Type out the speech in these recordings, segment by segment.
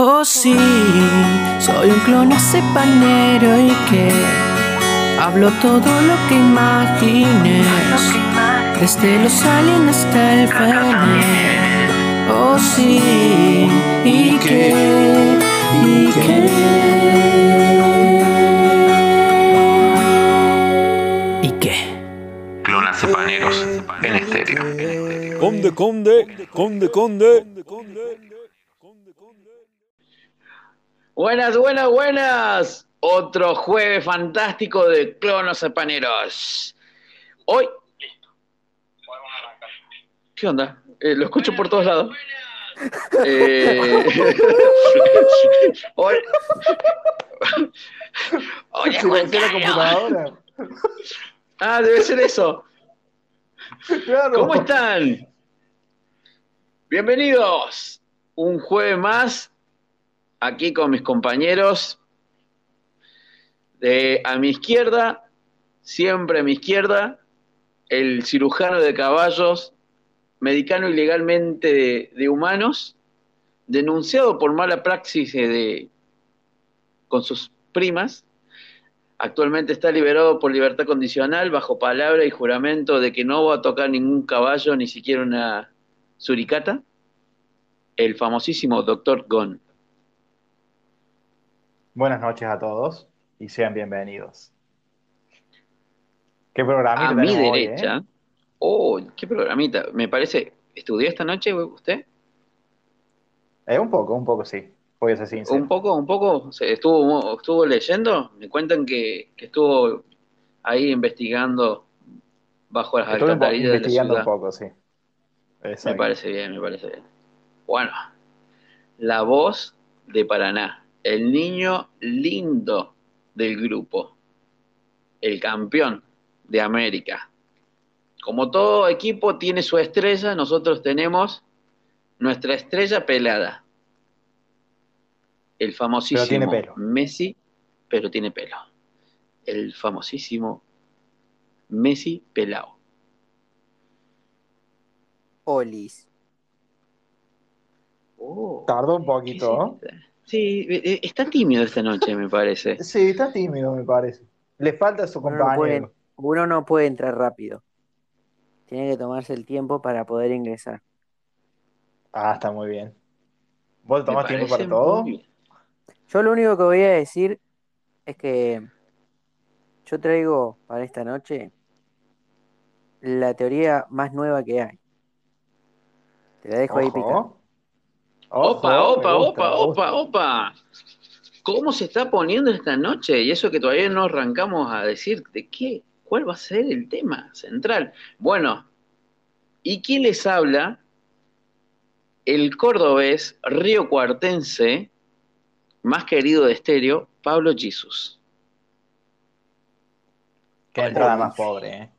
Oh sí, soy un clon panero y que hablo todo lo que imagines, desde los aliens hasta el fener. Oh sí, y que, y que. ¿Y qué? Clonas paneros en estéreo. Conde, conde, conde, conde. Buenas, buenas, buenas. Otro jueves fantástico de Clonos Paneros. Hoy. ¿Qué onda? Eh, lo escucho por todos lados. Eh, hoy. Juan la computadora. Ah, debe ser eso. Claro. ¿Cómo están? Bienvenidos. Un jueves más aquí con mis compañeros. De a mi izquierda, siempre a mi izquierda, el cirujano de caballos, medicano ilegalmente de, de humanos, denunciado por mala praxis eh, de, con sus primas. Actualmente está liberado por libertad condicional bajo palabra y juramento de que no va a tocar ningún caballo, ni siquiera una suricata. El famosísimo Dr. Gon. Buenas noches a todos y sean bienvenidos. ¿Qué programita A mi hoy, derecha. eh? Oh, qué programita. Me parece. ¿Estudió esta noche usted? Eh, un poco, un poco sí. Voy a ser sincero. Un poco, un poco. ¿Se estuvo, estuvo leyendo? Me cuentan que, que estuvo ahí investigando bajo las Estuve alcantarillas de la investigando ciudad. un poco, sí. Me parece bien, me parece bien. Bueno, la voz de Paraná, el niño lindo del grupo, el campeón de América. Como todo equipo tiene su estrella, nosotros tenemos nuestra estrella pelada. El famosísimo Pero tiene pelo. Messi, pero tiene pelo. El famosísimo Messi pelado. Olis. Oh. Tardó un ¿Qué poquito. Sí, eh, eh, está tímido esta noche, me parece. ¿no? Sí, está tímido, me parece. Le falta su Uno no, puede, compañero. uno no puede entrar rápido. Tiene que tomarse el tiempo para poder ingresar. Ah, está muy bien. ¿Vos tomás tiempo para todo? bien. Yo lo único que voy a decir es que yo traigo para esta noche la teoría más nueva que hay. Te la dejo ahí picando. Opa, opa, opa, opa, opa. ¿Cómo se está poniendo esta noche? Y eso que todavía no arrancamos a decir de qué, cuál va a ser el tema central. Bueno, ¿y quién les habla? El cordobés río cuartense, más querido de estéreo, Pablo Jesus. Qué entrada más pobre, ¿eh?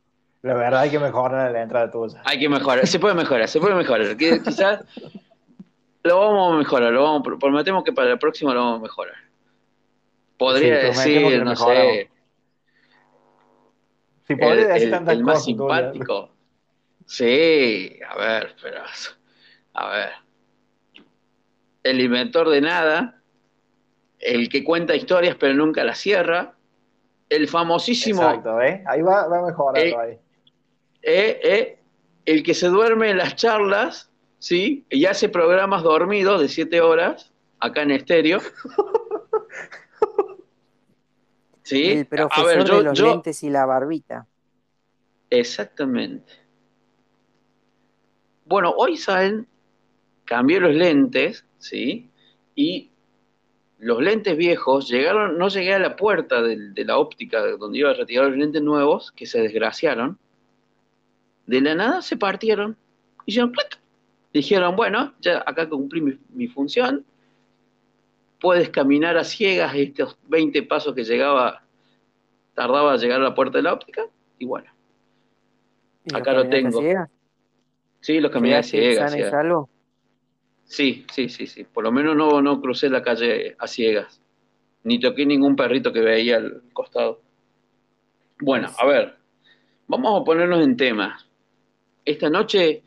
La verdad hay que mejorar la entrada tuya. Hay que mejorar, se puede mejorar, se puede mejorar. Quizás lo vamos a mejorar, lo vamos, prometemos que para el próximo lo vamos a mejorar. Podría Sí, decir, no mejoramos. sé, Si el, podés decir el- tantas el más cosas, simpático. Sí, a ver, pero, a ver. El inventor de nada, el que cuenta historias pero nunca las cierra, el famosísimo Exacto, ¿eh? Ahí va, va mejorando Eh, ahí. eh, eh, el que se duerme en las charlas, ¿sí? Y hace programas dormidos de siete horas, acá en estéreo. ¿Sí? El A profesor ver, yo, de los yo- lentes y la barbita. Exactamente. Bueno, hoy saben, cambié los lentes, ¿sí? Y los lentes viejos llegaron, no llegué a la puerta de, la óptica donde iba a retirar los lentes nuevos, que se desgraciaron. De la nada se partieron. Y ¡clac! Dijeron, bueno, ya acá cumplí mi, mi función. Puedes caminar a ciegas estos 20 pasos que llegaba, tardaba a llegar a la puerta de la óptica. Y bueno, ¿Y los Acá lo tengo. ciegas? sí, los caminé a ¿Llegaste ciegas. sano y salvo? Sí, sí, sí, sí. Por lo menos no, no crucé la calle a ciegas. Ni toqué ningún perrito que veía al costado. Bueno, a ver. Vamos a ponernos en tema. Esta noche,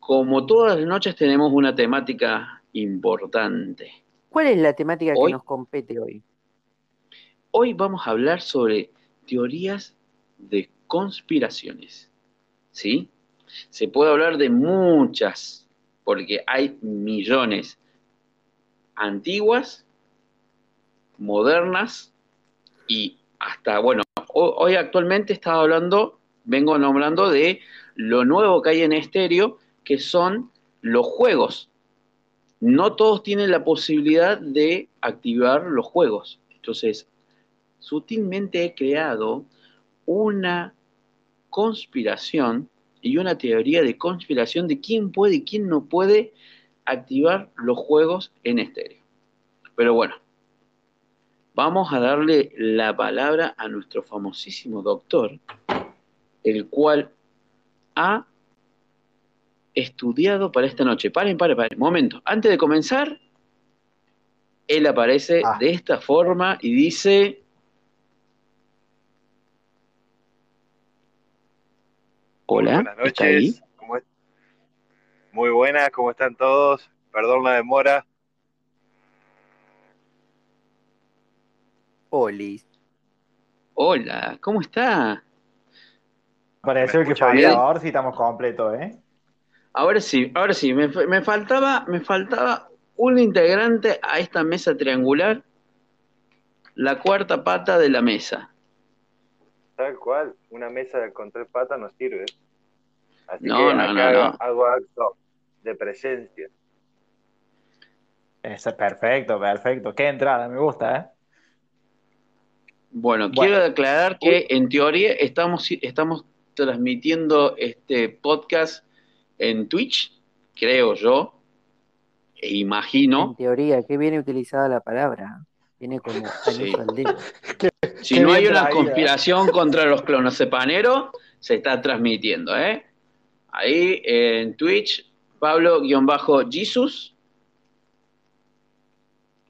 como todas las noches, tenemos una temática importante. ¿Cuál es la temática Hoy- que nos compete hoy? Hoy vamos a hablar sobre teorías de conspiraciones. ¿Sí? Se puede hablar de muchas, porque hay millones. Antiguas, modernas y hasta, bueno, ho- hoy actualmente estaba hablando, vengo nombrando de lo nuevo que hay en estéreo, que son los juegos. No todos tienen la posibilidad de activar los juegos. Entonces, sutilmente he creado una conspiración y una teoría de conspiración de quién puede y quién no puede activar los juegos en estéreo. Pero bueno, vamos a darle la palabra a nuestro famosísimo doctor, el cual ha estudiado para esta noche. Paren, paren, paren. Momento. Antes de comenzar, él aparece Ah. de esta forma y dice... Hola, Buenas ¿está ahí? noches. ¿cómo es? Muy buenas, ¿cómo están todos? Perdón la demora. Olis. Hola, ¿cómo está? Pareció ¿Me que bien? ahora sí estamos completos, ¿eh? Ahora sí, ahora sí, me, me faltaba, me faltaba un integrante a esta mesa triangular, la cuarta pata de la mesa. Tal cual, una mesa con tres patas no sirve. Así No, que no, acá no, hago, no. hago acto de presencia. Eso es perfecto, perfecto. Qué entrada, me gusta, ¿eh? Bueno, Bueno. quiero aclarar que en teoría estamos, estamos transmitiendo este podcast en Twitch, creo yo, e En imagino. teoría, qué bien utilizada la palabra. Viene como Sí. anillo al dedo. Si Qué no hay una conspiración contra los clonocepaneros, se está transmitiendo, ¿eh? Ahí en Twitch, Pablo-Jesus.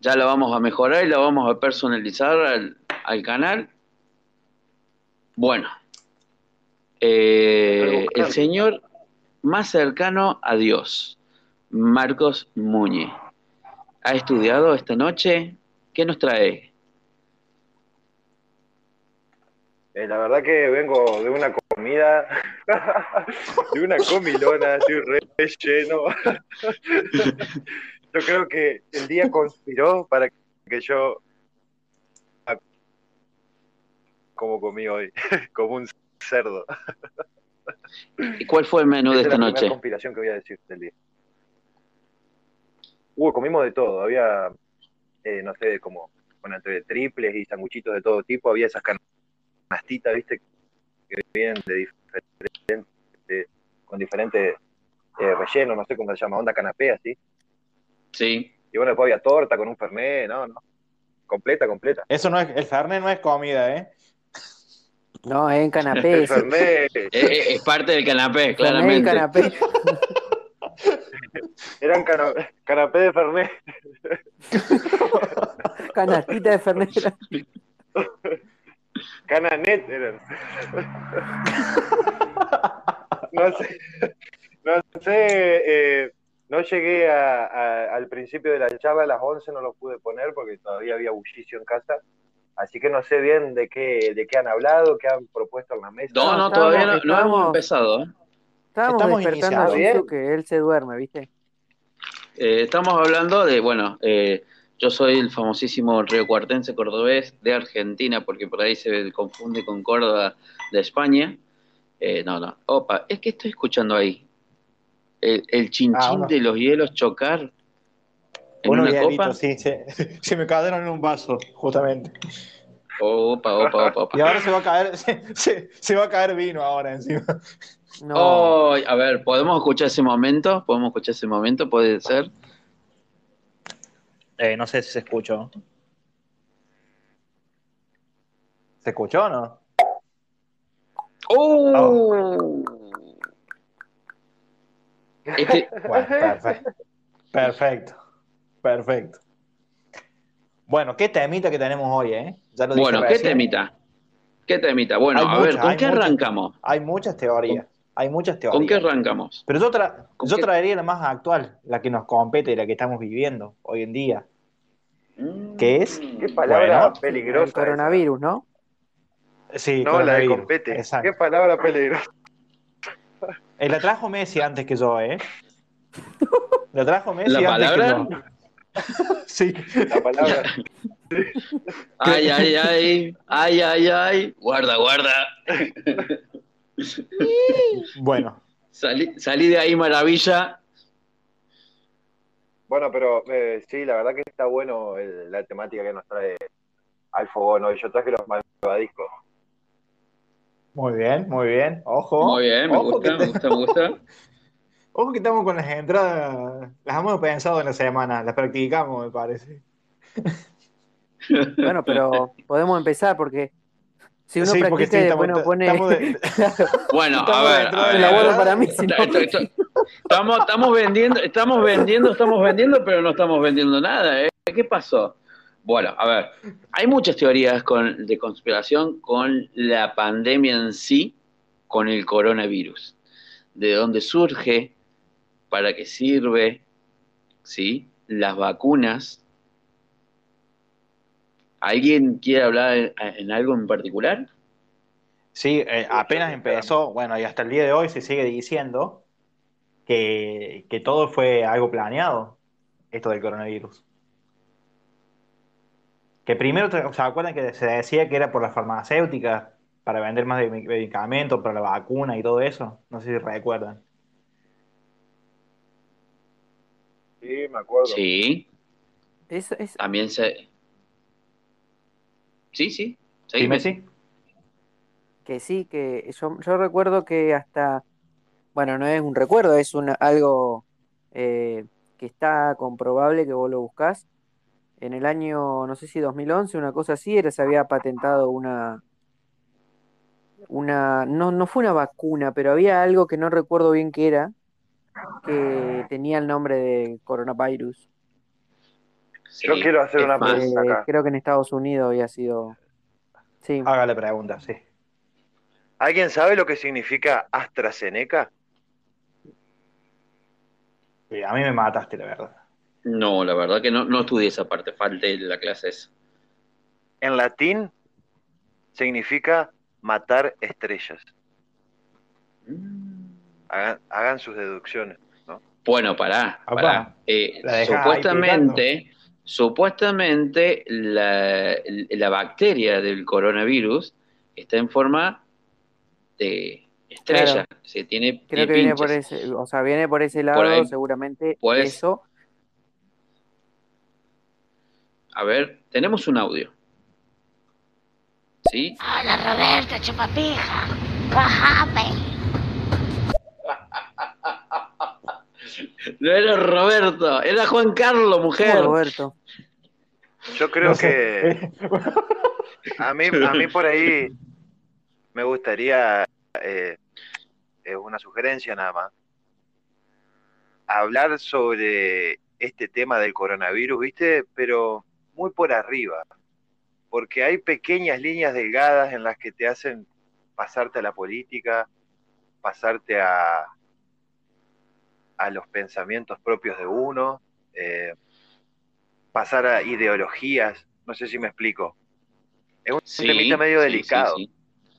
Ya la vamos a mejorar y la vamos a personalizar al, al canal. Bueno, eh, el señor más cercano a Dios, Marcos Muñe, ha estudiado esta noche. ¿Qué nos trae? Eh, la verdad que vengo de una comida, de una comilona, estoy re lleno. Yo creo que el día conspiró para que yo como comí hoy, como un cerdo. ¿Y cuál fue el menú de es esta la noche? conspiración que voy a decir del día. Uh, comimos de todo. Había, eh, no sé, como, bueno, entre triples y sanguchitos de todo tipo. Había esas canastitas, viste, que vienen de diferentes, con diferentes eh, rellenos, no sé cómo se llama, onda canapé, así. Sí. Y bueno, después había torta con un fernet, no, no. Completa, completa. Eso no es, el Fernet no es comida, ¿eh? No, es en canapé. Eh, eh, es parte del canapé, Fernet y claramente. canapé. eran cana- canapé de fernet. Canastita de Fernet. Cananet eran. No sé, no sé, eh, no llegué a- a- al principio de la charla, a las 11 no lo pude poner porque todavía había bullicio en casa, así que no sé bien de qué, de qué han hablado, qué han propuesto en la mesa. No, no, Estamos- todavía no, no hemos empezado. ¿eh? Estábamos Estamos despertando a iniciando. Que él se duerme, ¿viste? Eh, estamos hablando de, bueno, eh, yo soy el famosísimo río cuartense cordobés de Argentina, porque por ahí se confunde con Córdoba de España. Eh, no, no. Opa, es que estoy escuchando ahí. El, el chinchín Ah, de los hielos chocar en Unos una copa. hielitos, sí, se, se me cayeron en un vaso, justamente. Opa, opa, opa, opa. Y ahora se va a caer, se, se- se va a caer vino ahora encima. No. Oh, a ver, ¿podemos escuchar ese momento? ¿Podemos escuchar ese momento? ¿Puede ser? Eh, no sé si se escuchó. ¿Se escuchó o no? ¡Oh! Este, Bueno, perfecto. Perfecto. Perfecto. Bueno, qué temita que tenemos hoy, ¿eh? Ya lo dije bueno, ¿qué temita? ¿Qué temita? Bueno, Hay a ver, ¿con qué muchas. arrancamos? Hay muchas teorías. Hay muchas ¿Con qué teorías. arrancamos? Pero yo, tra- ¿Con yo qué? traería la más actual, la que nos compete, la que estamos viviendo hoy en día. ¿Qué es? Qué palabra Bueno. peligrosa. El coronavirus, ¿no? Sí. No, la de compete. Exacto. Qué palabra peligrosa. Eh, la trajo Messi antes que yo, ¿eh? La trajo Messi ¿La antes palabra? que yo. Sí. La palabra. Ay, ay, ay, ay, ay, ay. Guarda, guarda. Bueno, Salí, salí de ahí, maravilla. Bueno, pero eh, sí, la verdad que está bueno el- la temática que nos trae al fogón hoy. Yo traje los malvadiscos. muy bien, muy bien. Ojo. Muy bien, me ojo gusta, me gusta, me gusta. Ojo que estamos con las entradas, las hemos pensado en la semana, las practicamos, me parece. Bueno, pero podemos empezar porque si uno Sí, porque practica sí, y después estamos- no pone. de- Bueno, a ver, a ver, a para mí, si no- Estamos, estamos vendiendo, estamos vendiendo, estamos vendiendo, pero no estamos vendiendo nada, ¿eh? ¿Qué pasó? Bueno, a ver, hay muchas teorías con- de conspiración con la pandemia en sí, con el coronavirus. De dónde surge, para qué sirve, ¿sí? Las vacunas. ¿Alguien quiere hablar en, en algo en particular? Sí, eh, apenas empezó, bueno, y hasta el día de hoy se sigue diciendo que, que todo fue algo planeado, esto del coronavirus. Que primero, ¿se acuerdan que se decía que era por las farmacéuticas, para vender más de- medicamentos, para la vacuna y todo eso? No sé si recuerdan. Sí, me acuerdo. Sí, es, también se... Sí, sí. ¿Sí, seguime. Messi? que sí, que yo, yo recuerdo que hasta, bueno, no es un recuerdo, es un, algo eh, que está comprobable que vos lo buscás. En el año, no sé si 2011, una cosa así, era, se había patentado una, una, no, no fue una vacuna, pero había algo que no recuerdo bien qué era, que tenía el nombre de coronavirus. Sí, Yo quiero hacer una más, pregunta. Eh, acá. creo que en Estados Unidos había sido, sí. Hágale pregunta, sí. ¿Alguien sabe lo que significa AstraZeneca? Sí, a mí me mataste, la verdad. No, la verdad que no, no estudié esa parte, falté la clase esa. En latín significa matar estrellas. Hagan, hagan sus deducciones. Bueno, pará, pará. Eh, supuestamente, supuestamente la, la bacteria del coronavirus está en forma de estrella, Claro. se tiene Creo que viene por ese, o sea, viene por ese lado, Por ahí. seguramente Pues- eso. A ver, tenemos un audio. ¿Sí? Hola Roberto, chupapija. Bájame. No era Roberto, era Juan Carlos, mujer. ¿Cómo, Roberto? Yo creo No sé. que a mí, a mí por ahí me gustaría, eh, es una sugerencia nada más, hablar sobre este tema del coronavirus, ¿viste? Pero muy por arriba, porque hay pequeñas líneas delgadas en las que te hacen pasarte a la política, pasarte a, a los pensamientos propios de uno, eh, pasar a ideologías, no sé si me explico. Es un Sí, temita medio sí, delicado. sí,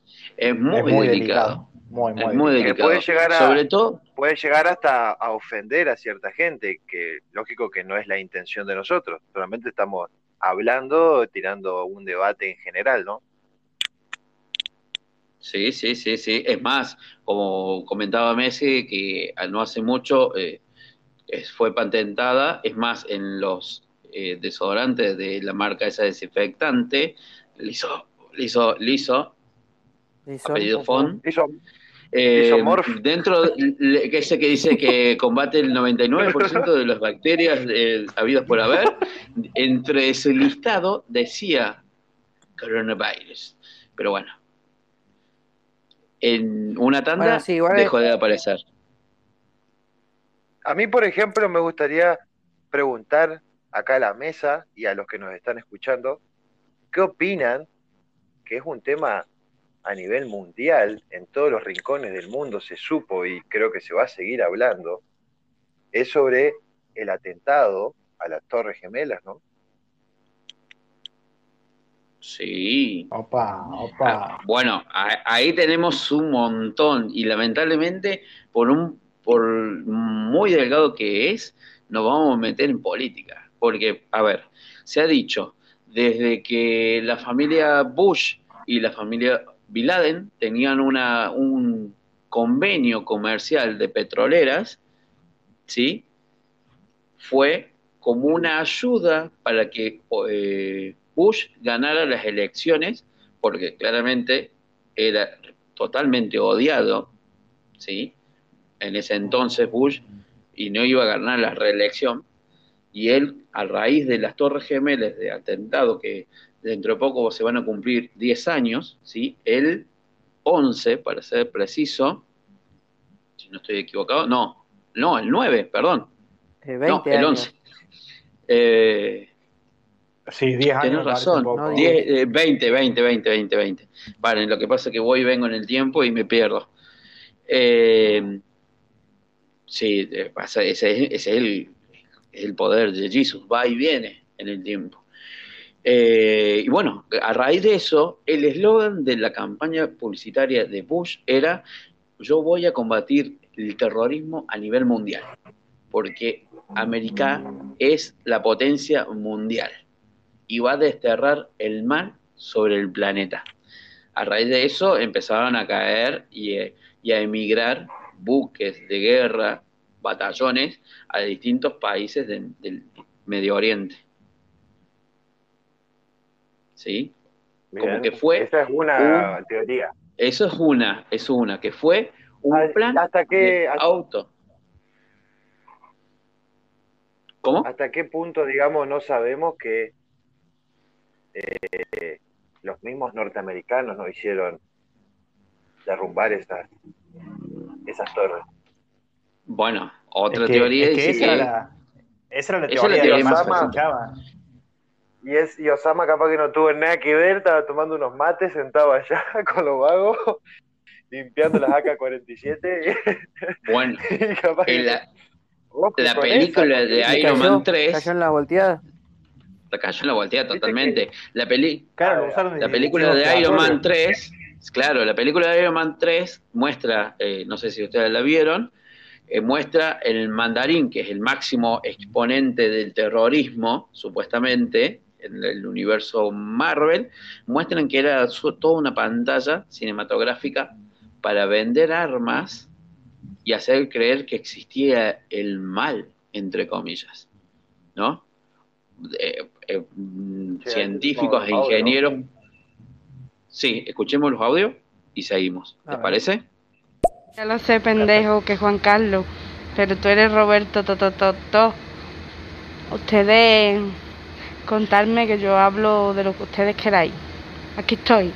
sí. Es muy, es muy delicado. delicado. Muy, muy Es muy delicado. delicado. puede llegar a- Sobre todo, Puede llegar hasta a ofender a cierta gente, que lógico que no es la intención de nosotros, solamente estamos hablando, tirando un debate en general, ¿no? Sí, sí, sí, sí. Es más, como comentaba Messi, que no hace mucho eh, fue patentada, es más, en los eh, desodorantes de la marca esa desinfectante, liso, liso, liso, Listo. apellido Fon, Hizo, eh, dentro, de- que ese que dice que combate el 99% de las bacterias eh, habidas por haber, entre ese listado decía coronavirus. Pero bueno, en una tanda Bueno, sí, igual es- dejó de aparecer. A mí, por ejemplo, me gustaría preguntar acá a la mesa y a los que nos están escuchando, ¿qué opinan? Que es un tema a nivel mundial, en todos los rincones del mundo se supo y creo que se va a seguir hablando, es sobre el atentado a las Torres Gemelas, ¿no? Sí. Opa, opa. Ah, Bueno, ahí tenemos un montón y lamentablemente por un por muy delgado que es, nos vamos a meter en política, porque a ver, se ha dicho desde que la familia Bush y la familia Bin Laden tenían una, un convenio comercial de petroleras, ¿sí? Fue como una ayuda para que eh, Bush ganara las elecciones, porque claramente era totalmente odiado, ¿sí? En ese entonces Bush, y no iba a ganar la reelección, y él, a raíz de las Torres Gemelas, de atentado que dentro de poco se van a cumplir 10 años, ¿sí? El 11, para ser preciso, si no estoy equivocado, no, no, el 9, perdón, no, 20 el años. 11. Eh, Sí, 10 años. Parece razón. No, 10, eh, 20, 20, 20, 20, 20. Vale, lo que pasa es que voy y vengo en el tiempo y me pierdo. Eh, sí, eh, pasa, ese, es- ese es el, es el poder de Jesús, va y viene en el tiempo. Eh, y bueno, a raíz de eso, el eslogan de la campaña publicitaria de Bush era, yo voy a combatir el terrorismo a nivel mundial, porque América es la potencia mundial y va a desterrar el mal sobre el planeta. A raíz de eso empezaron a caer y, eh, y a emigrar buques de guerra, batallones a distintos países de- del Medio Oriente. ¿Sí? Como que fue Esa es una teoría. Eso es una, es una, que fue un plan ¿Hasta qué, de hasta, auto. ¿Cómo? hasta qué punto, digamos, no sabemos que eh, los mismos norteamericanos no hicieron derrumbar esas, esas torres? Bueno, otra Es que- teoría es que esa, que- era la, esa era la Esa es la teoría teoría que más se más escuchaba. Y, es, y Osama capaz que no tuvo nada que ver, estaba tomando unos mates, sentado allá con los vagos, limpiando las AK-47 bueno, y capaz que... en la, Ojo la película esa, de Iron cayó, Man 3 cayó en la volteada. La cayó en la volteada totalmente. La peli Claro, La película de Iron Man platos. 3, claro, la película de Iron Man 3 muestra, eh, no sé si ustedes la vieron, eh, muestra el mandarín, que es el máximo exponente del terrorismo, supuestamente, en el universo Marvel, muestran que era su- toda una pantalla cinematográfica para vender armas y hacer creer que existía el mal, entre comillas, ¿no? Eh, eh, mm, Sí, científicos e ingenieros. Sí, escuchemos los audios y seguimos. A ¿Les ver. parece? Ya lo sé, pendejo, que Juan Carlos, pero tú eres Roberto Totototo. Ustedes contarme que yo hablo de lo que ustedes queráis. Aquí estoy.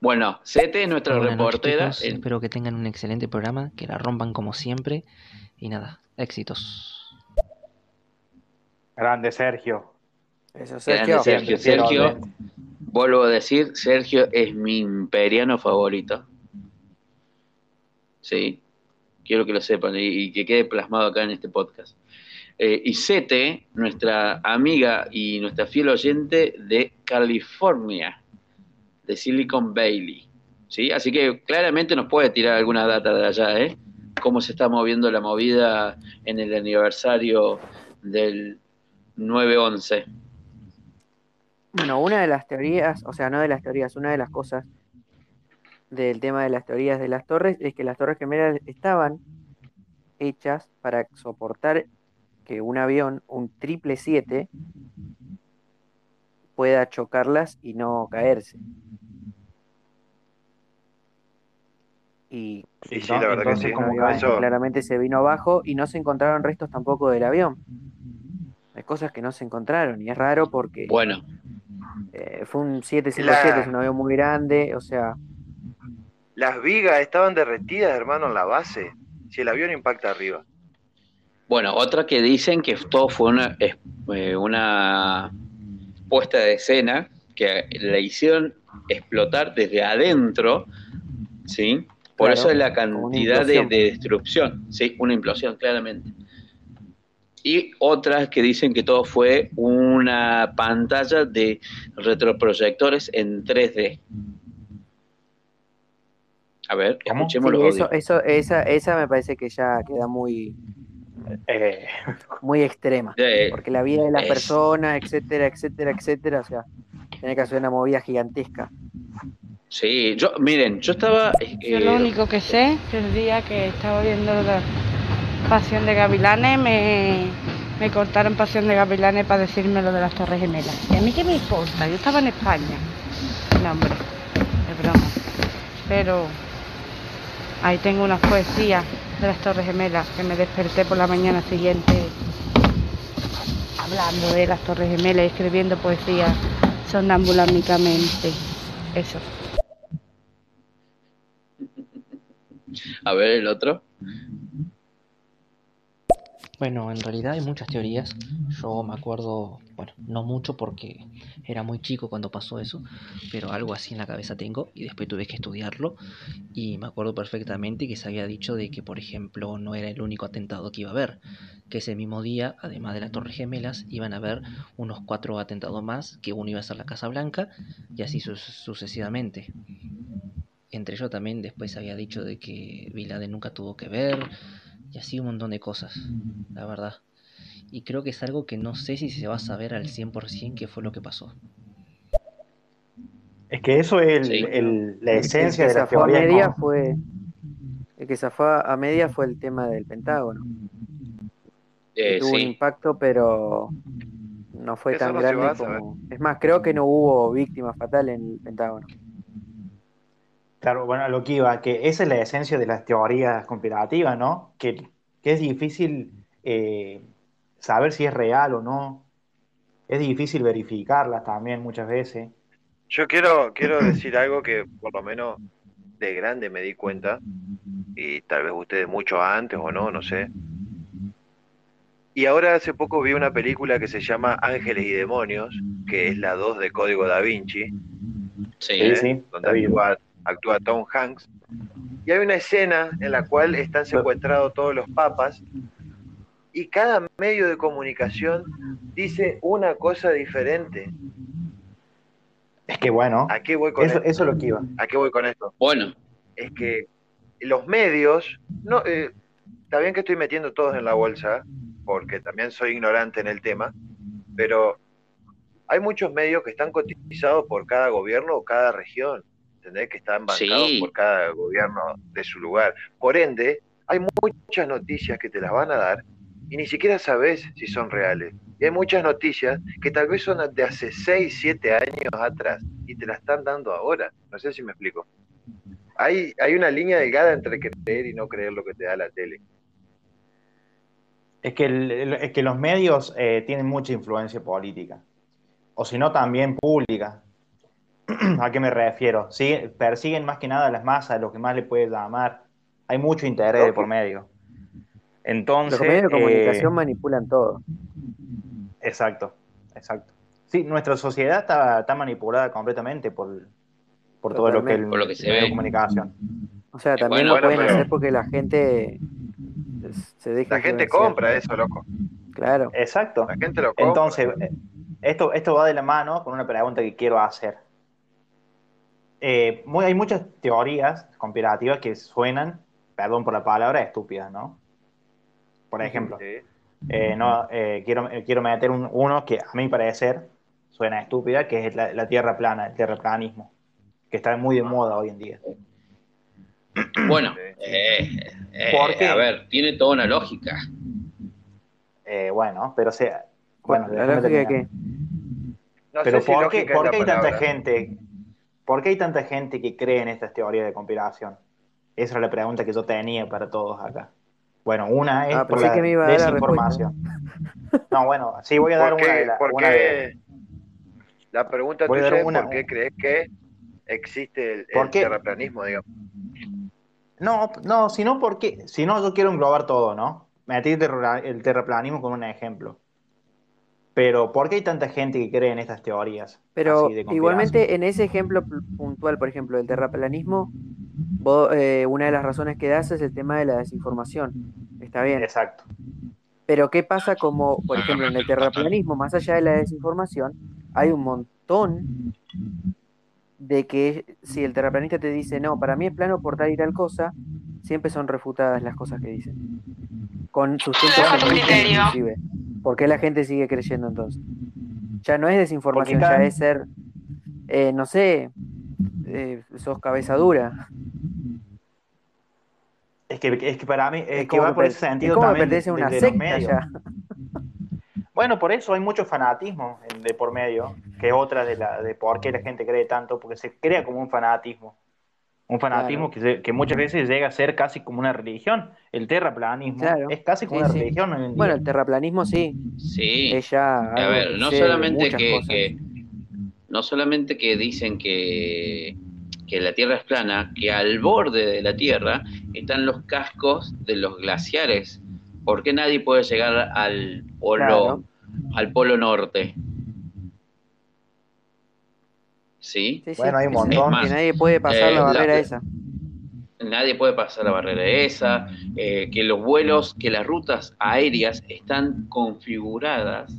Bueno, Sete es nuestra Buenas reportera. en- Espero que tengan un excelente programa, que la rompan como siempre. Y nada, éxitos. Grande Sergio. Eso, Grande Sergio. Sergio. Sergio, vuelvo a decir, Sergio es mi imperiano favorito. Sí, quiero que lo sepan y, y que quede plasmado acá en este podcast. Eh, y Sete, nuestra amiga y nuestra fiel oyente de California, de Silicon Valley. ¿Sí? Así que claramente nos puede tirar alguna data de allá, ¿eh? Cómo se está moviendo la movida en el aniversario del 9-11. Bueno, una de las teorías, o sea, no de las teorías, una de las cosas del tema de las teorías de las torres es que las torres gemelas estaban hechas para soportar que un avión, un triple 7, pueda chocarlas y no caerse. Y Sí, sí, la verdad que sí. como el que avión Eso- claramente se vino abajo y no se encontraron restos tampoco del avión. Hay cosas que no se encontraron y es raro porque Bueno, eh, fue un 757, La- es un avión muy grande, o sea, Las vigas estaban derretidas, hermano, en la base. Si el avión impacta arriba. Bueno, otra que dicen que todo fue una, es- eh, una puesta de escena que la hicieron explotar desde adentro, ¿sí? Por Claro, eso es la cantidad de, de destrucción, ¿sí? Una implosión, claramente. Y otras que dicen que todo fue una pantalla de retroproyectores en 3D. A ver, escuchemos Sí, los eso, eso, esa, esa me parece que ya queda muy, Eh, muy extrema. Eh, Porque la vida de las es- personas, etcétera, etcétera, etcétera, o sea, tiene que hacer una movida gigantesca. Sí, yo, miren, yo estaba. eh, Yo lo único que sé que el día que estaba viendo la Pasión de Gavilanes me, me cortaron Pasión de Gavilanes para decirme lo de las Torres Gemelas. ¿Y a mí qué me importa? Yo estaba en España. No, hombre, es broma. Pero ahí tengo unas poesías de las Torres Gemelas que me desperté por la mañana siguiente hablando de las Torres Gemelas y escribiendo poesías sonámbulamicamente. Eso. A ver el otro. Bueno, en realidad hay muchas teorías. Yo me acuerdo, bueno, no mucho porque era muy chico cuando pasó eso, pero algo así en la cabeza tengo y después tuve que estudiarlo y me acuerdo perfectamente que se había dicho de que, por ejemplo, no era el único atentado que iba a haber, que ese mismo día, además de las Torres Gemelas, iban a haber unos cuatro atentados más, que uno iba a ser la Casa Blanca y así su- sucesivamente. Entre ellos también después se había dicho de que Bin nunca tuvo que ver y así un montón de cosas, la verdad. Y creo que es algo que no sé si se va a saber al 100% qué fue lo que pasó. es que eso es el- Sí. el- la esencia el de que la zafó a teoría. media ¿no? fue el que zafó a media fue el tema del Pentágono. que Eh, tuvo un impacto, pero no fue Eso tan no grande como. Es más, creo que no hubo víctimas fatales en el Pentágono. Claro, bueno, a lo que iba, que esa es la esencia de las teorías conspirativas, ¿no? Que, que es difícil eh, saber si es real o no. Es difícil verificarlas también muchas veces. Yo quiero, quiero decir algo que por lo menos de grande me di cuenta, y tal vez ustedes mucho antes o no, no sé. Y ahora hace poco vi una película que se llama Ángeles y Demonios, que es la 2 de Código Da Vinci, Sí, Sí, ¿eh? sí, donde. Actúa, Tom Hanks. Y hay una escena en la cual están secuestrados todos los papas y cada medio de comunicación dice una cosa diferente. Es que bueno, ¿A qué voy con eso, esto? eso es lo que iba. ¿A qué voy con esto? Bueno, Es que los medios, no, eh, está bien que estoy metiendo todos en la bolsa, porque también soy ignorante en el tema, pero hay muchos medios que están cotizados por cada gobierno o cada región, ¿entendés? Que están bancados Sí. por cada gobierno de su lugar. Por ende, hay muchas noticias que te las van a dar y ni siquiera sabes si son reales. Y hay muchas noticias que tal vez son de hace 6, 7 años atrás y te las están dando ahora. No sé si me explico. Hay, hay una línea delgada entre creer y no creer lo que te da la tele. Es que, el- es que los medios eh, tienen mucha influencia política, o si no también pública. ¿A qué me refiero? Sí, persiguen más que nada a las masas, lo que más le puede llamar. Hay mucho interés de por medio. Entonces, Los medios de eh, comunicación manipulan todo. exacto, exacto. Sí, nuestra sociedad está, está manipulada completamente por, por todo lo que, el. Por lo que se ve. de comunicación. O sea, Eh, también bueno, lo pueden pero- hacer porque la gente se deja La gente compra eso, loco. Claro. Exacto. La gente lo compra. Entonces, eh, esto, esto va de la mano con una pregunta que quiero hacer. Eh, muy- hay muchas teorías conspirativas que suenan, perdón por la palabra, estúpidas, ¿no? Por ejemplo, Sí. eh, no, eh, quiero, eh, quiero meter un- uno que a mi parecer suena estúpida, que es la, la tierra plana, el terraplanismo, que está muy de moda hoy en día. bueno, Sí. eh, eh, ¿Por qué? a ver, tiene toda una lógica. Eh, bueno, pero sea, bueno, la déjame lógica de terminar. que No Pero sé si ¿por qué, por qué hay tanta gente? ¿Por qué hay tanta gente que cree en estas teorías de conspiración? Esa era la pregunta que yo tenía para todos acá. Bueno, una es Ah, por la que me iba a dar la desinformación. No, bueno, sí voy a dar ¿Por una qué? de la- por una qué- de- La pregunta tuya es una- por qué crees que existe el, ¿Por el qué? terraplanismo, digamos. No, no, sino porque, si no, yo quiero englobar todo, ¿no? Metí el, terra- el terraplanismo como un ejemplo. Pero, ¿por qué hay tanta gente que cree en estas teorías? Pero igualmente en ese ejemplo pu- puntual, por ejemplo, del terraplanismo, vos, eh, una de las razones que das es el tema de la desinformación. Está bien. Exacto. Pero ¿qué pasa como, por ejemplo, en el terraplanismo, más allá de la desinformación, hay un montón de que si el terraplanista te dice, no, para mí es plano por tal y tal cosa, siempre son refutadas las cosas que dicen. Con científicos, criterio. inclusive. ¿Por qué la gente sigue creyendo entonces? Ya no es desinformación, cada- ya es ser, eh, no sé, eh, sos cabeza dura. Es que, es que para mí, es, que va por ese sentido es como también pertenece a una secta ya. Bueno, por eso hay mucho fanatismo de por medio, que es otra de, la, de por qué la gente cree tanto, porque se crea como un fanatismo. Un fanatismo que, se- que muchas veces llega a ser casi como una religión. El terraplanismo Claro. es casi como Sí, una sí. religión en. Bueno, el terraplanismo sí. Sí. Ella A ver, no solamente que, que que- no solamente que dicen que, que la Tierra es plana, que al borde de la Tierra están los cascos de los glaciares. ¿Por qué nadie puede llegar al polo, Claro. al polo norte? ¿Sí? Bueno, hay un montón. Que nadie puede pasar Eh, la la- barrera esa. nadie puede pasar la barrera esa, eh, que los vuelos, que las rutas aéreas están configuradas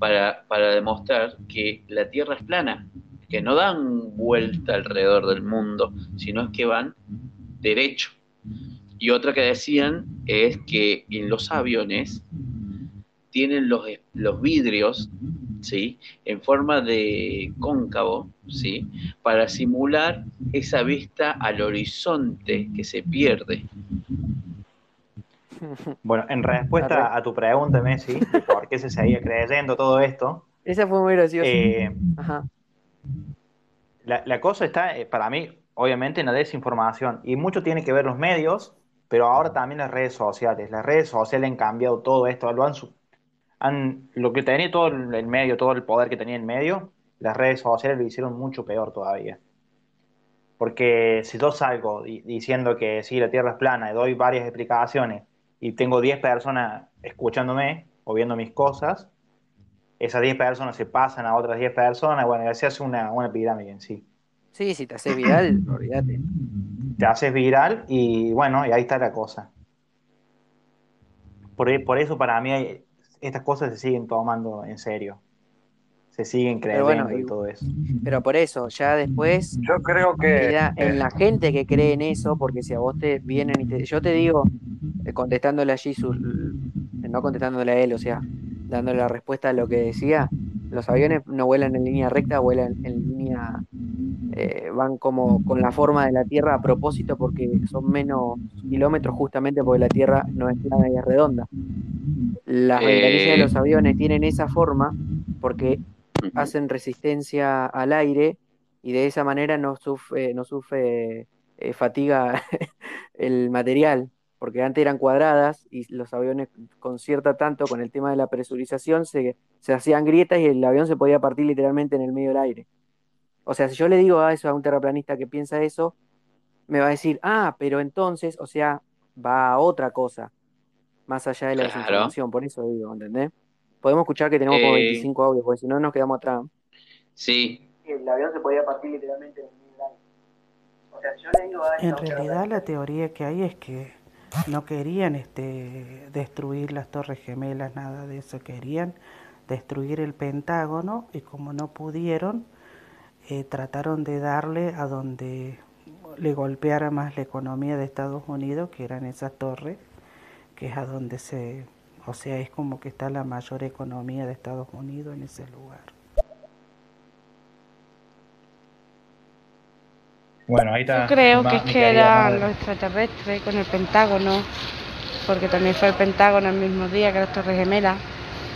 para, para demostrar que la Tierra es plana, que no dan vuelta alrededor del mundo, sino es que van derecho. Y otra que decían es que en los aviones tienen los, los vidrios, ¿sí? En forma de cóncavo, ¿sí? Para simular esa vista al horizonte que se pierde. Bueno, en respuesta a tu pregunta, Messi, de por qué se seguía creyendo todo esto, Esa fue muy graciosa. eh, Ajá. la, la cosa está, eh, para mí, obviamente, en la desinformación. Y mucho tiene que ver los medios, pero ahora también las redes sociales. Las redes sociales han cambiado todo esto, lo han, su- han- lo que tenía todo el medio, todo el poder que tenía el medio, las redes sociales lo hicieron mucho peor todavía. Porque si yo salgo di- diciendo que sí, la Tierra es plana y doy varias explicaciones y tengo 10 personas escuchándome o viendo mis cosas, esas 10 personas se pasan a otras 10 personas, bueno, y se hace una, una pirámide en sí. Sí, si te haces viral, olvídate. Te haces viral y bueno, y ahí está la cosa. Por, por eso para mí hay- estas cosas se siguen tomando en serio. Se siguen creyendo bueno, y todo eso. Pero por eso, ya después Yo creo que queda en la gente que cree en eso, porque si a vos te vienen y te. Yo te digo, eh, contestándole a Jesus, eh, no contestándole a él, o sea, dándole la respuesta a lo que decía, los aviones no vuelan en línea recta, vuelan en línea. eh, van como con la forma de la Tierra a propósito porque son menos kilómetros justamente porque la Tierra no es plana y es redonda. Las Eh. ventanillas de los aviones tienen esa forma porque hacen resistencia al aire y de esa manera no sufre, no sufre eh, fatiga el material, porque antes eran cuadradas y los aviones con cierta tanto, con el tema de la presurización, se, se hacían grietas y el avión se podía partir literalmente en el medio del aire. O sea, si yo le digo a eso a un terraplanista que piensa eso, me va a decir, ah, pero entonces, o sea, va a otra cosa, más allá de la Claro. desinformación, por eso digo, ¿entendés? Podemos escuchar que tenemos como Eh. 25 audios, porque si no nos quedamos atrás. Sí, El avión se podía partir literalmente en aire. O sea, yo le digo a En realidad la teoría que hay es que no querían este, destruir las torres gemelas, nada de eso, querían destruir el Pentágono y como no pudieron, eh, trataron de darle a donde le golpeara más la economía de Estados Unidos, que eran esas torres, que es a donde se, o sea, es como que está la mayor economía de Estados Unidos en ese lugar. Bueno, ahí está. Yo creo que es que madre. los extraterrestres con el Pentágono, porque también fue el Pentágono el mismo día que las Torres Gemelas.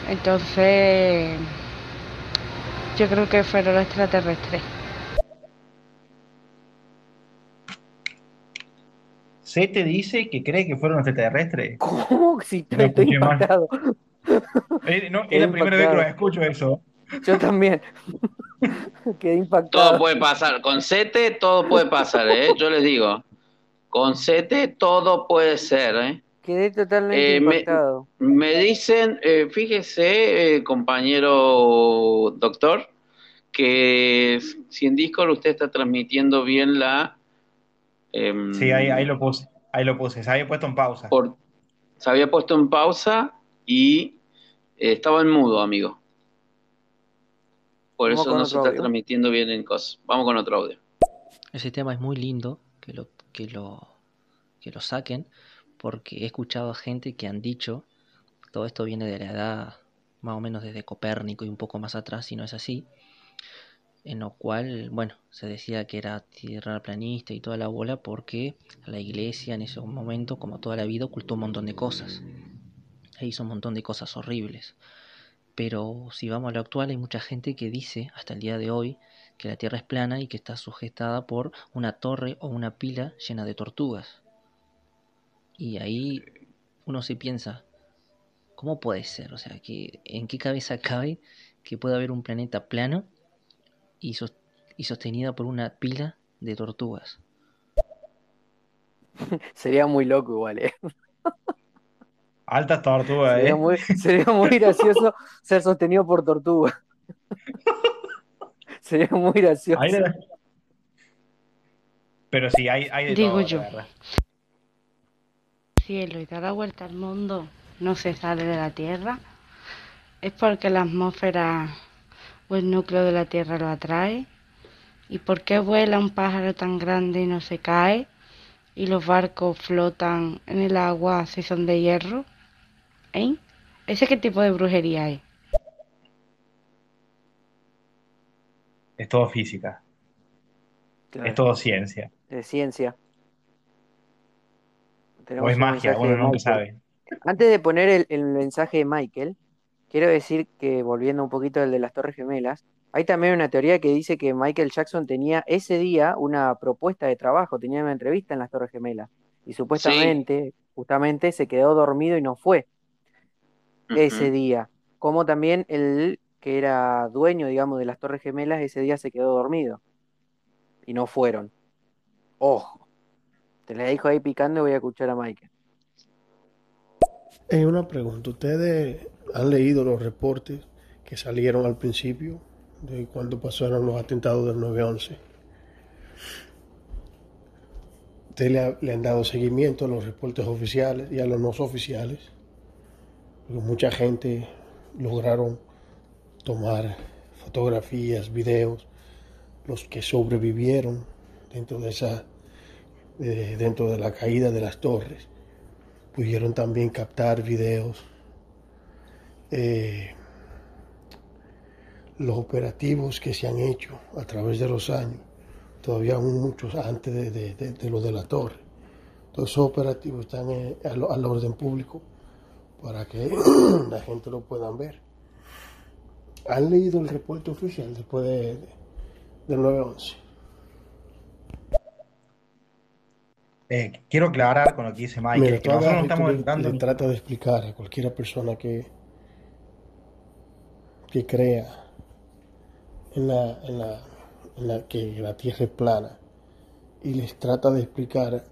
Entonces, yo creo que fueron los extraterrestres. Se te dice que cree que fueron extraterrestres. ¿Cómo? Si No estoy impactado. Eh, no, es la primera vez que lo escucho eso. Yo también. Quedé impactado. todo puede pasar. Con Sete todo puede pasar, ¿eh? Yo les digo. Con Sete todo puede ser, ¿eh? Quedé totalmente Eh, me- impactado. Me dicen, eh, fíjese, eh, compañero doctor, que si en Discord usted está transmitiendo bien la... em, Sí, ahí, ahí lo puse. Ahí lo puse. Se había puesto en pausa. por- se había puesto en pausa y eh, estaba en mudo, amigo. Por Vamos eso no se está audio. transmitiendo bien en cosas. Vamos con otro audio. Ese tema es muy lindo que lo, que lo, que lo saquen, porque he escuchado a gente que han dicho, todo esto viene de la edad más o menos desde Copérnico y un poco más atrás, si no es así, en lo cual, bueno, se decía que era tierra planista y toda la bola porque la iglesia en ese momento, como toda la vida, ocultó un montón de cosas. E hizo un montón de cosas horribles. Pero si vamos a lo actual, hay mucha gente que dice, hasta el día de hoy, que la Tierra es plana y que está sujetada por una torre o una pila llena de tortugas. Y ahí uno se piensa, ¿cómo puede ser? O sea, que, ¿en qué cabeza cabe que pueda haber un planeta plano y, sos- y sostenida por una pila de tortugas? Sería muy loco igual, ¿eh? Altas tortugas, Sería ¿eh? muy, sería muy gracioso ser sostenido por tortuga. Sería muy gracioso. Hay de- Pero sí, hay, hay de Digo todo, yo. la cielo y da la vuelta al mundo no se sale de la Tierra, es porque la atmósfera o el núcleo de la Tierra lo atrae. ¿Y por qué vuela un pájaro tan grande y no se cae? ¿Y los barcos flotan en el agua si son de hierro? ¿Eh? ¿Ese qué tipo de brujería es? Es todo física, Claro, es todo ciencia. de ciencia. O es magia, uno nunca sabe. Antes de poner el, el mensaje de Michael, quiero decir que volviendo un poquito al de las Torres Gemelas, hay también una teoría que dice que Michael Jackson tenía ese día una propuesta de trabajo, tenía una entrevista en las Torres Gemelas y supuestamente, justamente, se quedó dormido y no fue ese día. Como también el que era dueño, digamos, de las Torres Gemelas, ese día se quedó dormido y no fueron. Ojo, te la dejo ahí picando y voy a escuchar a Michael. Eh, una pregunta, ¿ustedes han leído los reportes que salieron al principio de cuando pasaron los atentados del 9-11? ¿Ustedes le, ha- le han dado seguimiento a los reportes oficiales y a los no oficiales? Mucha gente lograron tomar fotografías, videos, los que sobrevivieron dentro de esa, eh, dentro de la caída de las torres pudieron también captar videos. Eh, los operativos que se han hecho a través de los años, todavía aún muchos antes de, de, de- de lo de la torre. Todos esos operativos están eh, al, al orden público para que la gente lo puedan ver. ¿Han leído el reporte oficial después de, de- del 9-11? Eh, quiero aclarar con lo que dice Michael, Mira, que nosotros no estamos le, dando le tratas de explicar a cualquiera persona que, que crea en la, en la, que la Tierra es plana y les trata de explicar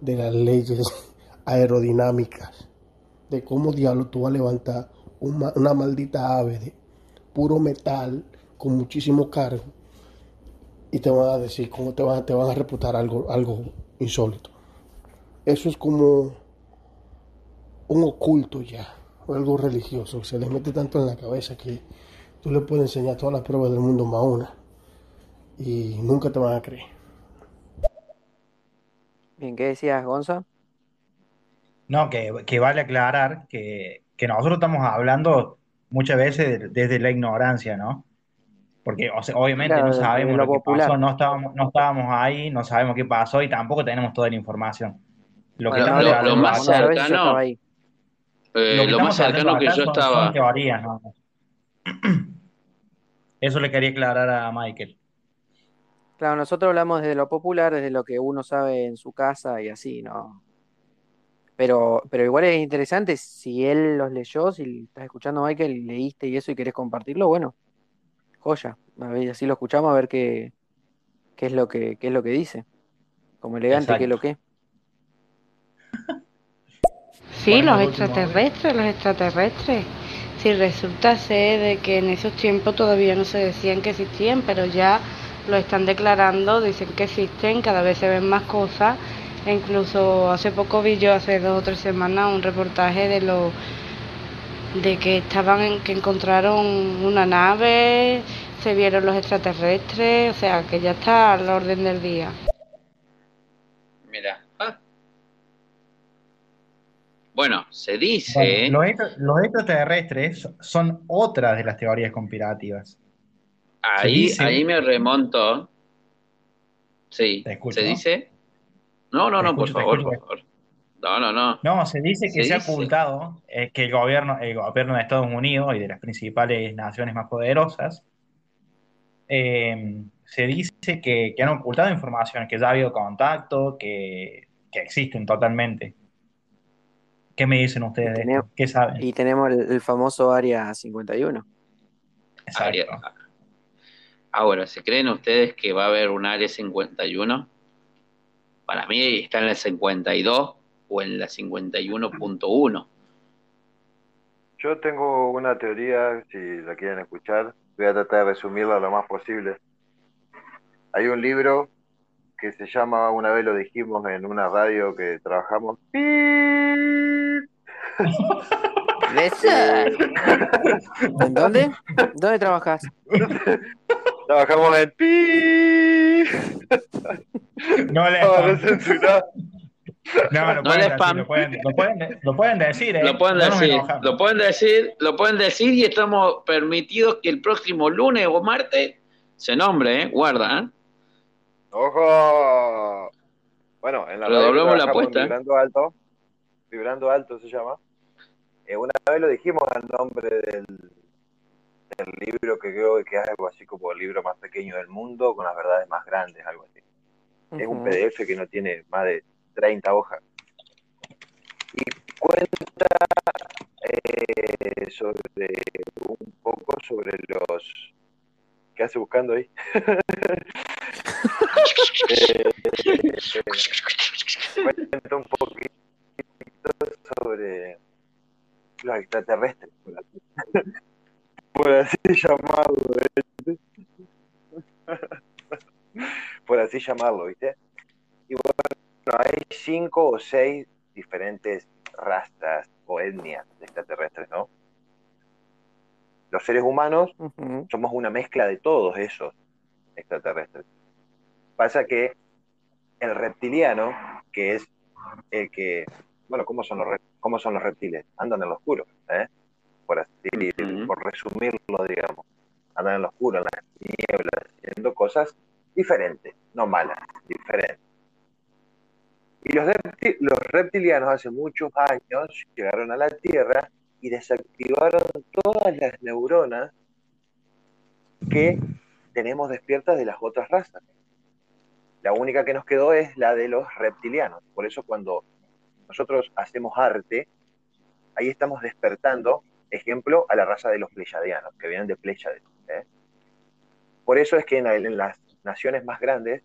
de las leyes aerodinámicas, de cómo diablo tú vas a levantar una, una maldita ave de puro metal con muchísimo cargo y te van a decir cómo te van, te van a reputar algo, algo insólito. Eso es como un oculto ya, o algo religioso, que se les mete tanto en la cabeza que tú le puedes enseñar todas las pruebas del mundo más una y nunca te van a creer. Bien, ¿qué decías, Gonza? No, que, que vale aclarar que, que nosotros estamos hablando muchas veces de- desde la ignorancia, ¿no? Porque o sea, obviamente Claro, no sabemos lo lo que pasó, no estábamos, no estábamos ahí, no sabemos qué pasó y tampoco tenemos toda la información. Lo que Bueno, estamos no, lo, lo más cercano, ahí. Eh, lo que lo más cercano que yo estaba, teorías, ¿no? Eso le quería aclarar a Michael. Claro, nosotros hablamos desde lo popular, desde lo que uno sabe en su casa y así, ¿no? Pero, pero igual es interesante si él los leyó, si estás escuchando a Michael y leíste y eso y querés compartirlo, bueno, joya. A ver, así lo escuchamos a ver qué, qué es lo que, qué es lo que dice. Como elegante, qué es lo que. Sí, los extraterrestres, los extraterrestres. Si resulta ser de que en esos tiempos todavía no se decían que existían, pero ya lo están declarando, dicen que existen, cada vez se ven más cosas. E incluso hace poco vi yo, hace dos o tres semanas, un reportaje de los de que estaban en, que encontraron una nave, se vieron los extraterrestres, o sea que ya está al orden del día. Mira. ah. Bueno, se dice. Bueno, los, extra- los extraterrestres son otras de las teorías conspirativas. Ahí, dice- ahí me remonto. Sí, escucho. ¿se dice? No, no, Te no, por escucho, favor, escucho. por favor. No, no, no. No, se dice que Se se, ha ocultado eh, que el gobierno, el gobierno de Estados Unidos y de las principales naciones más poderosas eh, se dice que, que han ocultado información, que ya ha habido contacto, que, que existen totalmente. ¿Qué me dicen ustedes? ¿Qué saben? Y tenemos el, el famoso Área 51. Área- Ahora, ¿se creen ustedes que va a haber un área 51? Para mí está en la 52 o en la 51.1. Yo tengo una teoría, si la quieren escuchar, voy a tratar de resumirla lo más posible. Hay un libro que se llama, una vez lo dijimos en una radio que trabajamos, ¿En dónde? ¿Dónde trabajas? trabajamos en pi. No le No, no. No, lo No pueden, le decir, spam. lo, pueden, lo pueden- lo pueden decir, ¿eh? Lo pueden decir, lo pueden decir, lo pueden decir y estamos permitidos que el próximo lunes o martes se nombre, ¿eh? Guarda, ¿eh? ¡Ojo! Bueno, en la radio Redoblamos la apuesta. Vibrando Alto, Vibrando Alto se llama. Eh, una vez lo dijimos al nombre del, del libro que creo que es algo así como el libro más pequeño del mundo con las verdades más grandes, algo así. Es un. PDF que no tiene más de 30 hojas. Y cuenta eh, sobre un poco sobre los... ¿Qué hace buscando ahí? Eh, cuenta un poquito sobre los extraterrestres, por así, por así llamarlo, ¿viste? por así llamarlo, ¿viste? Y bueno, hay cinco o seis diferentes razas o etnias de extraterrestres, ¿no? Los seres humanos somos una mezcla de todos esos extraterrestres. Pasa que el reptiliano, que es el que, bueno, ¿cómo son los, cómo son los reptiles? Andan en lo oscuro, ¿eh? Por así, por resumirlo, digamos. Andan en lo oscuro, en las nieblas, haciendo cosas diferentes, no malas, diferentes. Y los reptilianos hace muchos años llegaron a la Tierra y desactivaron todas las neuronas que tenemos despiertas de las otras razas. La única que nos quedó es la de los reptilianos. Por eso cuando nosotros hacemos arte, ahí estamos despertando, ejemplo, a la raza de los pleyadianos, que vienen de Pléyades. ¿eh? Por eso es que en, la- en las naciones más grandes,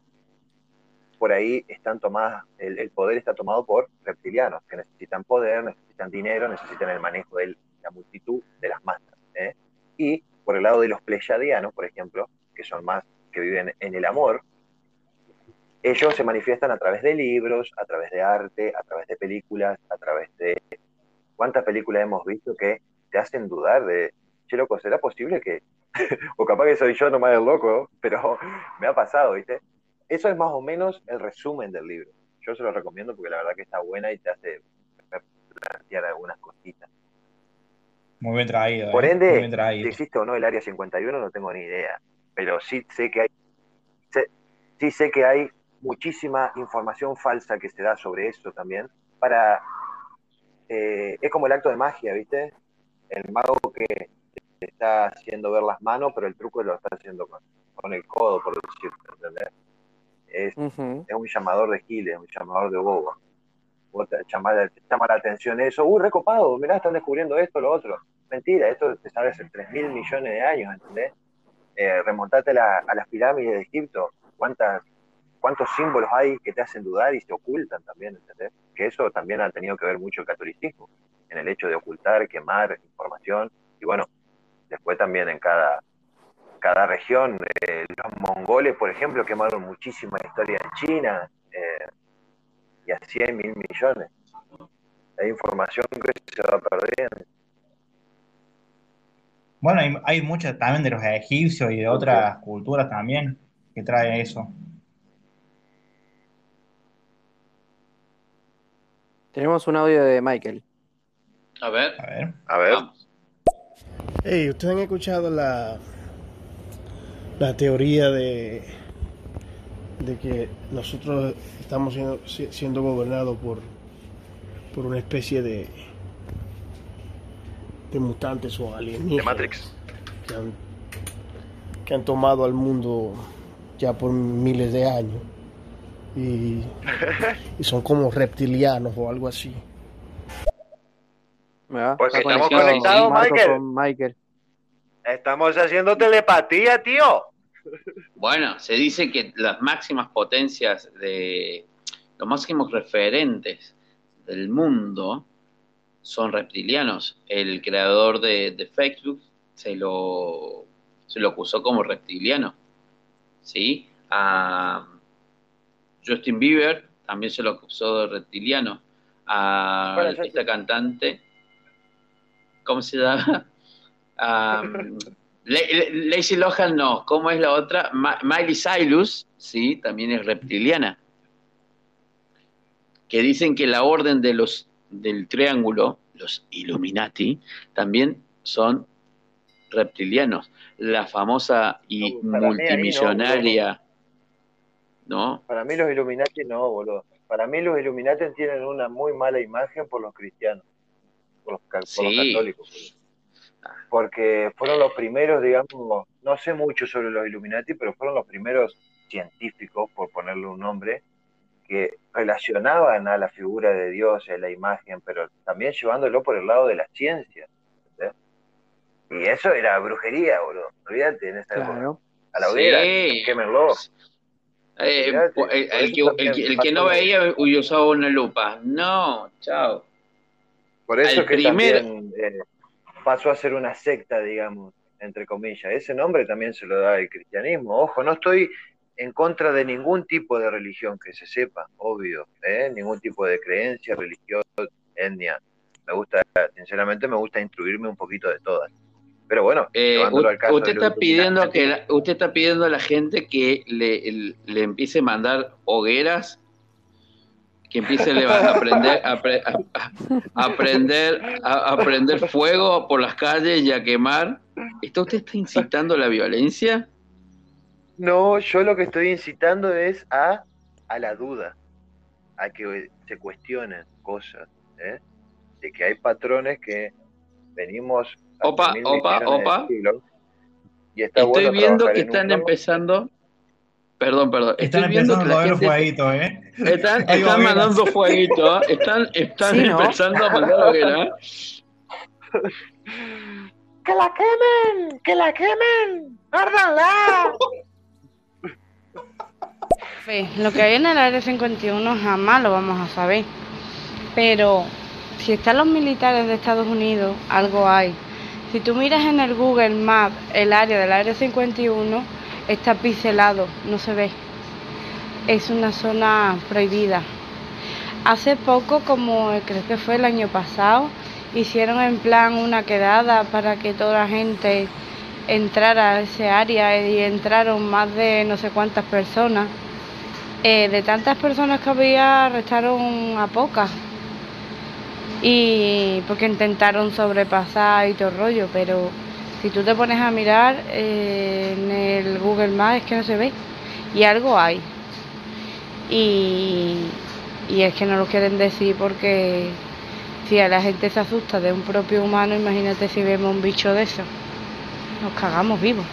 por ahí están tomadas, el, el poder está tomado por reptilianos, que necesitan poder, necesitan dinero, necesitan el manejo de la multitud, de las masas. ¿eh? Y por el lado de los pleyadianos, por ejemplo, que son más, que viven en el amor, ellos se manifiestan a través de libros, a través de arte, a través de películas, a través de... ¿Cuántas películas hemos visto que te hacen dudar de, che, loco, ¿será posible que... o capaz que soy yo nomás el loco, pero me ha pasado, ¿viste? Eso es más o menos el resumen del libro. Yo se lo recomiendo porque la verdad que está buena y te hace plantear algunas cositas. Muy bien traído, Por ¿eh? ende, Muy bien traído. si existe o no el Área 51 no tengo ni idea, pero sí sé que hay, sí sé que hay muchísima información falsa que se da sobre eso también, para, eh, es como el acto de magia, ¿viste? El mago que te está haciendo ver las manos, pero el truco lo está haciendo con, con el codo, por decirlo, ¿entendés? Es, es un llamador de giles, un llamador de boba. Vos te llama, te llama la atención eso, uy, recopado, mirá, están descubriendo esto, lo otro. Mentira, esto se sabe hace 3 mil millones de años, ¿entendés? Eh, remontate la- a las pirámides de Egipto, ¿cuántas, cuántos símbolos hay que te hacen dudar y se ocultan también, ¿entendés? Que eso también ha tenido que ver mucho el catolicismo, en el hecho de ocultar, quemar información, y bueno, después también en cada, cada región, eh, los mongoles, por ejemplo, quemaron muchísima historia en China, eh, y así hay mil millones. Hay información que se va perdiendo. Bueno, hay, hay muchas también de los egipcios y de otras culturas también que trae eso. Tenemos un audio de Michael. A ver. A ver. A ver. Hey, ¿ustedes han escuchado la, la teoría de, de que nosotros estamos siendo, si- siendo gobernados por, por una especie de, de mutantes o alienígenas? De Matrix. Que han, que han tomado al mundo ya por miles de años y, y son como reptilianos o algo así. ¿verdad? Porque Está estamos conectado conectados, Michael. con Michael. Estamos haciendo telepatía, tío. Bueno, se dice que las máximas potencias de los máximos referentes del mundo son reptilianos. El creador de, de Facebook se lo, se lo acusó como reptiliano. ¿Sí? A Justin Bieber también se lo acusó de reptiliano. A Bueno, esta cantante, ¿cómo se llama? La- Lacey Lohan no, ¿cómo es la otra? Ma- Miley Cyrus, sí, también es reptiliana. Que dicen que la orden de los del triángulo, los Illuminati, también son reptilianos. La famosa y no, multimillonaria, ¿no? Para mí los Illuminati no, boludo. Para mí los Illuminati tienen una muy mala imagen por los cristianos, por los, católicos. boludo. Porque fueron los primeros, digamos, no sé mucho sobre los Illuminati, pero fueron los primeros científicos, por ponerle un nombre, que relacionaban a la figura de Dios, a la imagen, pero también llevándolo por el lado de la ciencia. ¿entendés? Y eso era brujería, boludo. Olvídate en esa época. A la hoguera, Sí. quémenlo. Eh, el, que, también el que- el que no veía usaba una lupa. No, chao. Por eso Al que primer- también eh, pasó a ser una secta, digamos, entre comillas. Ese nombre también se lo da el cristianismo. Ojo, no estoy en contra de ningún tipo de religión que se sepa, obvio, ¿eh? ningún tipo de creencia, religión, etnia. Me gusta, sinceramente, me gusta instruirme un poquito de todas. Pero bueno, Eh, al caso usted está pidiendo que la- usted está pidiendo a la gente que le, le empiece a mandar hogueras, que empiece a, aprender a, a- a- a prender a, a prender fuego por las calles y a quemar. ¿Esto usted está incitando a la violencia? No, yo lo que estoy incitando es a, a la duda, a que se cuestionen cosas, ¿eh? de que hay patrones que venimos Opa, opa, opa. siglos, y está Estoy bueno viendo que están empezando. Perdón, perdón. Están Estoy viendo que empezando a la gente fueguitos, ¿eh? están, están mandando fueguito, ¿eh? están, están Sí, ¿no? empezando a mandar hogueras. ¡Que la quemen! ¡Que la quemen! ¡Árdanla! Lo que hay en el área 51 jamás lo vamos a saber. Pero si están los militares de Estados Unidos, algo hay. Si tú miras en el Google Map el área del área 51, está pixelado, no se ve. Es una zona prohibida. Hace poco, como creo que fue el año pasado, hicieron en plan una quedada para que toda la gente entrara a ese área y entraron más de no sé cuántas personas. Eh, de tantas personas que había, arrestaron a pocas. Y porque intentaron sobrepasar y todo rollo, pero si tú te pones a mirar eh, en el Google Maps es que no se ve. Y algo hay. Y, y es que no lo quieren decir porque si a la gente se asusta de un propio humano, imagínate si vemos un bicho de eso. Nos cagamos vivos.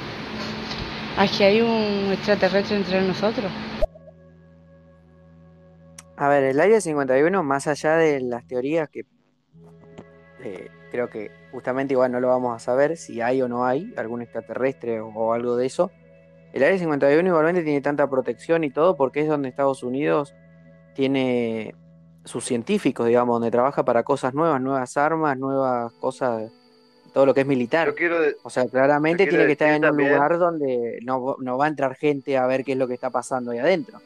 Aquí hay un extraterrestre entre nosotros. A ver, el área 51, más allá de las teorías que eh, creo que justamente igual no lo vamos a saber si hay o no hay algún extraterrestre o, o algo de eso. El área 51 igualmente tiene tanta protección y todo porque es donde Estados Unidos tiene sus científicos, digamos, donde trabaja para cosas nuevas, nuevas armas, nuevas cosas, todo lo que es militar. Quiero, O sea, claramente tiene que estar en un también- lugar donde no, no va a entrar gente a ver qué es lo que está pasando ahí adentro.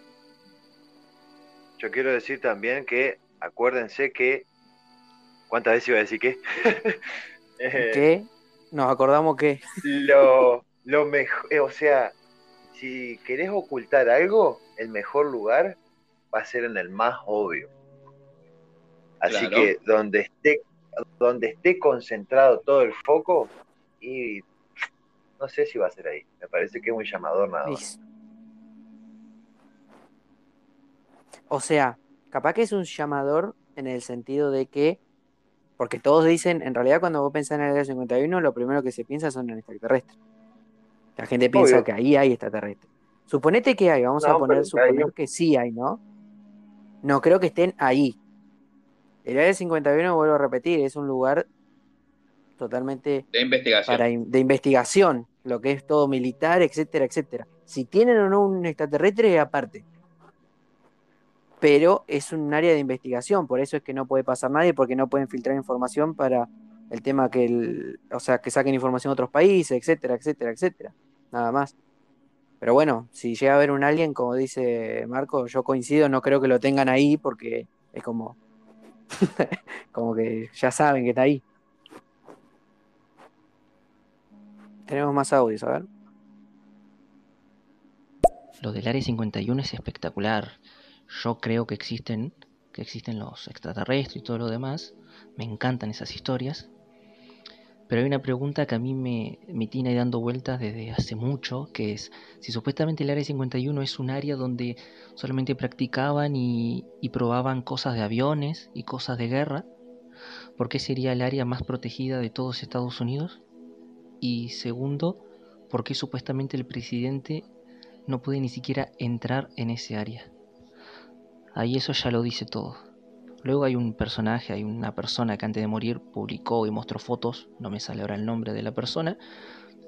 Yo quiero decir también que acuérdense que. ¿Cuántas veces iba a decir qué? Eh, ¿Qué? nos acordamos que Lo, lo mejor, o sea, si querés ocultar algo, el mejor lugar va a ser en el más obvio. Así Claro. que donde esté, donde esté concentrado todo el foco, y no sé si va a ser ahí. Me parece que es un llamador nada más. es- O sea, capaz que es un llamador en el sentido de que, porque todos dicen, en realidad cuando vos pensás en el área 51, lo primero que se piensa son en extraterrestres. La gente piensa Obvio. que ahí hay extraterrestres. Suponete que hay, vamos a poner, suponer que sí hay, ¿no? No creo que estén ahí. El área 51, vuelvo a repetir, es un lugar totalmente De investigación. para in- de investigación, lo que es todo militar, etcétera, etcétera. Si tienen o no un extraterrestre es aparte. Pero es un área de investigación, por eso es que no puede pasar nadie, porque no pueden filtrar información para el tema que el, o sea, que saquen información de otros países, etcétera, etcétera, etcétera. Nada más. Pero bueno, si llega a haber un alien, como dice Marco, yo coincido, no creo que lo tengan ahí porque es como como que ya saben que está ahí. Tenemos más audios, a ver. Lo del Área 51 es espectacular. Yo creo que existen, que existen los extraterrestres y todo lo demás. Me encantan esas historias. Pero hay una pregunta que a mí me, me tiene dando vueltas desde hace mucho, que es si supuestamente el Área 51 es un área donde solamente practicaban y, y probaban cosas de aviones y cosas de guerra, ¿por qué sería el área más protegida de todos Estados Unidos? Y segundo, ¿por qué supuestamente el presidente no puede ni siquiera entrar en ese área? Ahí eso ya lo dice todo. Luego hay un personaje, hay una persona que antes de morir publicó y mostró fotos, no me sale ahora el nombre de la persona,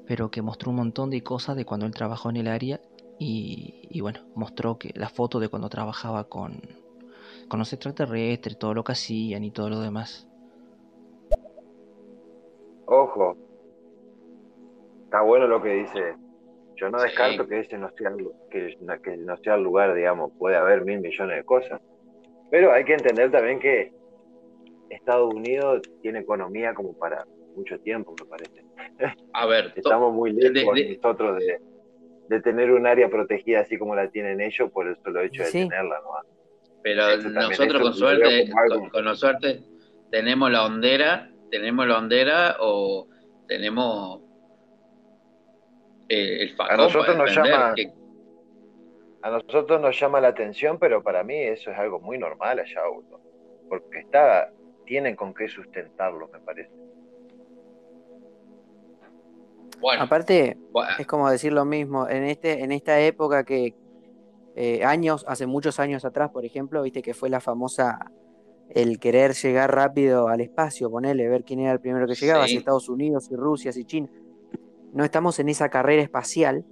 pero que mostró un montón de cosas de cuando él trabajó en el área y, bueno, mostró que la foto de cuando trabajaba con, con los extraterrestres, todo lo que hacían y todo lo demás. Ojo, está bueno lo que dice. Yo no Sí. descarto que ese no sea, que, no- que no sea el lugar, digamos, puede haber mil millones de cosas. Pero hay que entender también que Estados Unidos tiene economía como para mucho tiempo, me parece. A ver, Estamos muy lejos de- de- nosotros de, de tener un área protegida así como la tienen ellos por el solo hecho de Sí. tenerla, ¿no? pero nosotros con suerte, con, con la suerte, tenemos la hondera, tenemos la hondera o tenemos eh, el A nosotros para nos llama- que- A nosotros nos llama la atención, pero para mí eso es algo muy normal allá. Porque está, tienen con qué sustentarlo, me parece. bueno, Aparte, bueno, es como decir lo mismo, en este, en esta época que eh, años, hace muchos años atrás, por ejemplo, viste que fue la famosa el querer llegar rápido al espacio, ponerle, ver quién era el primero que llegaba, Sí. si Estados Unidos, si Rusia, si China. No estamos en esa carrera espacial,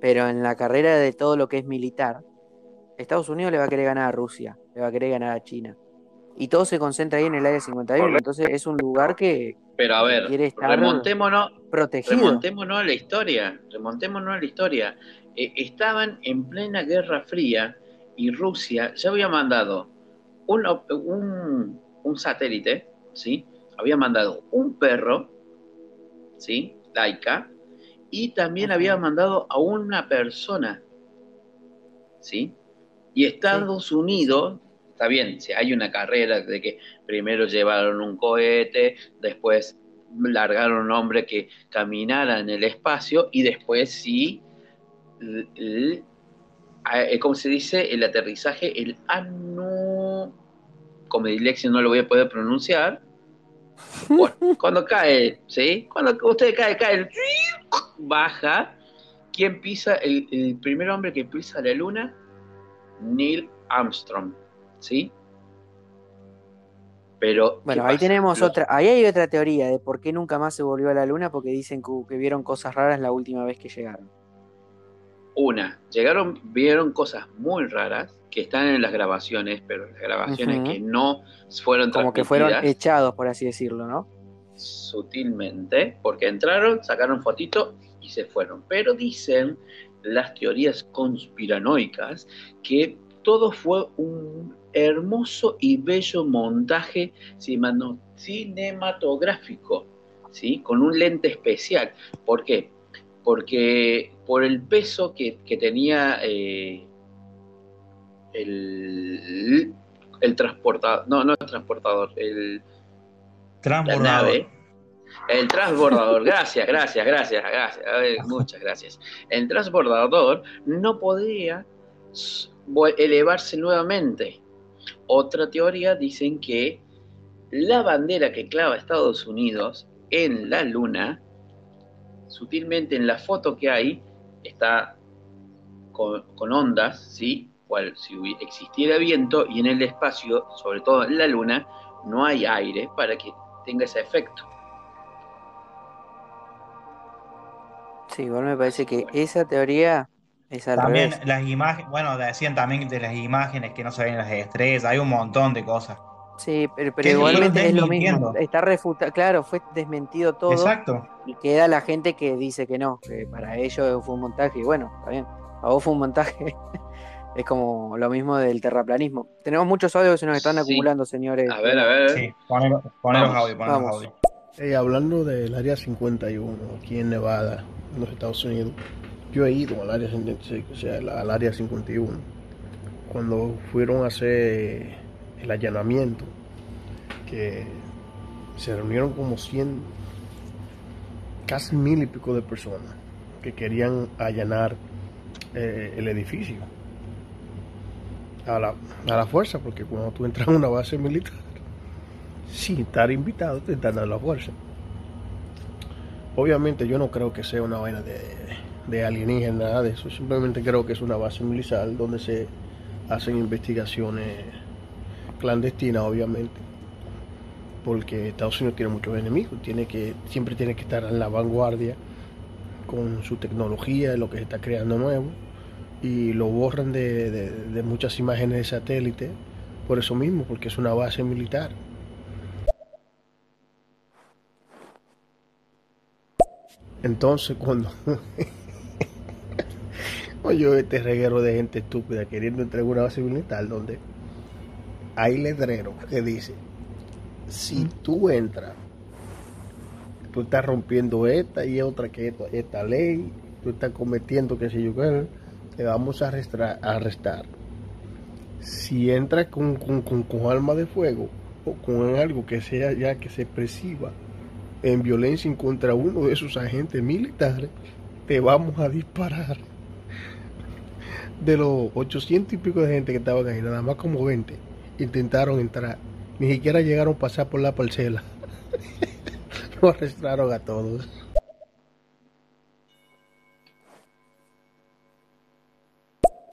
pero en la carrera de todo lo que es militar, Estados Unidos le va a querer ganar a Rusia, le va a querer ganar a China. Y todo se concentra ahí en el área 51, Correcto. entonces es un lugar que pero a ver, quiere estar remontémonos, protegido. remontémonos a la historia, remontémonos a la historia. Eh, estaban en plena Guerra Fría y Rusia ya había mandado un, un, un satélite, ¿sí? Había mandado un perro, ¿sí? Laika, y también había mandado a una persona, ¿sí? Y Estados Unidos, está bien, si hay una carrera de que primero llevaron un cohete, después largaron un hombre que caminara en el espacio y después sí, eh, ¿cómo se dice? El aterrizaje, el anu, como dislexia no lo voy a poder pronunciar. Bueno, cuando cae, ¿sí? Cuando usted cae, cae, el baja. ¿Quién pisa? El, el primer hombre que pisa la luna, Neil Armstrong, ¿sí? Pero, Bueno, ¿qué ahí pasa? tenemos Los- otra, ahí hay otra teoría de por qué nunca más se volvió a la luna, porque dicen que, que vieron cosas raras la última vez que llegaron. Una, llegaron, vieron cosas muy raras que están en las grabaciones, pero las grabaciones que no fueron Como que fueron echados, por así decirlo, ¿no? sutilmente, porque entraron, sacaron fotito y se fueron. Pero dicen las teorías conspiranoicas que todo fue un hermoso y bello montaje cinematográfico, ¿sí? Con un lente especial. ¿Por qué? Porque por el peso que, que tenía eh, el, el transportador, no, no el transportador, el Transbordador. la nave, el transbordador, gracias, gracias, gracias, gracias, muchas gracias. El transbordador no podía elevarse nuevamente. Otra teoría dicen que la bandera que clava Estados Unidos en la luna, sutilmente en la foto que hay, está con, con ondas, ¿sí? Cual si existiera viento y en el espacio, sobre todo en la luna, no hay aire para que tenga ese efecto. Sí, igual me parece que esa teoría es al También revés. las imágenes, bueno, decían también de las imágenes que no se ven las estrellas, hay un montón de cosas. Sí, pero, igualmente es lo mismo. Está refutado, claro, fue desmentido todo. Exacto. Y queda la gente que dice que no, que para ellos fue un montaje. Y bueno, está bien. A vos fue un montaje. es como lo mismo del terraplanismo. Tenemos muchos audios que se nos están Sí. acumulando, señores. A ver, a ver. Sí, Vamos, audio, ponelo vamos. audio. Eh, hablando del área 51, aquí en Nevada, en los Estados Unidos, yo he ido al área, 50 o sea, al área 51. Cuando fueron a hacer el allanamiento, que se reunieron como 100, casi mil y pico de personas que querían allanar eh, el edificio a la, a fuerza, porque cuando tú entras a una base militar, sin estar invitado, te están dando la fuerza. Obviamente yo no creo que sea una vaina de, de alienígena, nada de eso. Simplemente creo que es una base militar donde se hacen investigaciones clandestinas, obviamente. Porque Estados Unidos tiene muchos enemigos, tiene que, siempre tiene que estar en la vanguardia con su tecnología, lo que se está creando nuevo, y lo borran de, de- de muchas imágenes de satélite por eso mismo, porque es una base militar. Entonces, cuando oye este reguero de gente estúpida queriendo entrar en una base militar donde hay letreros que dice, si tú entras, tú estás rompiendo esta y otra que esta, esta ley, tú estás cometiendo que si yo qué, te vamos a arrestar. a arrestar. Si entras con, con, con, con arma de fuego o con algo que sea ya que se perciba en violencia en contra uno de esos agentes militares, te vamos a disparar. De los 800 y pico de gente que estaban ahí, nada más como 20 intentaron entrar. Ni siquiera llegaron a pasar por la parcela. Lo arrestaron a todos.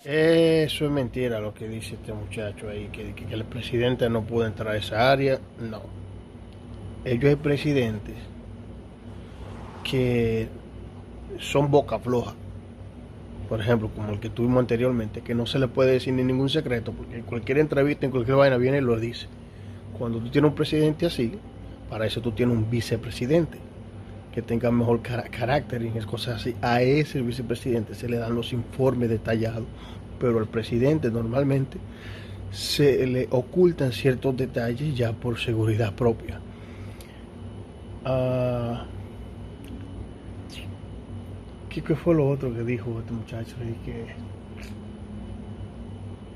Eso es mentira lo que dice este muchacho ahí, que- que el presidente no pudo entrar a esa área. No. Ellos hay presidentes que son boca floja. Por ejemplo, como el que tuvimos anteriormente, que no se le puede decir ni ningún secreto, porque en cualquier entrevista, en cualquier vaina viene y lo dice. Cuando tú tienes un presidente así, para eso tú tienes un vicepresidente que tenga mejor carácter y cosas así. A ese vicepresidente se le dan los informes detallados, pero al presidente normalmente se le ocultan ciertos detalles ya por seguridad propia. Ah, ¿qué, fue lo otro que dijo este muchacho? ahí que,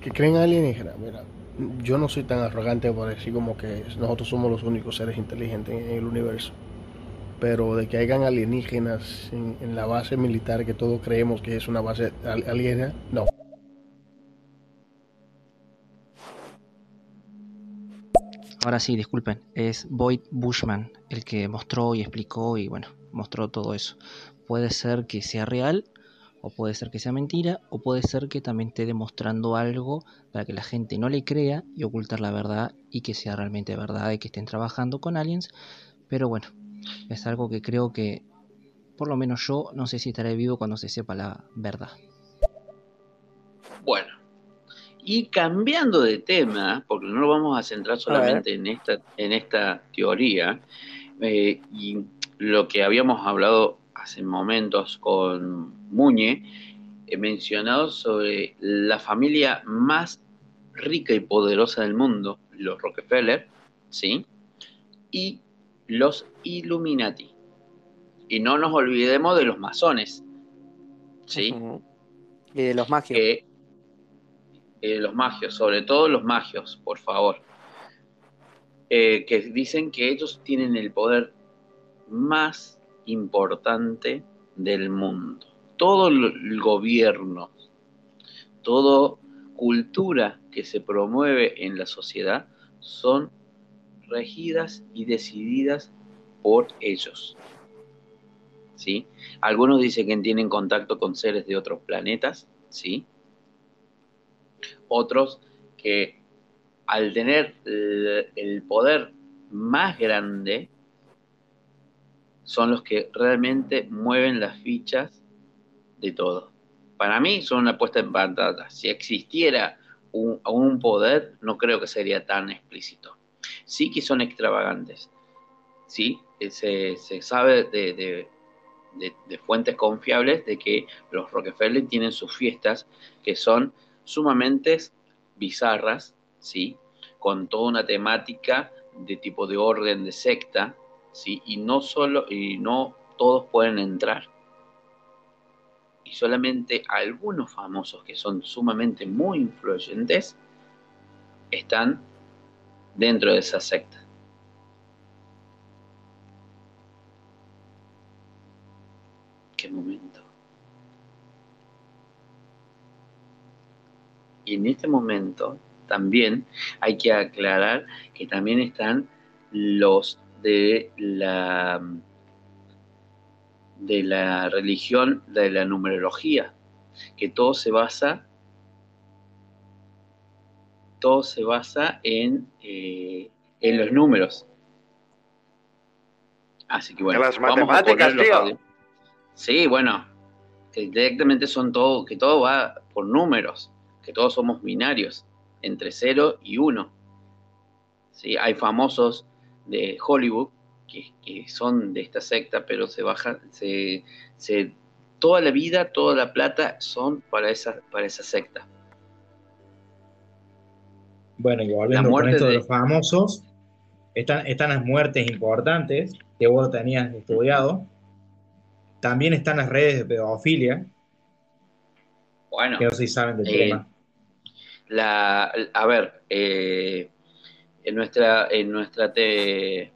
que creen alienígenas. Mira, yo no soy tan arrogante por decir como que nosotros somos los únicos seres inteligentes en el universo. Pero de que hayan alienígenas en, en la base militar que todos creemos que es una base al- alienígena, no. Ahora sí, disculpen, es Boyd Bushman el que mostró y explicó y bueno, mostró todo eso. Puede ser que sea real, o puede ser que sea mentira, o puede ser que también esté demostrando algo para que la gente no le crea y ocultar la verdad y que sea realmente verdad y que estén trabajando con aliens. Pero bueno, es algo que creo que, por lo menos yo, no sé si estaré vivo cuando se sepa la verdad. Bueno, y cambiando de tema, porque no lo vamos a centrar solamente en esta, en esta teoría, eh, y lo que habíamos hablado hace momentos con Muñe, he mencionado sobre la familia más rica y poderosa del mundo, los Rockefeller, ¿sí? Y los Illuminati, Y no nos olvidemos de los masones. ¿Sí? Y de los magios. Eh, los magios, sobre todo los magios, por favor, eh, que dicen que ellos tienen el poder más importante del mundo. Todo el gobierno, toda cultura que se promueve en la sociedad son regidas y decididas por ellos. ¿Sí? Algunos dicen que tienen contacto con seres de otros planetas, ¿sí? Otros que al tener el, poder más grande son los que realmente mueven las fichas de todo. Para mí son una puesta en pantalla. Si existiera un, poder, no creo que sería tan explícito. Sí que son extravagantes. Sí, se, se sabe de- de- de fuentes confiables de que los Rockefeller tienen sus fiestas que son sumamente bizarras, ¿sí? Con toda una temática de tipo de orden de secta, ¿sí? Y no solo, y no todos pueden entrar. Y solamente algunos famosos que son sumamente muy influyentes están dentro de esa secta. Y en este momento también hay que aclarar que también están los de la de la religión de la numerología, que todo se basa todo se basa en, eh, en los números. Así que bueno, En las vamos a matemáticas, los tío. Sí, bueno, que directamente son todo, que todo va por números, que todos somos binarios, entre 0 y 1. ¿Sí? Hay famosos de Hollywood que, que son de esta secta, pero se bajan, se, se, toda la vida, toda la plata son para esa, para esa secta. Bueno, y volviendo con esto de de- los famosos, están, están las muertes importantes que vos tenías estudiado. También están las redes de pedofilia, Bueno, que no saben del eh, tema. la, a ver, eh, en nuestra, en nuestra te,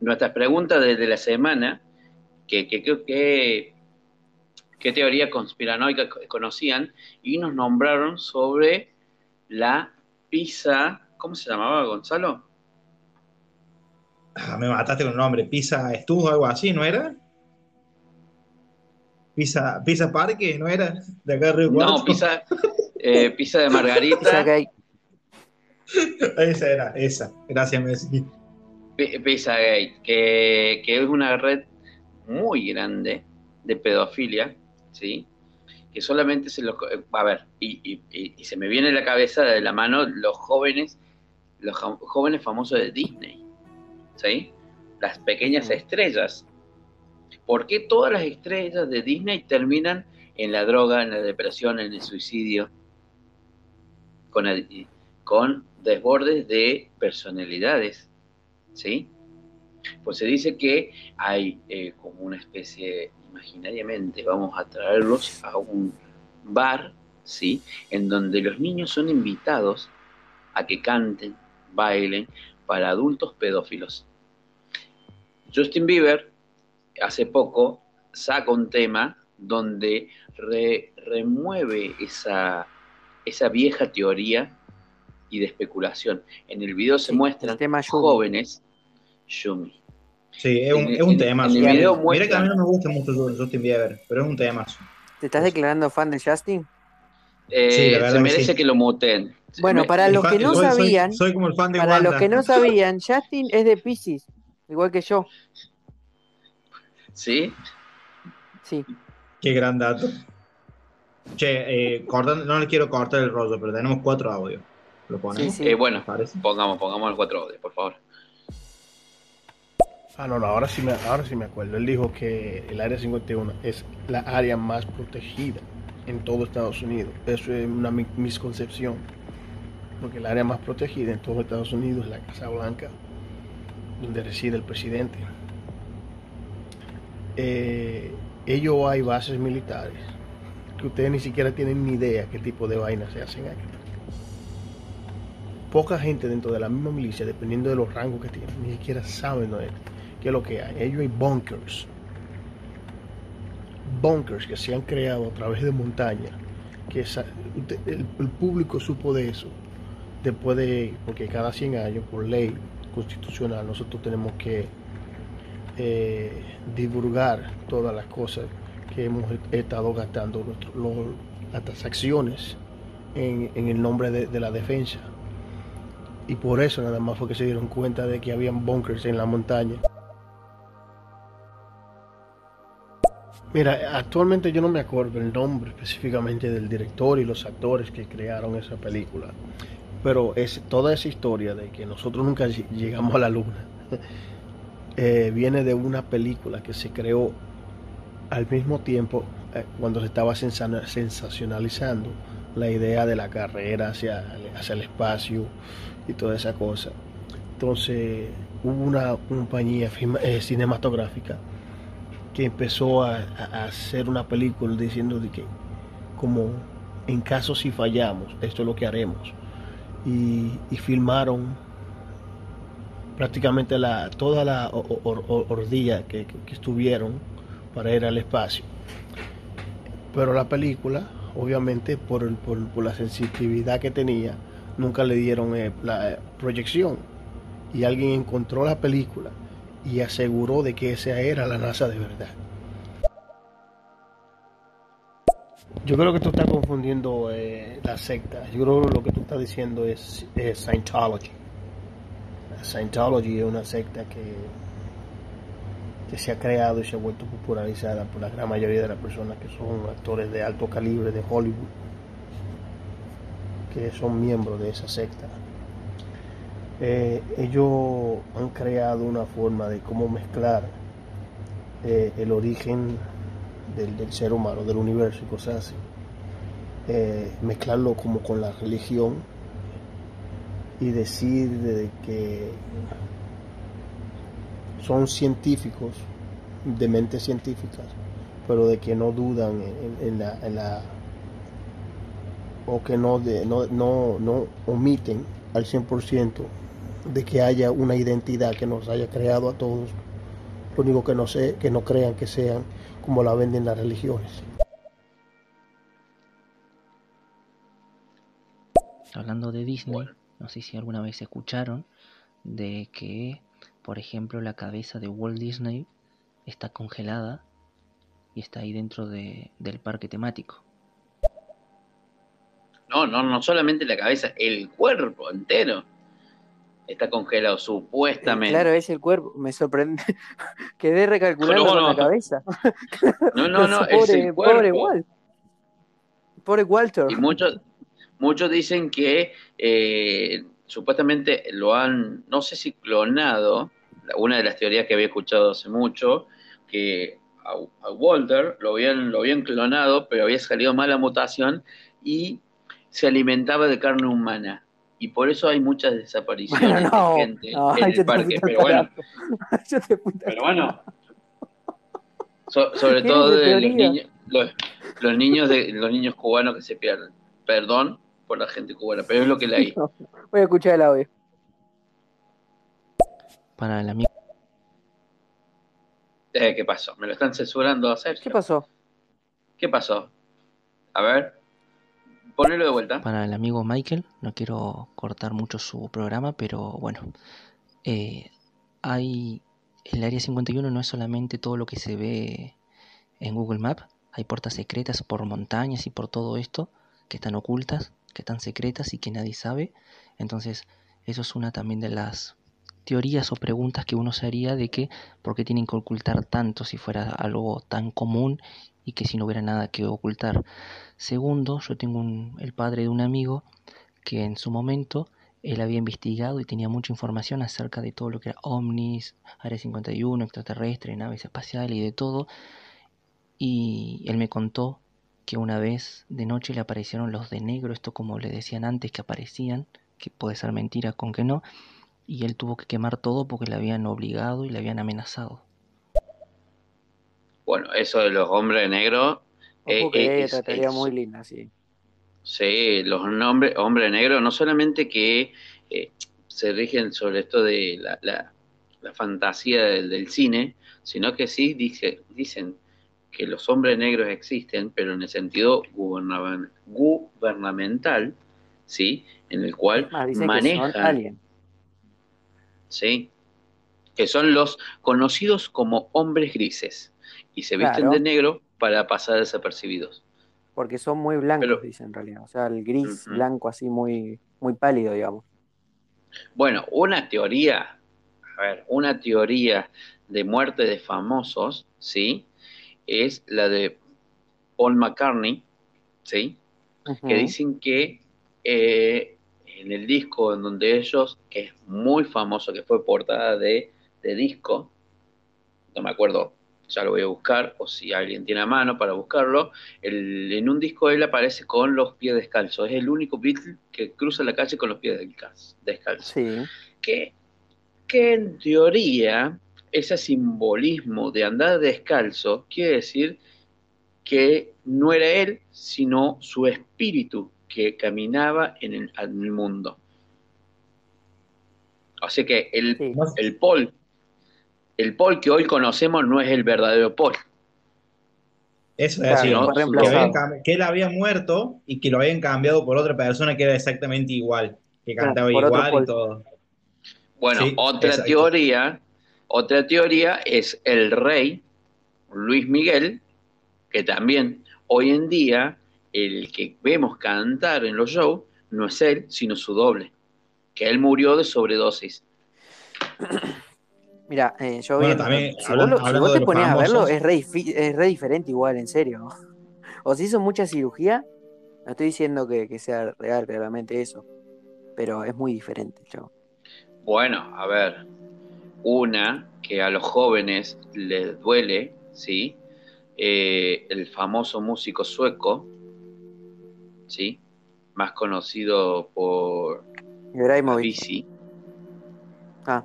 nuestras preguntas de, de la semana, que, que que qué teoría conspiranoica co- conocían, y nos nombraron sobre la pizza, ¿cómo se llamaba Gonzalo? Ah, me mataste con el nombre. Pizza Estuvo, algo así, ¿no era? Pizza, Pizza Parque, ¿no era? De acá de Río Cuarto. No, pizza, eh, pizza de Pizza margarita, gay. Esa era, esa. Gracias, Messi. Pi- Pizzagate, que, que es una red muy grande de pedofilia, ¿sí? Que solamente se lo... A ver, y, y- y- y se me viene a la cabeza de la mano los jóvenes, los jóvenes famosos de Disney, ¿sí? Las pequeñas estrellas. ¿Por qué todas las estrellas de Disney terminan en la droga, en la depresión, en el suicidio? Con, desbordes de personalidades, ¿sí? Pues se dice que hay eh, como una especie, imaginariamente, vamos a traerlos a un bar, ¿sí? En donde los niños son invitados a que canten, bailen para adultos pedófilos. Justin Bieber hace poco saca un tema donde re- remueve esa, esa vieja teoría y de especulación. En el video se muestran tema Yumi. jóvenes, Yumi. Sí, es un, En- es un en- tema. en el video Mira que a mí no me gusta mucho Justin Bieber, pero es un tema. ¿Te estás declarando fan de Justin? Eh, Sí, la se que merece sí. que lo muteen. Bueno, para los que no soy- sabían, Soy, como el fan de para los que no sabían, Justin es de Pisces, igual que yo. ¿Sí? Sí. Qué gran dato. Che, eh, cortando- no le quiero cortar el rollo, pero tenemos cuatro audios. ¿Lo ponemos? Eh, bueno, ¿Parece? pongamos, pongamos los cuatro audios, por favor. Ah, no, no, ahora sí, me, ahora sí me acuerdo. Él dijo que el Área 51 es la área más protegida en todo Estados Unidos. Eso es una mi- misconcepción. Porque el área más protegida en todo Estados Unidos es la Casa Blanca, donde reside el presidente. Eh, ellos hay bases militares que ustedes ni siquiera tienen ni idea qué tipo de vainas se hacen aquí. Poca gente dentro de la misma milicia, dependiendo de los rangos que tienen, ni siquiera saben ¿no? qué es lo que hay. Ellos hay bunkers. Bunkers que se han creado a través de montañas. Que el, el público supo de eso después de, porque cada 100 años, por ley constitucional, nosotros tenemos que eh, divulgar todas las cosas que hemos estado gastando, nuestro- las transacciones en, el nombre de, de la defensa. Y por eso nada más fue que se dieron cuenta de que habían bunkers en la montaña. Mira, actualmente yo no me acuerdo el nombre específicamente del director y los actores que crearon esa película, pero es toda esa historia de que nosotros nunca ll- llegamos a la luna eh, viene de una película que se creó al mismo tiempo eh, cuando se estaba sensa- sensacionalizando la idea de la carrera hacia, hacia el espacio y toda esa cosa. Entonces hubo una compañía eh, cinematográfica que empezó a, hacer una película diciendo de que como en caso si fallamos, esto es lo que haremos. Y filmaron prácticamente la, toda la or- ordilla que, que- estuvieron para ir al espacio. Pero la película, obviamente, por, el- por- por la sensitividad que tenía, nunca le dieron eh, la eh, proyección. Y alguien encontró la película y aseguró de que esa era la NASA de verdad. Yo creo que tú estás confundiendo eh, la secta. Yo creo que lo que tú estás diciendo es Scientology. Scientology es una secta que, que se ha creado y se ha vuelto popularizada por la gran mayoría de las personas que son actores de alto calibre de Hollywood, que son miembros de esa secta. Eh, ellos han creado una forma de cómo mezclar eh, el origen del, ser humano, del universo y cosas así. Eh, mezclarlo como con la religión y decir de que son científicos, de mentes científicas, pero de que no dudan en, en la, en la- o que no, de- no, no, no omiten al 100% de que haya una identidad que nos haya creado a todos. Lo único que no sé, que no crean que sean como la venden las religiones. Hablando de Disney, no sé si alguna vez escucharon de que, por ejemplo, la cabeza de Walt Disney está congelada y está ahí dentro de- del parque temático. No, no, no solamente la cabeza, el cuerpo entero está congelado, supuestamente. Claro, es el cuerpo. Me sorprende. Quedé recalculando No, con no. la cabeza. No, no, no, es pobre, el pobre cuerpo. Walt. Pobre Walter. Y muchos, muchos dicen que eh, supuestamente lo han, no sé si clonado, una de las teorías que había escuchado hace mucho, que a, a Walter lo habían, lo habían clonado, pero había salido mala mutación y se alimentaba de carne humana. Y por eso hay muchas desapariciones Bueno, no. de gente no, en el parque. Pero bueno, pero bueno, so- sobre ¿Qué todo de los niños, los, los niños de los niños cubanos que se pierden. Perdón por la gente cubana, pero es lo que leí. No, Voy a escuchar el audio. Para el amigo, Eh, ¿Qué pasó? ¿Me lo están censurando a Sergio? ¿Qué pasó? ¿Qué pasó? A ver, ponelo de vuelta. para el amigo Michael, no quiero cortar mucho su programa, pero bueno, eh, hay el área 51 no es solamente todo lo que se ve en Google Maps, hay puertas secretas por montañas y por todo esto que están ocultas, que están secretas y que nadie sabe. Entonces, eso es una también de las teorías o preguntas que uno se haría de que por qué tienen que ocultar tanto si fuera algo tan común y que si no hubiera nada que ocultar. Segundo, yo tengo un- el padre de un amigo que en su momento él había investigado y tenía mucha información acerca de todo lo que era ovnis, Área 51, extraterrestre, naves espaciales y de todo. Y él me contó que una vez de noche le aparecieron los de negro, esto como le decían antes que aparecían, que puede ser mentira con que no, y él tuvo que quemar todo porque le habían obligado y le habían amenazado. Bueno, eso de los hombres negros. eh, eh, es- es- muy linda, sí. Sí, los nombres, hombres negros, no solamente que eh, se rigen sobre esto de la, la- la fantasía del, del cine, sino que sí dice, dicen que los hombres negros existen, pero en el sentido gubernamen- gubernamental, ¿sí? En el cual que manejan, aliens. ¿sí? Que son los conocidos como hombres grises y se visten Claro. de negro para pasar desapercibidos. Porque son muy blancos, Pero- dicen en realidad. O sea, el gris blanco así muy, muy pálido, digamos. Bueno, una teoría, a ver, una teoría de muerte de famosos, ¿sí? Es la de Paul McCartney, ¿sí? Que dicen que eh, en el disco en donde ellos, que es muy famoso, que fue portada de, de disco, no me acuerdo, ya lo voy a buscar, o si alguien tiene a mano para buscarlo, el- en un disco él aparece con los pies descalzos, es el único Beatle que cruza la calle con los pies descalzos. descalzos Sí. que, que en teoría ese simbolismo de andar descalzo quiere decir que no era él, sino su espíritu que caminaba en el, en el mundo. Así que el, el Paul, el Paul que hoy conocemos no es el verdadero Paul. Eso es Claro, decir, fue que, que él había muerto y que lo habían cambiado por otra persona que era exactamente igual, que Claro, cantaba igual y todo. Bueno, Sí, otra exacto. teoría, otra teoría es el rey Luis Miguel, que también hoy en día el que vemos cantar en los shows no es él, sino su doble, que él murió de sobredosis. Mira, eh, yo Bueno, vi- también, si, vos, si te ponías a verlo, es re, difi- es re diferente igual, en serio. O se hizo mucha cirugía, no estoy diciendo que, que sea real claramente eso, pero es muy diferente, chavo. Bueno, a ver, una que a los jóvenes les duele, ¿sí? Eh, el famoso músico sueco, ¿sí? Más conocido por Ibrahimovic. Avicii. Ah.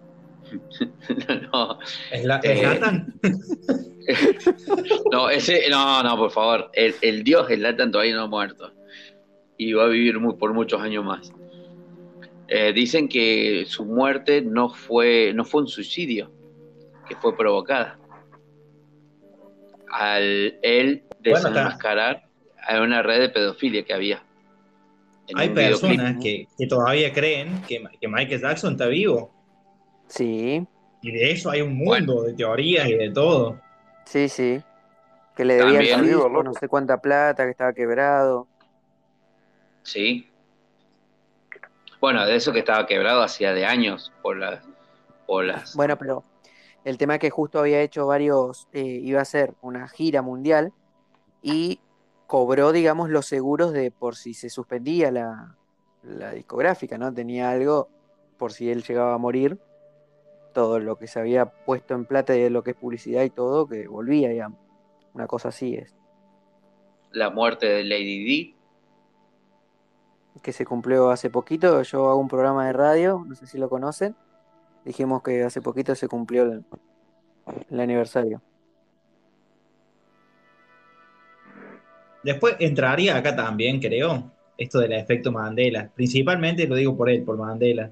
no, ¿Zla- eh, Zlatan? no, ese, no, no, por favor. El, el dios Zlatan todavía no ha muerto. Y va a vivir mu- por muchos años más. Eh, dicen que su muerte no fue, no fue un suicidio, que fue provocada. Al él desenmascarar a una red de pedofilia que había. Hay personas que, que todavía creen que, que Michael Jackson está vivo. Sí, Y de eso hay un mundo de teorías y de todo. sí, sí. Que le debía También. al Vivo, fisco loco. no sé cuánta plata, que estaba quebrado. Sí. Bueno, de eso que estaba quebrado hacía de años por las, por las Bueno, pero el tema es que justo había hecho varios, eh, iba a hacer una gira mundial y cobró, digamos, los seguros de por si se suspendía la, la discográfica, ¿no? Tenía algo por si él llegaba a morir, todo lo que se había puesto en plata y de lo que es publicidad y todo, que volvía, digamos. Una cosa así es, la muerte de Lady que se cumplió hace poquito. Yo hago un programa de radio, no sé si lo conocen. Dijimos que hace poquito se cumplió el, el aniversario. Después entraría acá también, creo, esto del efecto Mandela. Principalmente lo digo por él, por Mandela.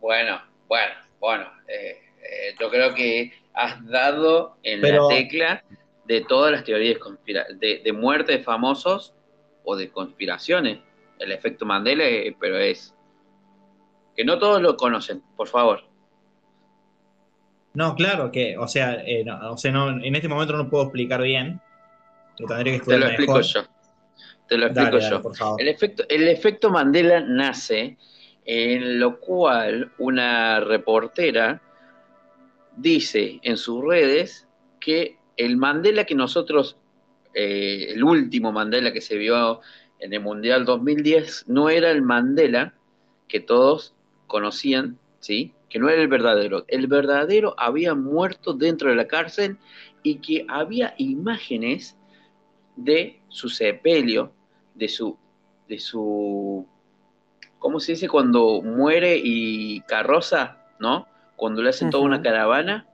Bueno, bueno, bueno. eh, eh, yo creo que has dado en Pero- la tecla de todas las teorías conspira- de, de muerte de famosos o de conspiraciones. El efecto Mandela, eh, pero es que no todos lo conocen, por favor. No, claro que, o sea, eh, no, o sea no, en este momento no puedo explicar bien. Lo que Te lo explico yo. Te lo explico dale, yo. El efecto, el efecto Mandela nace en lo cual una reportera dice en sus redes que el Mandela que nosotros, eh, el último Mandela que se vio en el Mundial 2010, no era el Mandela que todos conocían, ¿sí? Que no era el verdadero. El verdadero había muerto dentro de la cárcel y que había imágenes de su sepelio, de su, de su, ¿cómo se dice? Cuando muere y carroza, ¿no? Cuando le hacen toda una caravana.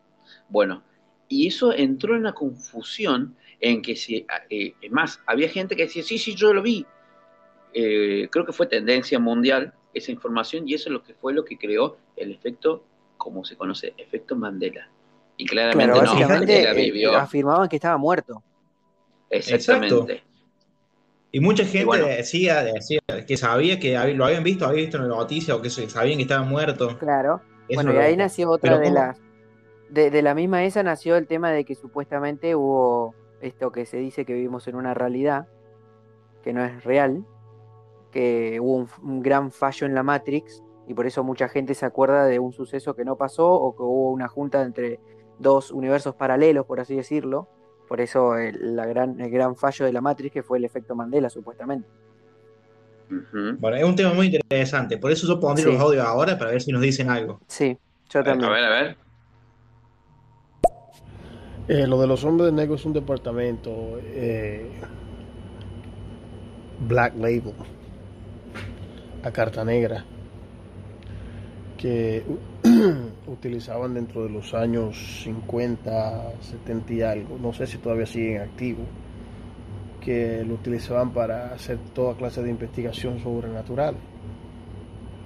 Bueno, Y eso entró en una confusión en que si, eh, es más, había gente que decía, sí, sí, yo lo vi. Eh, creo que fue tendencia mundial esa información y eso es lo que fue lo que creó el efecto, como se conoce, efecto Mandela. Y claramente Claro, no, eh, afirmaban que estaba muerto. Exactamente. Y mucha gente bueno. decía, decía que sabía que lo habían visto, había visto en la noticia o que sabían que estaba muerto. Claro. Eso bueno, y ahí nació otra pero de las. De, de la misma esa nació el tema de que supuestamente hubo esto que se dice que vivimos en una realidad que no es real, que hubo un, un gran fallo en la Matrix y por eso mucha gente se acuerda de un suceso que no pasó o que hubo una junta entre dos universos paralelos, por así decirlo. Por eso el, la gran, el gran fallo de la Matrix que fue el efecto Mandela, supuestamente. Bueno, es un tema muy interesante. Por eso yo pondré Sí. los audios ahora para ver si nos dicen algo. Sí, yo también. A ver, a ver. Eh, lo de los hombres de negro es un departamento eh, Black Label, a carta negra, que utilizaban dentro de los años 50, 70 y algo, no sé si todavía siguen activos, que lo utilizaban para hacer toda clase de investigación sobrenatural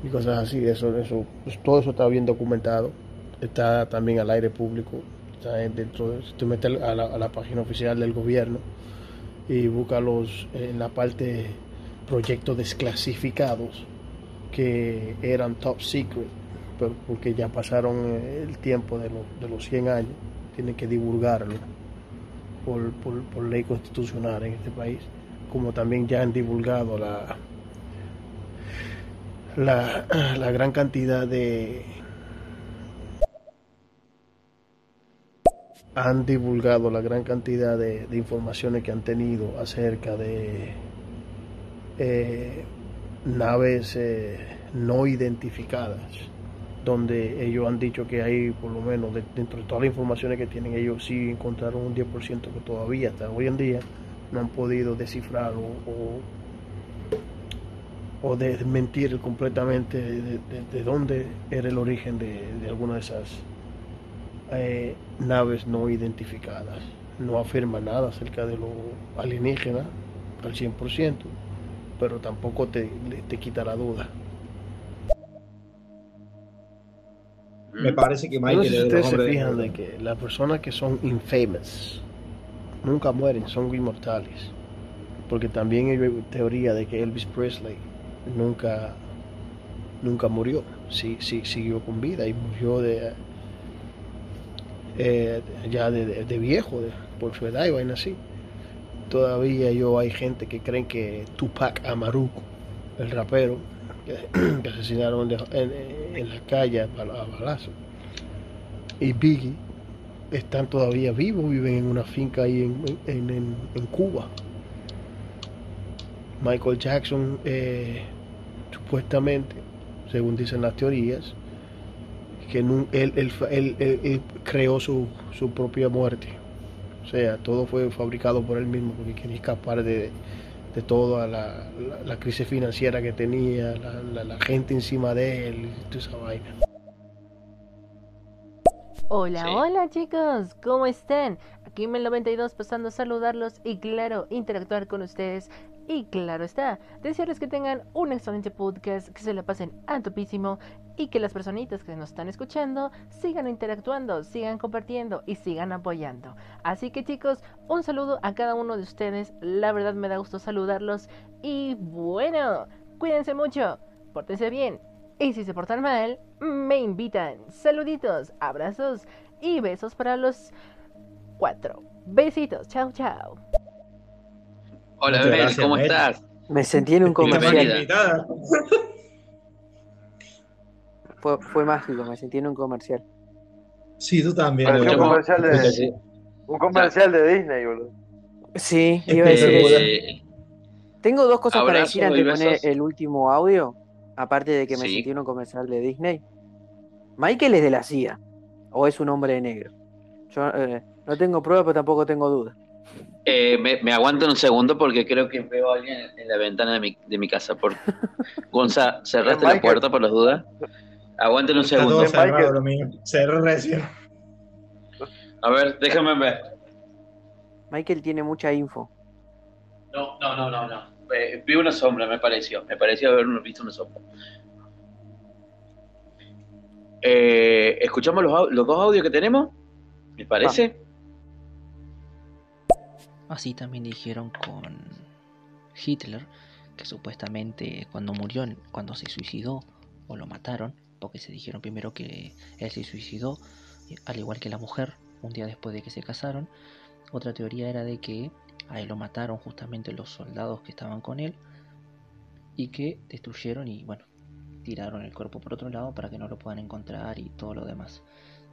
y cosas así. Eso, eso, pues, todo eso está bien documentado, está también al aire público, está dentro de, si tú metes a la, a la página oficial del gobierno y busca los en la parte proyectos desclasificados que eran top secret, pero porque ya pasaron eh, el tiempo de, los de los 100 años, tienen que divulgarlo por, por, por ley constitucional en este país, como también ya han divulgado la, la, la gran cantidad de han divulgado la gran cantidad de, de informaciones que han tenido acerca de eh, naves eh, no identificadas, donde ellos han dicho que hay, por lo menos, de- dentro de todas las informaciones que tienen, ellos sí encontraron un 10% que todavía hasta hoy en día no han podido descifrar o, o, desmentir completamente de, de- de dónde era el origen de, de alguna de esas eh, naves no identificadas. No afirma nada acerca de lo alienígena al 100%, pero tampoco te, te quita la duda. Me parece que No sé Michael si es de ustedes se de fijan de que las personas que son infamous nunca mueren, son inmortales. Porque también hay teoría de que Elvis Presley nunca, nunca murió, sí, sí, siguió con vida y murió de eh, ya de, de- de viejo, de- por su edad y vaina así. Todavía yo hay gente que creen que Tupac Amaru, el rapero, que, asesinaron en, en la calle a bal- a balazo, y Biggie están todavía vivos, viven en una finca ahí en, en- en- Cuba. Michael Jackson, eh, supuestamente, según dicen las teorías, que él, él- él- él creó su, su propia muerte. O sea, todo fue fabricado por él mismo porque quería escapar de, de toda la, la- la crisis financiera que tenía, la, la- la gente encima de él y toda esa vaina. Hola, Sí. hola chicos, ¿cómo están? Aquí Mel92 pasando a saludarlos y claro, interactuar con ustedes. Y claro está, desearles que tengan un excelente podcast, que se la pasen a topísimo y que las personitas que nos están escuchando sigan interactuando, sigan compartiendo y sigan apoyando. Así que chicos, un saludo a cada uno de ustedes, la verdad me da gusto saludarlos y bueno, cuídense mucho, pórtense bien y si se portan mal, me invitan. Saluditos, abrazos y besos para los cuatro. Besitos, chao, chao. Hola, Mel, gracias, ¿cómo Mel. estás? Me sentí en un comercial. Fue, fue mágico, me sentí en un comercial. Sí, tú también. Un comercial de, sí. un comercial de Disney, boludo. Sí, iba a decir eso. Eh, Tengo dos cosas para decir antes de poner el último audio, aparte de que me Sí. sentí en un comercial de Disney. Michael es de la CIA, o es un hombre de negro. Yo eh, no tengo pruebas, pero tampoco tengo dudas. Eh, me, me aguanto un segundo porque creo que veo a alguien en la ventana de mi, de mi casa. Por... Gonza, ¿cerraste la puerta por las dudas? Aguanten un Está todo segundo. Cerrado lo mío. Recién. A ver, déjame ver. Michael tiene mucha info. No, no, no, no, no. Eh, vi una sombra, me pareció. Me pareció haber visto una sombra. Eh, ¿Escuchamos los, los dos audios que tenemos? ¿Me parece? Así también dijeron con Hitler, que supuestamente cuando murió, cuando se suicidó o lo mataron, porque se dijeron primero que él se suicidó, al igual que la mujer, un día después de que se casaron. Otra teoría era de que a él lo mataron justamente los soldados que estaban con él y que destruyeron y bueno, tiraron el cuerpo por otro lado para que no lo puedan encontrar y todo lo demás.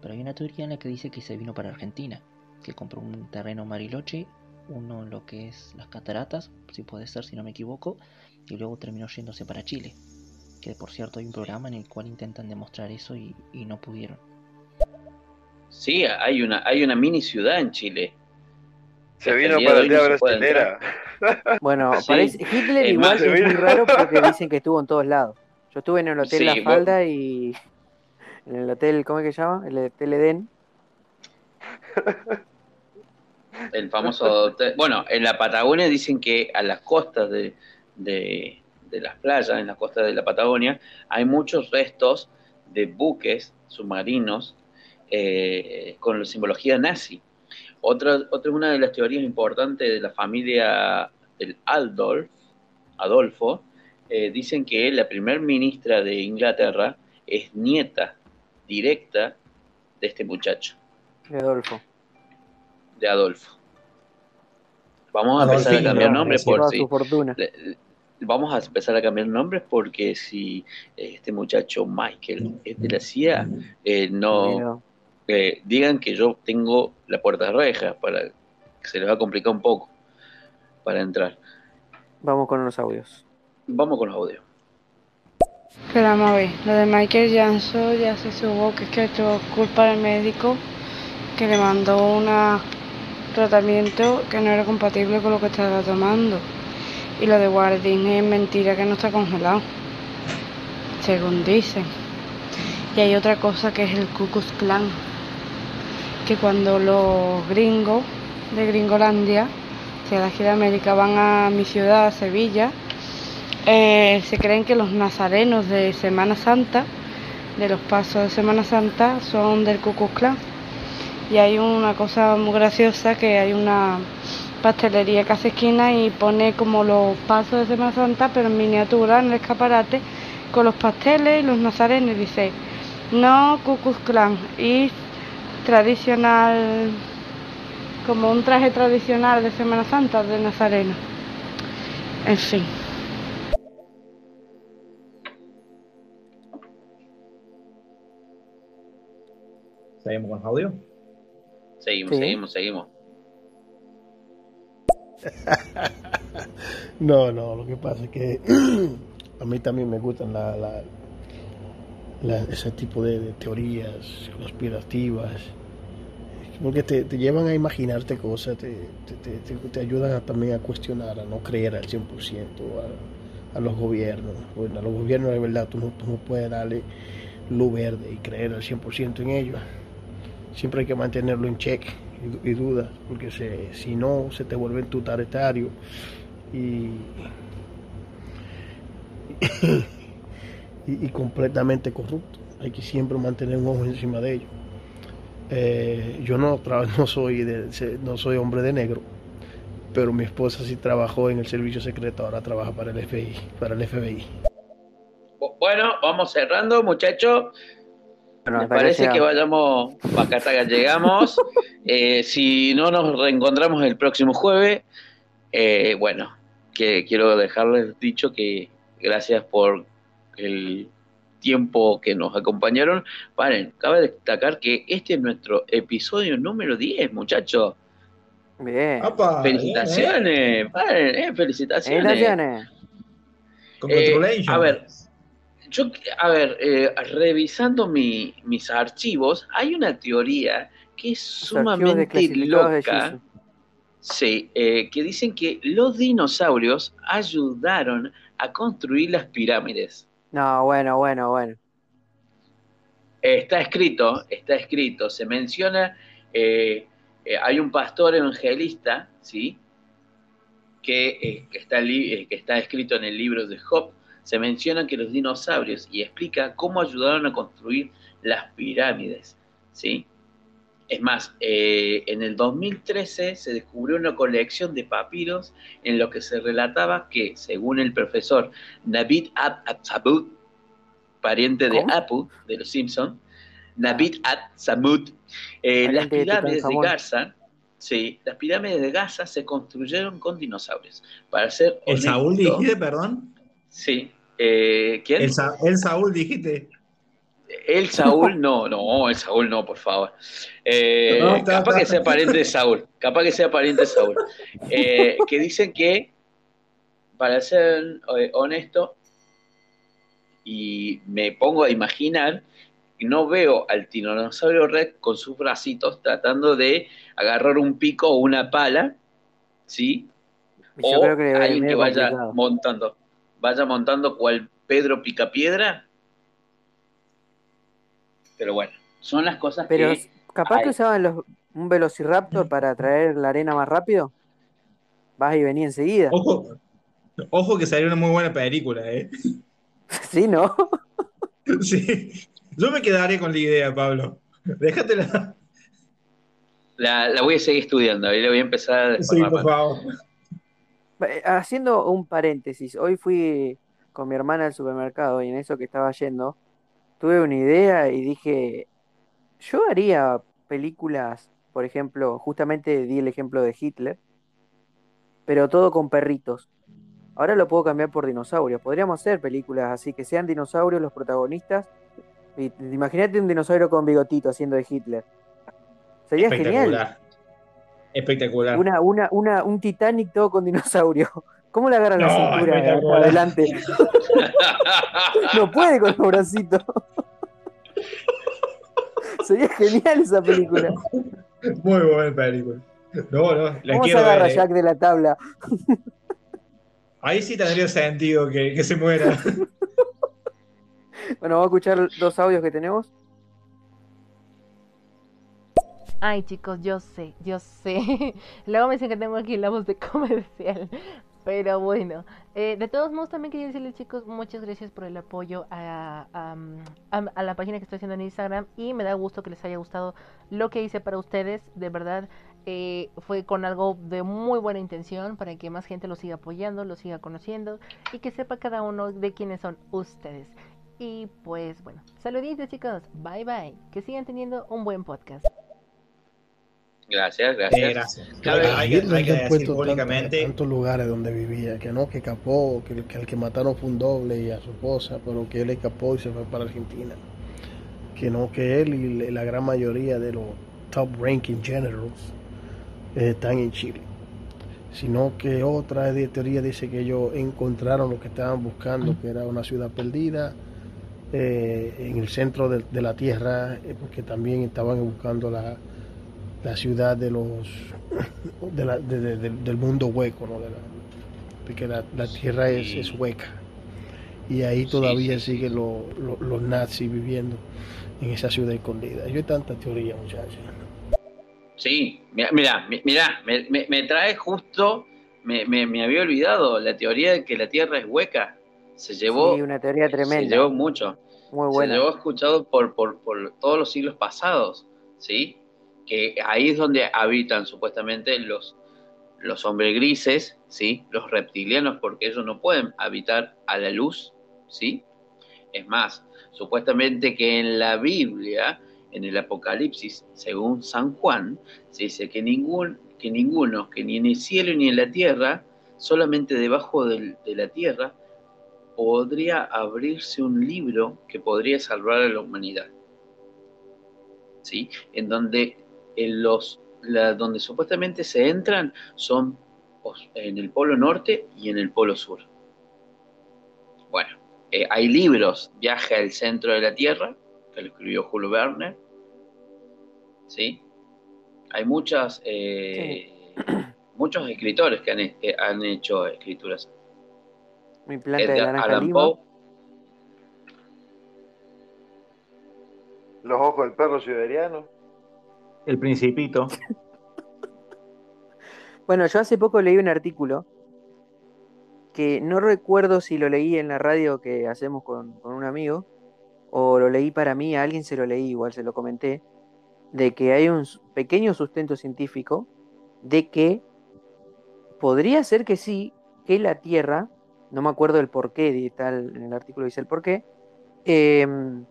Pero hay una teoría en la que dice que se vino para Argentina, que compró un terreno en Bariloche, uno en lo que es las cataratas, si puede ser, si no me equivoco, y luego terminó yéndose para Chile. Que por cierto hay un programa en el cual intentan demostrar eso y, y no pudieron. Sí, hay una, hay una mini ciudad en Chile. Se Hasta vino el para el día brasilera. Bueno, Sí. parece, Hitler Es igual más, es muy raro porque dicen que estuvo en todos lados. Yo estuve en el hotel Sí, La Falda y en el hotel, ¿cómo es que se llama? El hotel Edén. El famoso Bueno, en la Patagonia dicen que a las costas de, de- las playas, en las costas de la Patagonia, hay muchos restos de buques submarinos eh, con la simbología nazi. Otra, otra una de las teorías importantes de la familia del Aldolf, Adolfo, eh, dicen que la primer ministra de Inglaterra es nieta directa de este muchacho, Adolfo. De Adolfo. Vamos a empezar a cambiar nombres por si. su fortuna. le- Vamos a empezar a cambiar nombres porque si eh, este muchacho Michael es de la CIA, eh, no eh, digan que yo tengo la puerta reja para que se les va a complicar un poco para entrar. vamos con los audios. Vamos con los audios. Pero vamos a ver, lo de Michael Jackson ya se supo que es que es culpa del médico que le mandó un tratamiento que no era compatible con lo que estaba tomando. Y lo de Guardín es mentira que no está congelado, según dicen. Y hay otra cosa que es el Ku Klan, que cuando los gringos de Gringolandia, sea, de aquí de América, van a mi ciudad, a Sevilla, eh, se creen que los nazarenos de Semana Santa, de los pasos de Semana Santa, son del Ku Klan. Y hay una cosa muy graciosa que hay una pastelería que hace esquina y pone como los pasos de Semana Santa, pero en miniatura en el escaparate, con los pasteles y los nazarenos. Y dice, no Ku Klux Klan, y tradicional, como un traje tradicional de Semana Santa de nazareno. En fin. ¿Seguimos con los audios? Seguimos, Sí. seguimos, seguimos. No, no, lo que pasa es que a mí también me gustan la, la- la- ese tipo de, de teorías conspirativas, porque te, te llevan a imaginarte cosas, te, te, te- te- te ayudan a- también a cuestionar, a no creer al 100% a, a los gobiernos. Bueno, a los gobiernos de verdad tú no, tú no puedes darle luz verde y creer al 100% en ellos. Siempre hay que mantenerlo en check y, y dudas, porque si no se te vuelve tu taretario y, y, y completamente corrupto. Hay que siempre mantener un ojo encima de ellos. Eh, yo no, no, soy de- no soy hombre de negro, pero mi esposa sí trabajó en el servicio secreto, ahora trabaja para el FBI. Para el FBI. Bueno, vamos cerrando, muchachos. Bueno, Me parece que vayamos, acá hasta acá llegamos. Eh, si no nos reencontramos el próximo jueves, eh, bueno, que quiero dejarles dicho que gracias por el tiempo que nos acompañaron. Paren, cabe destacar que este es nuestro episodio número 10, muchachos. Bien. Felicitaciones, paren, eh, felicitaciones. Felicitaciones. Eh, a ver, yo, a ver, eh, revisando mi- mis archivos, hay una teoría que es sumamente de loca. Sí, eh, que dicen que los dinosaurios ayudaron a construir las pirámides. No, bueno, bueno, bueno. Está escrito, está escrito, se menciona eh, hay un pastor evangelista, ¿sí? Que, que está, que está escrito en el libro de Job, se mencionan que los dinosaurios y explica cómo ayudaron a construir las pirámides, ¿sí? Es más, eh, en el 2013 se descubrió una colección de papiros en lo que se relataba que, según el profesor Navid At-Samud, pariente de Apu, de los Simpsons, Navid At-Samud, eh, las pirámides de. Gaza, sí, las pirámides de Gaza se construyeron con dinosaurios. Para ser ¿El Saúl honesto, dijiste, perdón? Sí. Eh, ¿Quién? El, Sa- el Saúl dijiste. El Saúl, no, no, el Saúl no, por favor. Eh, No, está- capaz que está- sea pariente de Saúl, capaz que sea pariente de Saúl. Eh, que dicen que, para ser eh, honesto, y me pongo a imaginar, no veo al tiranosaurio Rex con sus bracitos tratando de agarrar un pico o una pala, ¿sí? Yo o creo que alguien que vaya complicado. montando, vaya montando cual Pedro Picapiedra. Pero bueno, son las cosas Pero que capaz que usaban los, un velociraptor para traer la arena más rápido. Vas y venía enseguida. Ojo, ojo que salió una muy buena película, ¿eh? Sí, ¿no? Sí. Yo me quedaré con la idea, Pablo. Déjatela. La, la voy a seguir estudiando y le voy a empezar a Sí, por favor. Eh, Haciendo un paréntesis, hoy fui con mi hermana al supermercado y en eso que estaba yendo, tuve una idea y dije, yo haría películas, por ejemplo, justamente di el ejemplo de Hitler, pero todo con perritos. Ahora lo puedo cambiar por dinosaurios. Podríamos hacer películas así, que sean dinosaurios los protagonistas. Imagínate un dinosaurio con bigotito haciendo de Hitler. Sería genial. Espectacular. Una, una, una, un Titanic todo con dinosaurio. ¿Cómo le agarra la No, cintura espectacular. adelante? no puede con los bracitos. Sería genial esa película. Muy buena película. No, no, la ¿Cómo se quiero agarra ver. ¿eh? Jack de la tabla? Ahí sí tendría sentido que, que se muera. Bueno, vamos a escuchar dos audios que tenemos. Ay, chicos, yo sé, yo sé. Luego me dicen que tengo aquí la voz de comercial. Pero bueno, eh, de todos modos también quería decirles chicos, muchas gracias por el apoyo a, a, a- a la página que estoy haciendo en Instagram y me da gusto que les haya gustado lo que hice para ustedes. De verdad, eh, fue con algo de muy buena intención para que más gente lo siga apoyando, lo siga conociendo y que sepa cada uno de quiénes son ustedes. Y pues bueno, saluditos chicos, bye bye, que sigan teniendo un buen podcast. Gracias, gracias. Eh, gracias. Cabe- Hay que- hay que decir públicamente- tantos, tantos lugares donde vivía, que no, que escapó, que, el- que el que mataron fue un doble y a su esposa, pero que él escapó y se fue para Argentina. Que no, que él y la gran mayoría de los top ranking generals eh, están en Chile. Sino que otra teoría dice que ellos encontraron lo que estaban buscando, que era una ciudad perdida eh, en el centro de, de la tierra, eh, porque también estaban buscando la, la ciudad de los de la- de- de- del- del mundo hueco, ¿no? De la- porque la, la tierra es, es hueca y ahí todavía siguen lo- lo- los nazis viviendo en esa ciudad escondida. Yo hay tanta teoría, muchachos. Sí, mira, mira, mi- mira, me, me- me trae justo, me, me- me había olvidado la teoría de que la Tierra es hueca. Se llevó, Sí, una teoría se tremenda. llevó mucho. Muy Se buena. llevó escuchado por, por, por todos los siglos pasados, ¿sí? Que ahí es donde habitan supuestamente los, los hombres grises, ¿sí? Los reptilianos, porque ellos no pueden habitar a la luz, ¿sí? Es más, supuestamente que en la Biblia, en el Apocalipsis, según San Juan, se dice que, ningún, que ninguno, que ni en el cielo ni en la tierra, solamente debajo de la tierra, podría abrirse un libro que podría salvar a la humanidad. ¿Sí? En donde, en los, la- donde supuestamente se entran son en el polo norte y en el polo sur. Bueno, eh, hay libros, Viaje al centro de la Tierra, que lo escribió Julio Werner. ¿Sí? Hay muchas, eh, muchos escritores que han, que han hecho escrituras. Mi planta de Edgar naranja Allan lima. Poe, Los ojos del perro siberiano. El Principito. Bueno, yo hace poco leí un artículo que no recuerdo si lo leí en la radio que hacemos con, un amigo o lo leí para mí, a alguien se lo leí, igual se lo comenté, de que hay un pequeño sustento científico de que podría ser que sí, que la Tierra, no me acuerdo el porqué, de tal, en el artículo dice el porqué, em,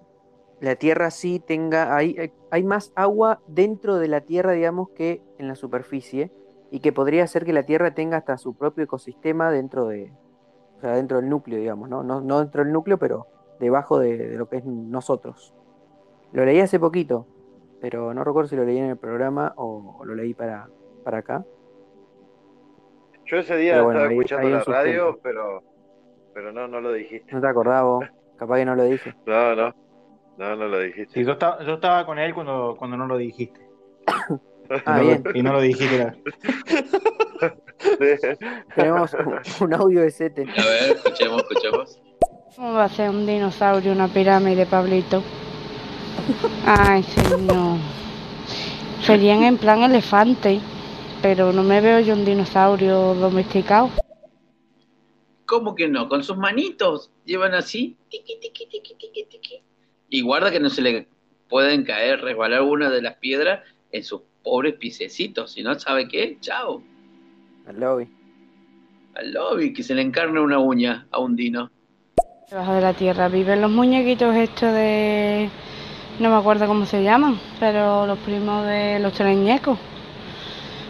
la Tierra sí tenga, hay, hay- hay más agua dentro de la Tierra, digamos, que en la superficie, y que podría ser que la Tierra tenga hasta su propio ecosistema dentro de, o sea, dentro del núcleo, digamos, ¿no? No, no dentro del núcleo, pero debajo de, de lo que es nosotros. Lo leí hace poquito, pero no recuerdo si lo leí en el programa o, o lo leí para, para acá. Yo ese día bueno, estaba ahí- escuchando ahí la radio, pero, pero no, no lo dijiste. No te acordás vos, capaz que no lo dije. No, no, no, no lo dijiste. Sí, yo estaba, yo estaba con él cuando, cuando no lo dijiste. Ah, Y no lo- bien. Y no lo dijiste. Tenemos un, un audio de Sete. A ver, escuchemos, escuchemos. ¿Cómo va a ser un dinosaurio una pirámide, Pablito? Ay, señor. Serían en plan elefante, pero no me veo yo un dinosaurio domesticado. ¿Cómo que no? Con sus manitos llevan así, tiqui, tiqui, tiqui, tiqui, tiqui. Y guarda que no se le pueden caer, resbalar una de las piedras en sus pobres pisecitos. Si no sabe qué, chao. Al lobby. Al lobby, que se le encarne una uña a un dino. Debajo de la tierra viven los muñequitos estos de... No me acuerdo cómo se llaman, pero los primos de los teleñecos.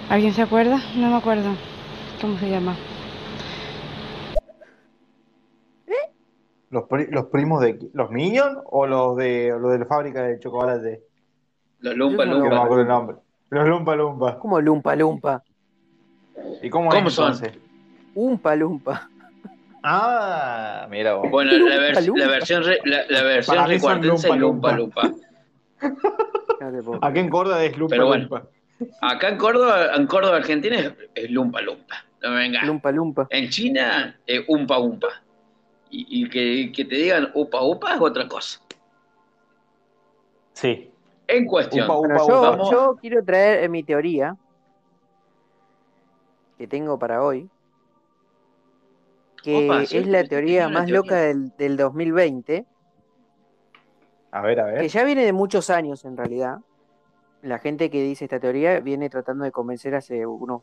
¿Alguien se acuerda? No me acuerdo. ¿Cómo se llama? ¿Los, pri- los primos de los Minions o los de los de la fábrica de chocolate? Los Lumpa Que no me Lumpa. acuerdo el nombre. Los Lumpa Lumpa. ¿Cómo lumpa lumpa? ¿Y cómo, ¿Cómo es son? entonces? Umpa lumpa. Ah, mira vos. Bueno, la, Lumpa, vers- lumpa. la versión, re- la, la versión Para recuartense es lumpa, lumpa, Aquí en Córdoba es Lumpa Pero bueno. Lumpa. Acá en Córdoba, en Córdoba, Argentina, es, es lumpa, lumpa. No me vengas. Lumpa lumpa. En China, es umpa, umpa. Y, y que, que te digan upa, upa es otra cosa. Sí. En cuestión. Upa, upa, Bueno, yo, Vamos- yo quiero traer eh, mi teoría que tengo para hoy, que Opa, sí, es la teoría más teoría. loca del, del 2020, A ver, a que ver. ya viene de muchos años en realidad. La gente que dice esta teoría viene tratando de convencer hace unos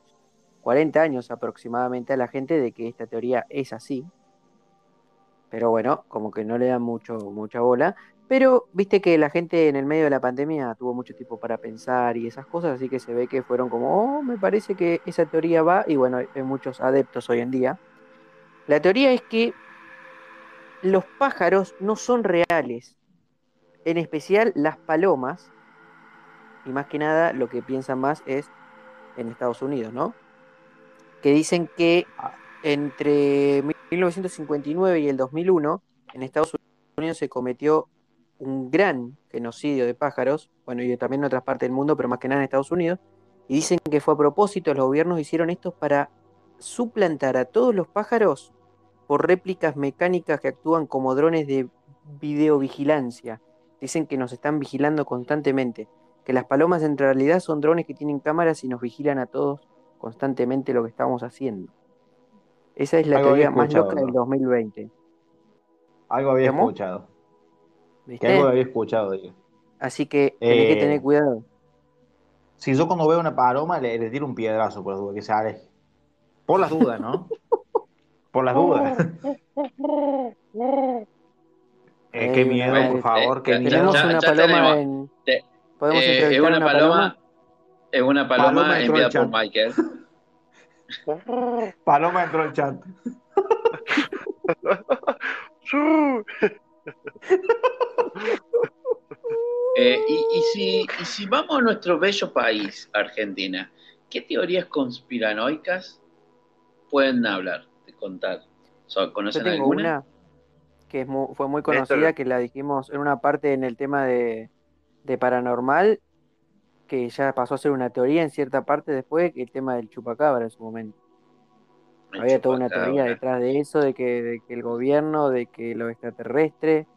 40 años aproximadamente a la gente de que esta teoría es así. Pero bueno, como que no le dan mucho, mucha bola. Pero viste que la gente en el medio de la pandemia tuvo mucho tiempo para pensar y esas cosas, así que se ve que fueron como, oh, me parece que esa teoría va, y bueno, hay muchos adeptos hoy en día. La teoría es que los pájaros no son reales, en especial las palomas, y más que nada lo que piensan más es en Estados Unidos, ¿no? Que dicen que entre 1959 y el 2001 en Estados Unidos se cometió un gran genocidio de pájaros, bueno, y también en otras partes del mundo, pero más que nada en Estados Unidos, y dicen que fue a propósito, los gobiernos hicieron esto para suplantar a todos los pájaros por réplicas mecánicas que actúan como drones de videovigilancia. Dicen que nos están vigilando constantemente, que las palomas en realidad son drones que tienen cámaras y nos vigilan a todos constantemente lo que estamos haciendo. Esa es la Algo teoría más loca del ¿no? 2020. Algo había ¿Cómo? escuchado. Que algo había escuchado, digo. Así que tenés que Eh, tener cuidado. Si yo cuando veo una paloma le, le tiro un piedrazo por las dudas, que se aleje. Por las dudas, ¿no? Por las dudas. Eh, qué Eh, miedo, por favor, qué ya- miedo. Tenemos ya- una ya paloma tenemos. en. Te- ¿Podemos eh, es entrevistar una una paloma, paloma? es una paloma, Paloma enviada por Michael. Paloma entró al chat. Eh, y, y si, y si vamos a nuestro bello país, Argentina, ¿qué teorías conspiranoicas pueden hablar, de contar? Yo ¿Conocen tengo alguna? una que es fue muy Néstor. conocida, que la dijimos en una parte en el tema de, de paranormal, que ya pasó a ser una teoría en cierta parte después, que el tema del chupacabra en su momento. El Había toda una teoría detrás de eso, de que, de que el gobierno, de que lo extraterrestre.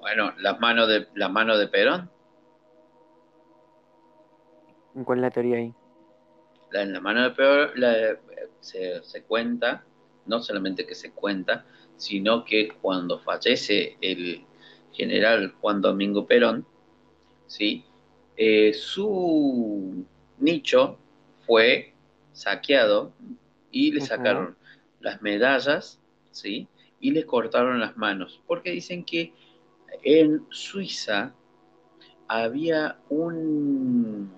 Bueno, las manos de las manos de Perón. ¿Cuál es la teoría ahí? La, en la mano de peor la- se, se cuenta, no solamente que se cuenta, sino que cuando fallece el general Juan Domingo Perón, ¿sí? Eh, su nicho fue saqueado y le sacaron las medallas, ¿sí? Y le cortaron las manos, porque dicen que en Suiza había un,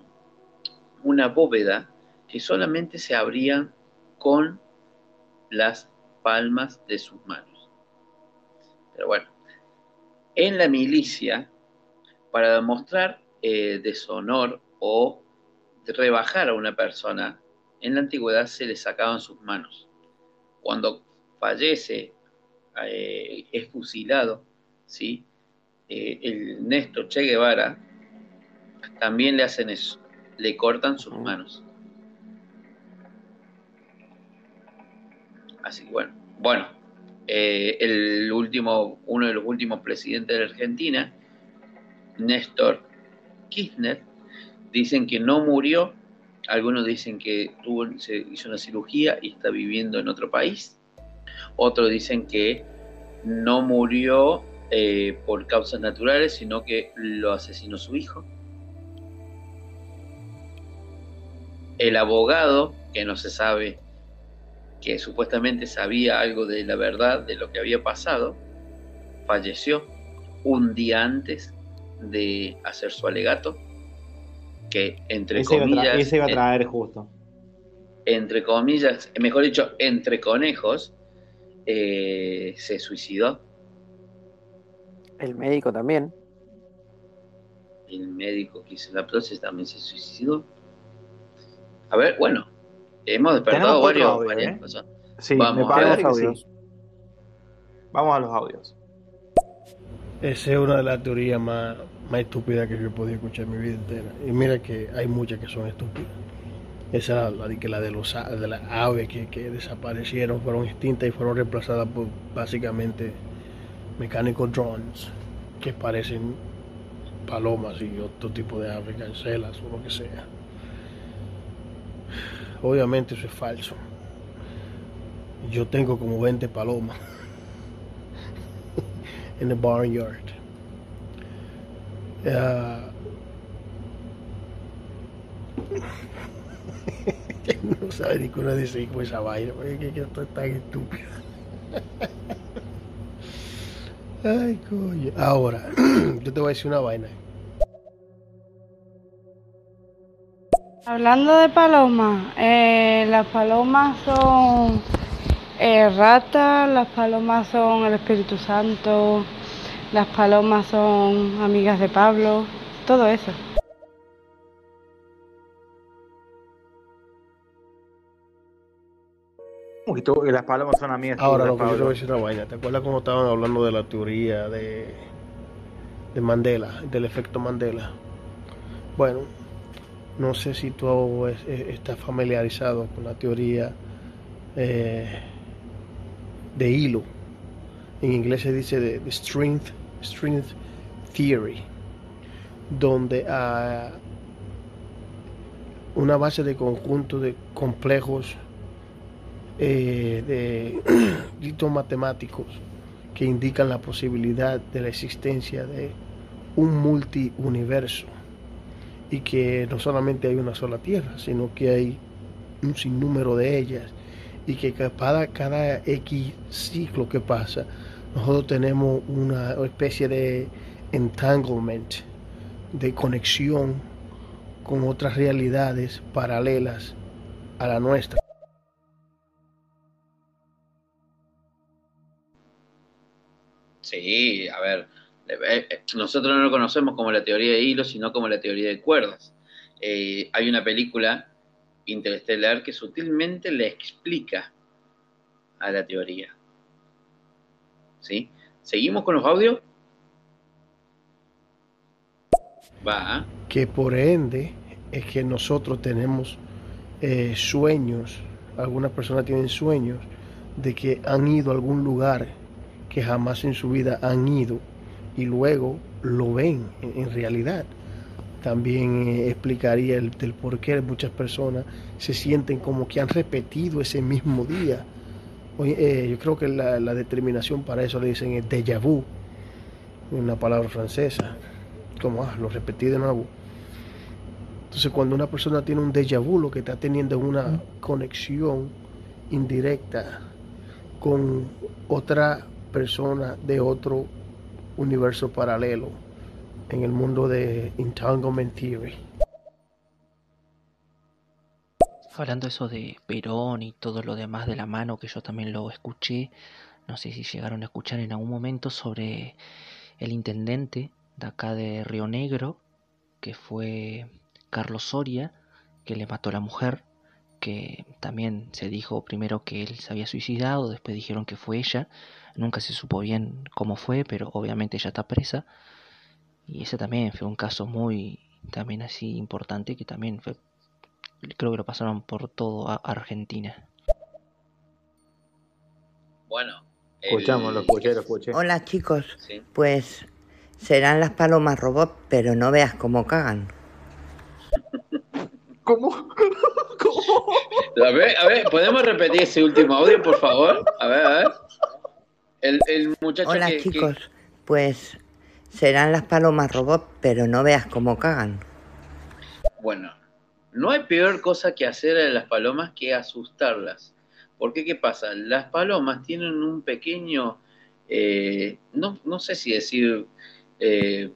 una bóveda que solamente se abría con las palmas de sus manos. Pero bueno, en la milicia, para demostrar eh, deshonor o rebajar a una persona, en la antigüedad se le sacaban sus manos. Cuando fallece, eh, es fusilado, ¿sí? Eh, el Néstor Che Guevara, también le hacen eso, le cortan sus manos. Así que bueno, bueno, eh, el último, uno de los últimos presidentes de Argentina, Néstor Kirchner, dicen que no murió, algunos dicen que tuvo, se hizo una cirugía y está viviendo en otro país, otros dicen que no murió eh, por causas naturales, sino que lo asesinó su hijo. El abogado, que no se sabe, que supuestamente sabía algo de la verdad de lo que había pasado, falleció un día antes de hacer su alegato, que entre Ese iba, comillas, ese iba a en- traer justo. entre comillas, mejor dicho, entre conejos, eh, se suicidó. El médico también. El médico que hizo la prótesis también se suicidó. A ver, bueno, hemos despertado varios, varias ¿eh? cosas. Sí, Vamos me a que audios. sí. Vamos a los audios. Esa es una de las teorías más, más estúpidas que yo he podido escuchar en mi vida entera. Y mira que hay muchas que son estúpidas. Esa, la de, que la de, los, de las aves que, que desaparecieron, fueron extintas y fueron reemplazadas por básicamente mecánicos drones que parecen palomas y otro tipo de aves, cancelas o lo que sea. Obviamente eso es falso. Yo tengo como 20 palomas en el barnyard. Ah, no sabe ni cómo decir con esa vaina, porque que esto es tan estúpido. Ay, coño. Ahora, yo te voy a decir una vaina. Hablando de palomas, eh, las palomas son eh, ratas, las palomas son el Espíritu Santo, las palomas son amigas de Pablo, todo eso. Uy, tú- y las palomas son amigas Ahora, lo que yo te Pablo. voy a decir una vaina. ¿Te acuerdas cuando estaban hablando de la teoría de, de Mandela, del efecto Mandela? Bueno, no sé si tú es- es- estás familiarizado con la teoría eh, de hilo. En inglés se dice de, de strength, strength theory, donde a una base de conjunto de complejos eh, de ditos matemáticos que indican la posibilidad de la existencia de un multiuniverso y que no solamente hay una sola Tierra, sino que hay un sinnúmero de ellas y que cada, cada X ciclo que pasa, nosotros tenemos una especie de entanglement, de conexión con otras realidades paralelas a la nuestra. Sí, a ver, eh, eh, nosotros no lo conocemos como la teoría de hilos, sino como la teoría de cuerdas. Eh, hay una película interestelar que sutilmente le explica a la teoría. ¿Sí? ¿Seguimos con los audios? Va. que por ende es que nosotros tenemos eh, sueños, algunas personas tienen sueños de que han ido a algún lugar que jamás en su vida han ido y luego lo ven en, en realidad. También eh, explicaría el, del por qué muchas personas se sienten como que han repetido ese mismo día. Oye, eh, yo creo que la, la determinación para eso le dicen es déjà vu, una palabra francesa, como ah, lo repetí de nuevo. Entonces cuando una persona tiene un déjà vu, lo que está teniendo es una conexión indirecta con otra persona de otro universo paralelo en el mundo de Entanglement Theory. Hablando eso de Perón y todo lo demás de la mano, que yo también lo escuché, no sé si llegaron a escuchar en algún momento sobre el intendente de acá de Río Negro, que fue Carlos Soria, que le mató a la mujer, que también se dijo primero que él se había suicidado, después dijeron que fue ella, nunca se supo bien cómo fue, pero obviamente ella está presa. Y ese también fue un caso muy, también así importante, que también fue, creo que lo pasaron por todo a Argentina. Bueno. Escuchamos, lo escuché, lo escuché. Hola chicos, pues serán las palomas robot, pero no veas cómo cagan. ¿Cómo? A ver, a ver, ¿podemos repetir ese último audio, por favor? A ver, a ver. El, el muchacho Hola que, que- chicos, pues serán las palomas robot, pero no veas cómo cagan. Bueno, no hay peor cosa que hacer a las palomas que asustarlas. Porque, ¿qué pasa? Las palomas tienen un pequeño, eh, no, no sé si decir eh,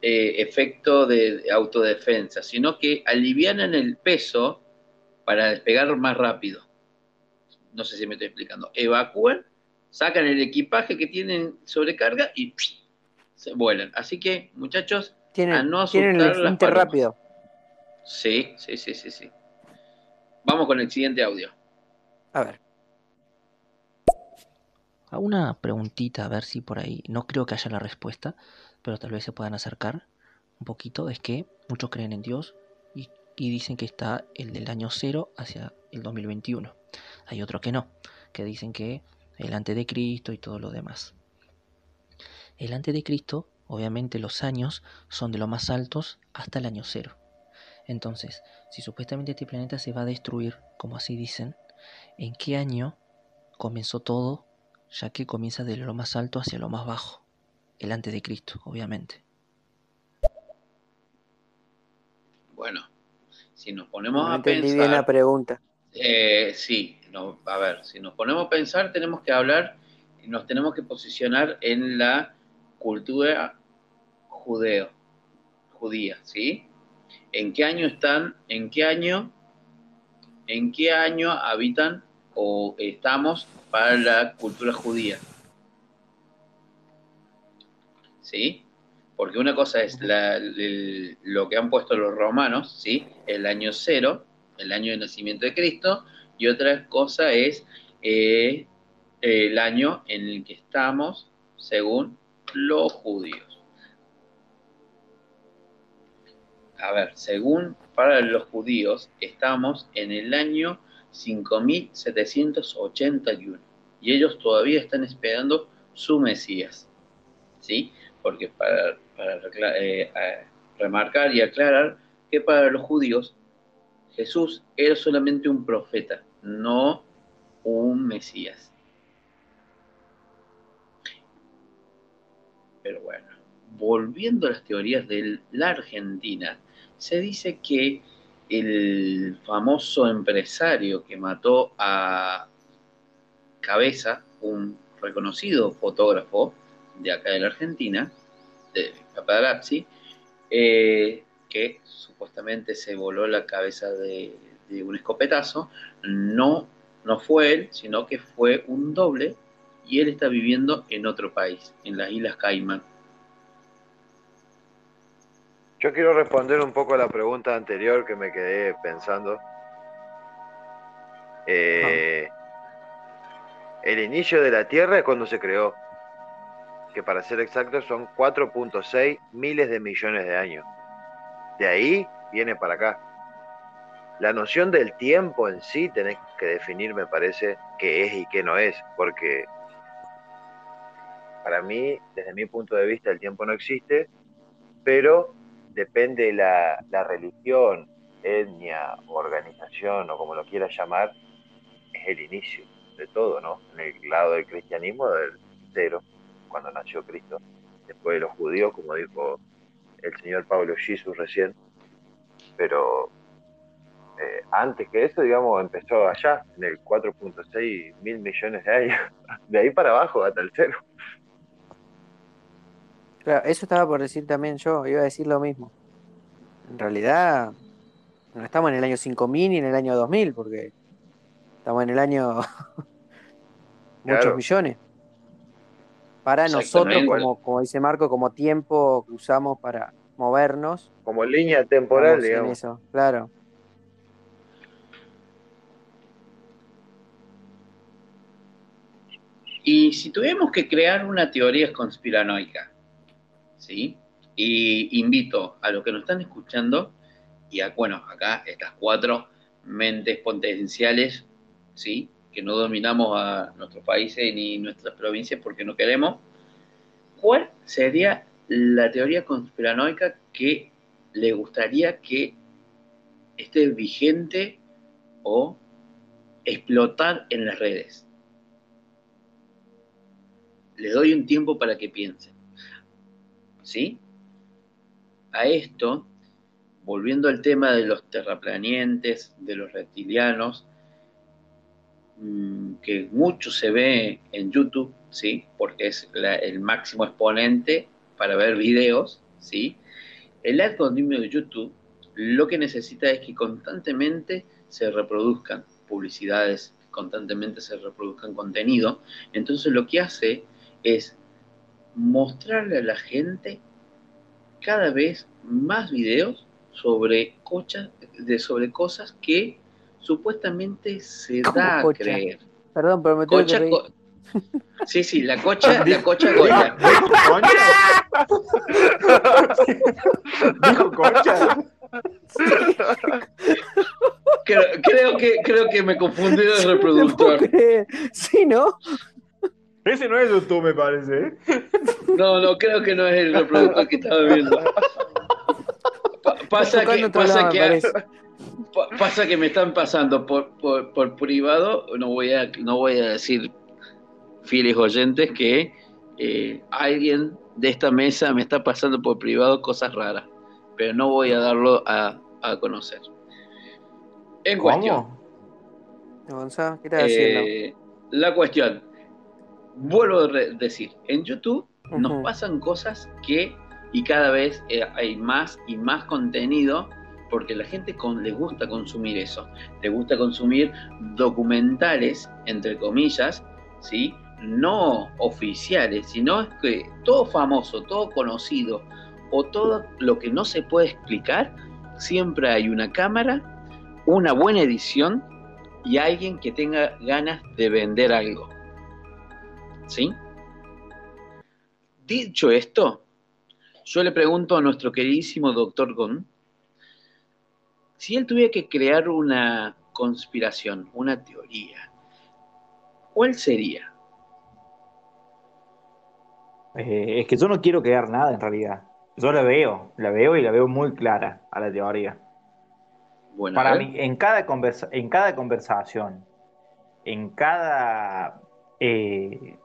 eh, efecto de de autodefensa, sino que alivianan el peso para despegar más rápido. No sé si me estoy explicando. Evacúan, sacan el equipaje que tienen sobrecarga y se vuelan. Así que, muchachos, a Tienen, no tienen el las rápido. Sí, sí, sí, sí, sí. Vamos con el siguiente audio. A ver. A una preguntita, a ver si por ahí, no creo que haya la respuesta, pero tal vez se puedan acercar un poquito, es que muchos creen en Dios y, y dicen que está el del año cero hacia el 2021. Hay otros que no, que dicen que el antes de Cristo y todo lo demás. El antes de Cristo, obviamente los años son de los más altos hasta el año cero. Entonces, si supuestamente este planeta se va a destruir, como así dicen, ¿en qué año comenzó todo? Ya que comienza de lo más alto hacia lo más bajo. El antes de Cristo, obviamente. Bueno, si nos ponemos No a entendí bien la pensar, pregunta. eh, sí, no, a ver, si nos ponemos a pensar, tenemos que hablar, y nos tenemos que posicionar en la cultura judeo, judía, ¿sí? ¿En qué año están? ¿En qué año? ¿En qué año habitan o estamos para la cultura judía? ¿Sí? Porque una cosa es la- el- lo que han puesto los romanos, ¿sí? El año cero, el año de nacimiento de Cristo, y otra cosa es eh, el año en el que estamos según los judíos. A ver, según para los judíos, estamos en el año 5781 y ellos todavía están esperando su Mesías. ¿Sí? Porque para, eh, remarcar y aclarar que para los judíos Jesús era solamente un profeta, no un Mesías. Pero bueno, volviendo a las teorías de la Argentina, se dice que el famoso empresario que mató a Cabeza, un reconocido fotógrafo de acá de la Argentina, de paparazzi, eh, que supuestamente se voló la cabeza de, de un escopetazo, no, no fue él, sino que fue un doble y él está viviendo en otro país, en las Islas Caimán. Yo quiero responder un poco a la pregunta anterior que me quedé pensando. Eh, el inicio de la Tierra es cuando se creó, que para ser exactos son 4.6 miles de millones de años. De ahí viene para acá. La noción del tiempo en sí tenés que definir, me parece, qué es y qué no es, porque para mí, desde mi punto de vista, el tiempo no existe, pero depende la, la religión, etnia, organización o como lo quieras llamar, es el inicio de todo, ¿no? En el lado del cristianismo, del cero, cuando nació Cristo. Después de los judíos, como dijo el señor Pablo Jesús recién, pero eh, antes que eso, digamos, empezó allá, en el 4.6 mil millones de años, de ahí para abajo hasta el cero. Claro, eso estaba por decir también yo, iba a decir lo mismo. En realidad, no estamos en el año 5000 ni en el año 2000, porque estamos en el año muchos Claro. millones. Para nosotros, como, como dice Marco, como tiempo que usamos para movernos. Como línea temporal, digamos. eso, claro. Y si tuviéramos que crear una teoría conspiranoica, ¿sí? Y invito a los que nos están escuchando y bueno, acá estas cuatro mentes potenciales, ¿sí? Que no dominamos a nuestros países ni nuestras provincias porque no queremos. ¿Cuál sería la teoría conspiranoica que le gustaría que esté vigente o explotar en las redes? Les doy un tiempo para que piensen. ¿Sí? A esto, volviendo al tema de los terraplanientes, de los reptilianos, mm, que mucho se ve en YouTube, ¿sí? Porque es el máximo exponente para ver videos, ¿sí? El algoritmo de YouTube lo que necesita es que constantemente se reproduzcan publicidades, constantemente se reproduzcan contenido. Entonces lo que hace es mostrarle a la gente cada vez más videos sobre, cochas, de, sobre cosas que supuestamente se ¿Cómo da a cocha? creer. Perdón, pero me tengo que Cocha, reír. co- sí, sí, la cocha, la cocha goya. Dijo concha. Creo, creo que, creo que me confundí de reproductor. Sí, ¿no? Ese no es YouTube, me parece. ¿eh? No, no, creo que no es el reproductor que estaba viendo. Pa- pasa que, pasa, lado, me que parece. pa- pasa que me están pasando por, por, por privado, no voy a, no voy a decir fieles oyentes que eh, alguien de esta mesa me está pasando por privado cosas raras, pero no voy a darlo a, a conocer. En cuestión. Gonzalo, ¿qué estás haciendo? Eh, la cuestión, vuelvo a decir, en YouTube nos pasan cosas que, y cada vez eh, hay más y más contenido, porque la gente con, le gusta consumir eso, le gusta consumir documentales, entre comillas, ¿sí? no oficiales, sino es que todo famoso, todo conocido, o todo lo que no se puede explicar, siempre hay una cámara, una buena edición y alguien que tenga ganas de vender algo. ¿Sí? Dicho esto, yo le pregunto a nuestro queridísimo doctor Gon, si él tuviera que crear una conspiración, una teoría, ¿cuál sería? Eh, es que yo no quiero crear nada en realidad. Yo la veo, la veo y la veo muy clara a la teoría. Bueno, Para mí, en cada, conversa- en cada conversación, en cada eh,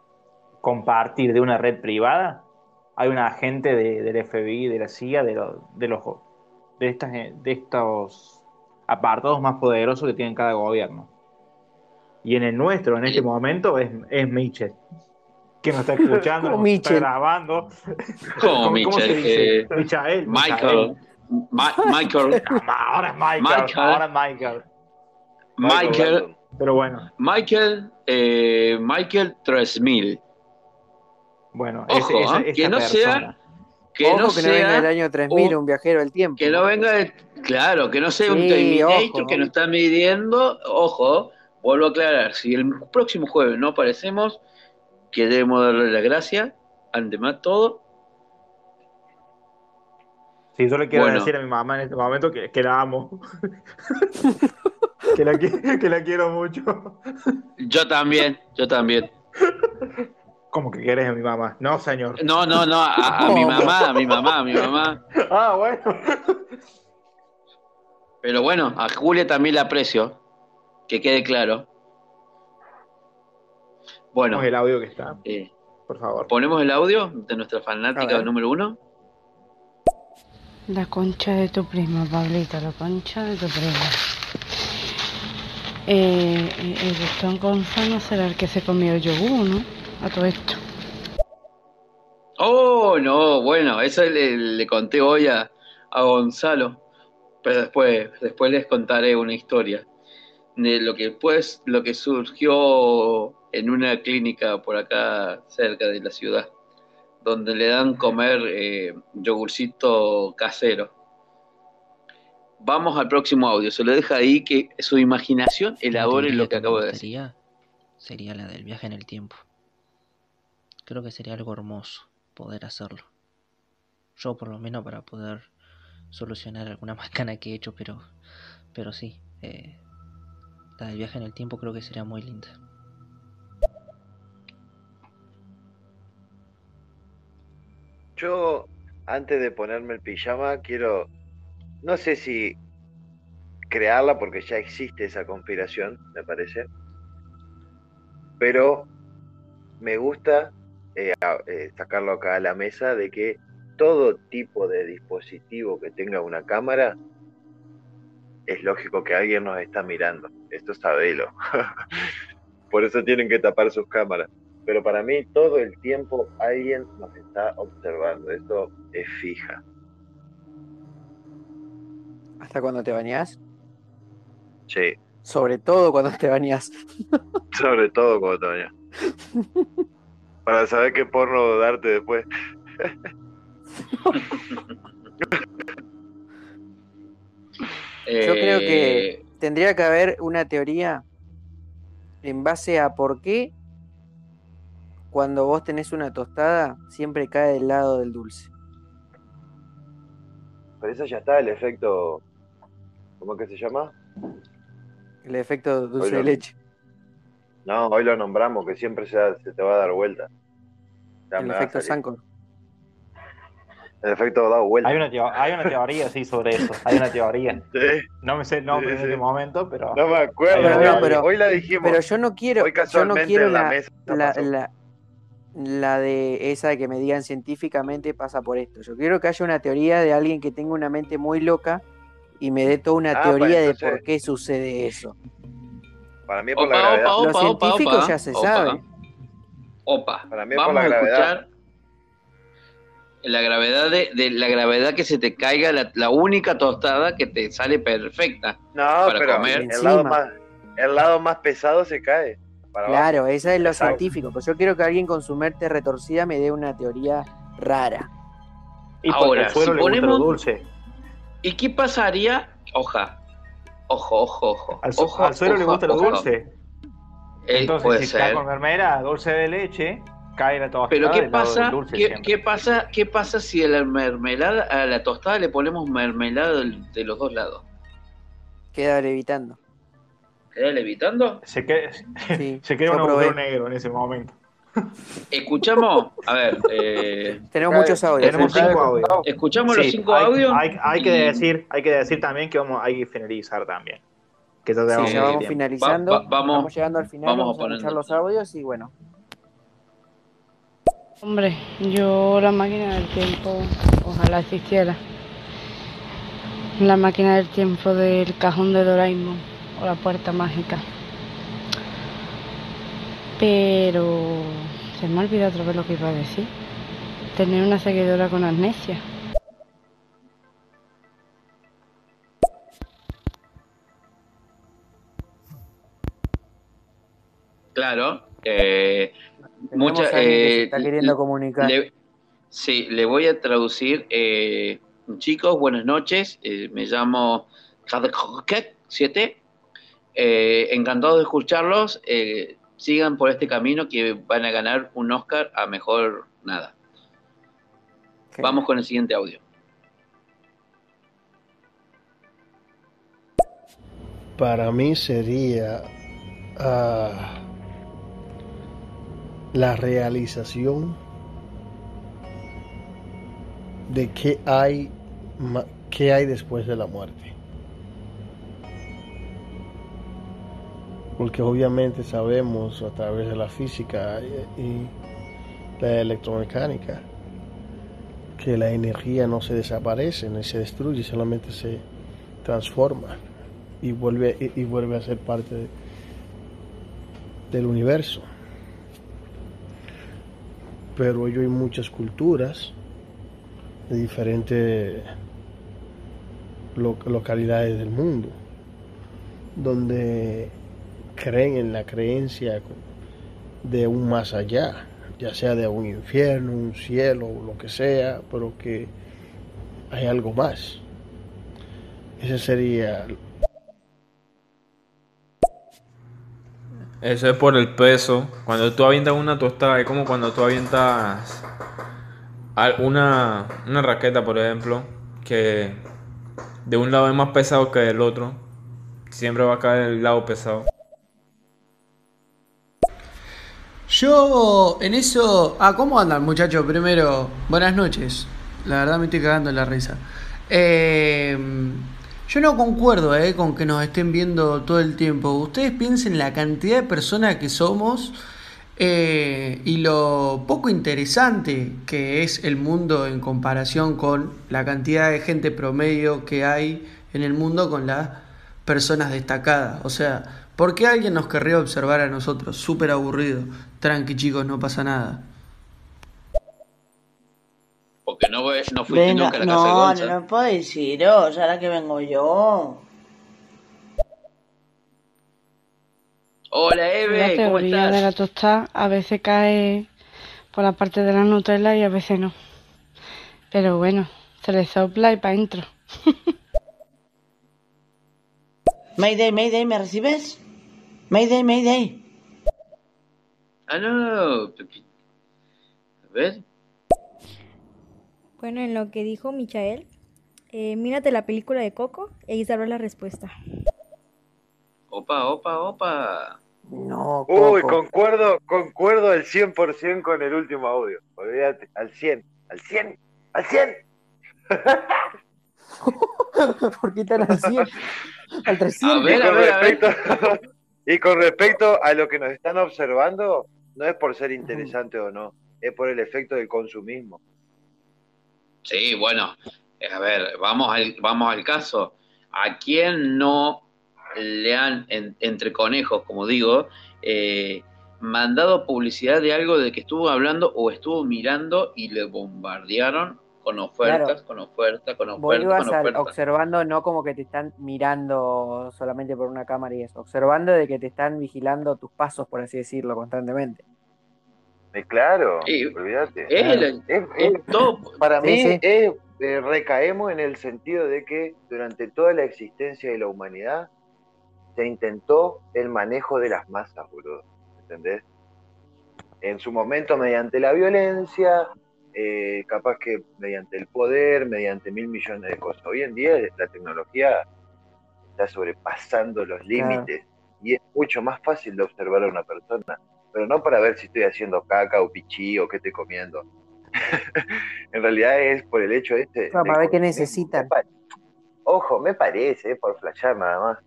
compartir de una red privada, hay un agente de- del FBI, de la CIA, de, lo- de los de estas de estos apartados más poderosos que tiene cada gobierno. Y en el nuestro, en este momento, es, es Mitchell, que nos está escuchando, grabando. ¿Cómo, ¿Cómo, cómo se Mitchell? dice? Eh, Michael. Michael. Ma- Michael. Ahora es Michael. Michael. Ahora es Michael. Michael. Pero bueno, Michael. eh, Michael 3000. Bueno, Ojo, ese- esa- ¿eh? esa que no persona. sea. Que Ojo no que no venga sea. del año 3000, un- un viajero del tiempo. Que no venga de, claro, que no sea un Terminator ojo. que nos está midiendo. Ojo, vuelvo a aclarar, si el próximo jueves no aparecemos, queremos darle las gracias, ante más todo. Sí, yo le quiero Bueno. decir a mi mamá en este momento que, que la amo. que, la, que la quiero mucho. Yo también, yo también. ¿Cómo que querés a mi mamá? No, señor. No, no, no, a, a mi mamá, a mi mamá, a mi mamá. Ah, bueno. Pero bueno, a Julia también la aprecio, que quede claro. Bueno, Ponemos el audio que está, eh, por favor. ponemos el audio de nuestra fanática número uno. La concha de tu prima, Pablito, la concha de tu prima. Eh, eh, el Gustavo Gonzalo será el que se comió el yogur, ¿no? A todo esto. Oh, no, bueno, eso le, le conté hoy a, a Gonzalo, pero después, después les contaré una historia de lo que pues, lo que surgió en una clínica por acá cerca de la ciudad, donde le dan comer eh, yogurcito casero. Vamos al próximo audio, se lo deja ahí que su imaginación elabore lo que acabo de decir. sería la del viaje en el tiempo. Creo que sería algo hermoso poder hacerlo. Yo por lo menos para poder solucionar alguna macana que he hecho, pero, pero sí, eh, la del viaje en el tiempo creo que sería muy linda. Yo, antes de ponerme el pijama, quiero, no sé si crearla, porque ya existe esa conspiración, me parece, pero me gusta eh, eh, sacarlo acá a la mesa de que todo tipo de dispositivo que tenga una cámara, es lógico que alguien nos está mirando. Esto sabelo. Por eso tienen que tapar sus cámaras. Pero para mí todo el tiempo alguien nos está observando. Esto es fija. ¿Hasta cuando te bañás? Sí, Sobre todo cuando te bañás. sobre todo cuando te bañas. Para saber qué porno darte después. Yo creo Eh, que tendría que haber una teoría en base a por qué cuando vos tenés una tostada siempre cae del lado del dulce. Pero eso ya está, el efecto. ¿Cómo que se llama? El efecto dulce de leche. No, hoy lo nombramos, que siempre se, da- se te va a dar vuelta. Ya El efecto. Sancor. El efecto dado vuelta. Hay una, teo- hay una teoría, sí, sobre eso. Hay una teoría. Sí. No me sé el nombre Sí, en este momento, pero. No me acuerdo. Pero, no, pero- Hoy la dijimos. Pero yo no quiero, Hoy yo no casualmente quiero en la la, mesa la, pasó. la, la de esa de que me digan científicamente pasa por esto. Yo quiero que haya una teoría de alguien que tenga una mente muy loca y me dé toda una Ah, teoría pues de por qué sucede eso. Para mí es por Opa, la gravedad. opa, Los opa, opa, científicos opa, ya se opa. sabe. Opa, Para mí es por vamos la a gravedad. escuchar la gravedad de, de la gravedad que se te caiga la, la única tostada que te sale perfecta No, para pero comer. el lado, más, el lado más pesado se cae. Para abajo. Claro, esa es lo Exacto. científico. Pues yo quiero que alguien con su mente retorcida me dé una teoría rara. Y porque Ahora, si ponemos- dulce. ¿Y qué pasaría? Oja, ojo, ojo, ojo. Al, su- ojo, al suelo le ojo, gusta lo ojo. dulce. Eh, Entonces, puede si ser. está con mermelada, dulce de leche, cae la tostada Pero ¿qué pasa, dulce qué, pasa, qué pasa si a la mermelada, a la tostada le ponemos mermelada de los dos lados? Queda levitando. ¿Queda levitando? Se, que- Sí, se queda un agujero negro en ese momento. Escuchamos, a ver, eh, Tenemos muchos audios. Tenemos cinco audios. escuchamos los cinco hay, audios. Hay, hay que decir, hay que decir también que vamos, hay que finalizar también. Que ya Sí, vamos finalizando. Va- va- vamos- llegando al final. vamos a Vamos, a poner- escuchar los audios y bueno. Hombre, yo la máquina del tiempo, ojalá existiera. La máquina del tiempo del cajón de Doraemon o la puerta mágica. Pero se me ha olvidado otra vez lo que iba a decir. Tener una seguidora con amnesia. Claro. eh, mucha, eh, está queriendo comunicar. le- sí, le voy a traducir. eh, chicos, buenas noches. eh, me llamo 7. Eh, encantado de escucharlos. eh, sigan por este camino que van a ganar un Oscar a mejor nada. Vamos con el siguiente audio. Para mí sería ah, la realización de qué hay, ma- qué hay después de la muerte. Porque obviamente sabemos a través de la física y, la electromecánica que la energía no se desaparece ni se destruye, solamente se transforma y vuelve, y, vuelve a ser parte de- del universo. Pero hoy hay muchas culturas de diferentes lo- localidades del mundo donde creen en la creencia de un más allá, ya sea de un infierno, un cielo, lo que sea, pero que hay algo más. Ese sería Eso es por el peso. Cuando tú avientas una tostada, es como cuando tú avientas una raqueta, por ejemplo, que de un lado es más pesado que del otro. Siempre va a caer el lado pesado. Yo en eso. Ah, ¿cómo andan, muchachos? Primero, buenas noches. La verdad me estoy cagando en la risa. Eh, yo no concuerdo eh, con que nos estén viendo todo el tiempo. Ustedes piensen la cantidad de personas que somos eh, y lo poco interesante que es el mundo en comparación con la cantidad de gente promedio que hay en el mundo con las personas destacadas. O sea, ¿por qué alguien nos querría observar a nosotros? Súper aburrido. Tranqui, chicos, no pasa nada. Porque no, no fuiste Venga, nunca a la casa de no, Gonza. no, no puedo deciros, ahora que vengo yo. Hola La Eve, ¿cómo teoría de la estás? tostada a veces cae por la parte de la Nutella y a veces no. Pero bueno, se le sopla y para adentro. Mayday, Mayday, ¿me recibes? Mayday, Mayday. Ah, no. A ver. Bueno, en lo que dijo Michael, eh, mírate la película de Coco y ahí sabrás la respuesta. Opa, opa, opa. No, Uy, Coco. concuerdo, concuerdo al 100% con el último audio. Olvídate, al 100, al 100, al 100. ¿Por qué tan al 100? Al 300. y, con respecto, y con respecto a lo que nos están observando, no es por ser interesante o no, es por el efecto del consumismo. Sí, bueno, eh, a ver, vamos al, vamos al caso. ¿A quién no le han, en- entre conejos, como digo, eh, mandado publicidad de algo de que estuvo hablando o estuvo mirando y le bombardearon con ofertas, Claro. con ofertas, con Vos ofertas, ibas con al- ofertas? observando, no como que te están mirando solamente por una cámara y eso, observando de que te están vigilando tus pasos, por así decirlo, constantemente. Eh, claro, Sí, olvídate. es el- Es- todo. Para Sí, mí sí. es, eh, recaemos en el sentido de que durante toda la existencia de la humanidad se intentó el manejo de las masas, boludo. ¿Entendés? En su momento mediante la violencia, eh, capaz que mediante el poder, mediante mil millones de cosas. Hoy en día la tecnología está sobrepasando los límites y es mucho más fácil de observar a una persona, pero no para ver si estoy haciendo caca o pichí o qué estoy comiendo. en realidad es por el hecho este. Del para ver qué necesitan. Ojo, me parece, es por flashear nada más.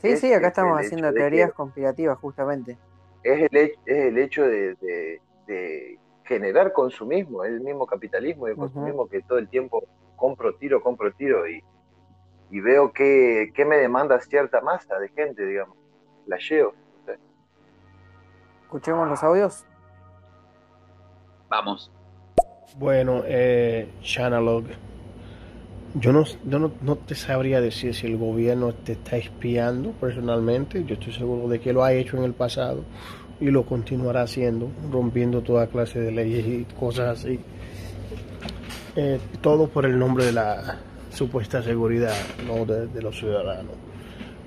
Sí, Es- sí, acá es estamos haciendo teorías que- conspirativas, justamente. es el, es el hecho de, de- de generar consumismo, el mismo capitalismo y el consumismo que todo el tiempo compro tiro, compro tiro y, y veo que, que me demanda cierta masa de gente, digamos. La llevo. Escuchemos los audios. Vamos. Bueno, eh, Shanalog, yo, no, yo no, no te sabría decir si el gobierno te está espiando personalmente. Yo estoy seguro de que lo ha hecho en el pasado y lo continuará haciendo, rompiendo toda clase de leyes y cosas así. Eh, todo por el nombre de la supuesta seguridad ¿no? de, de los ciudadanos.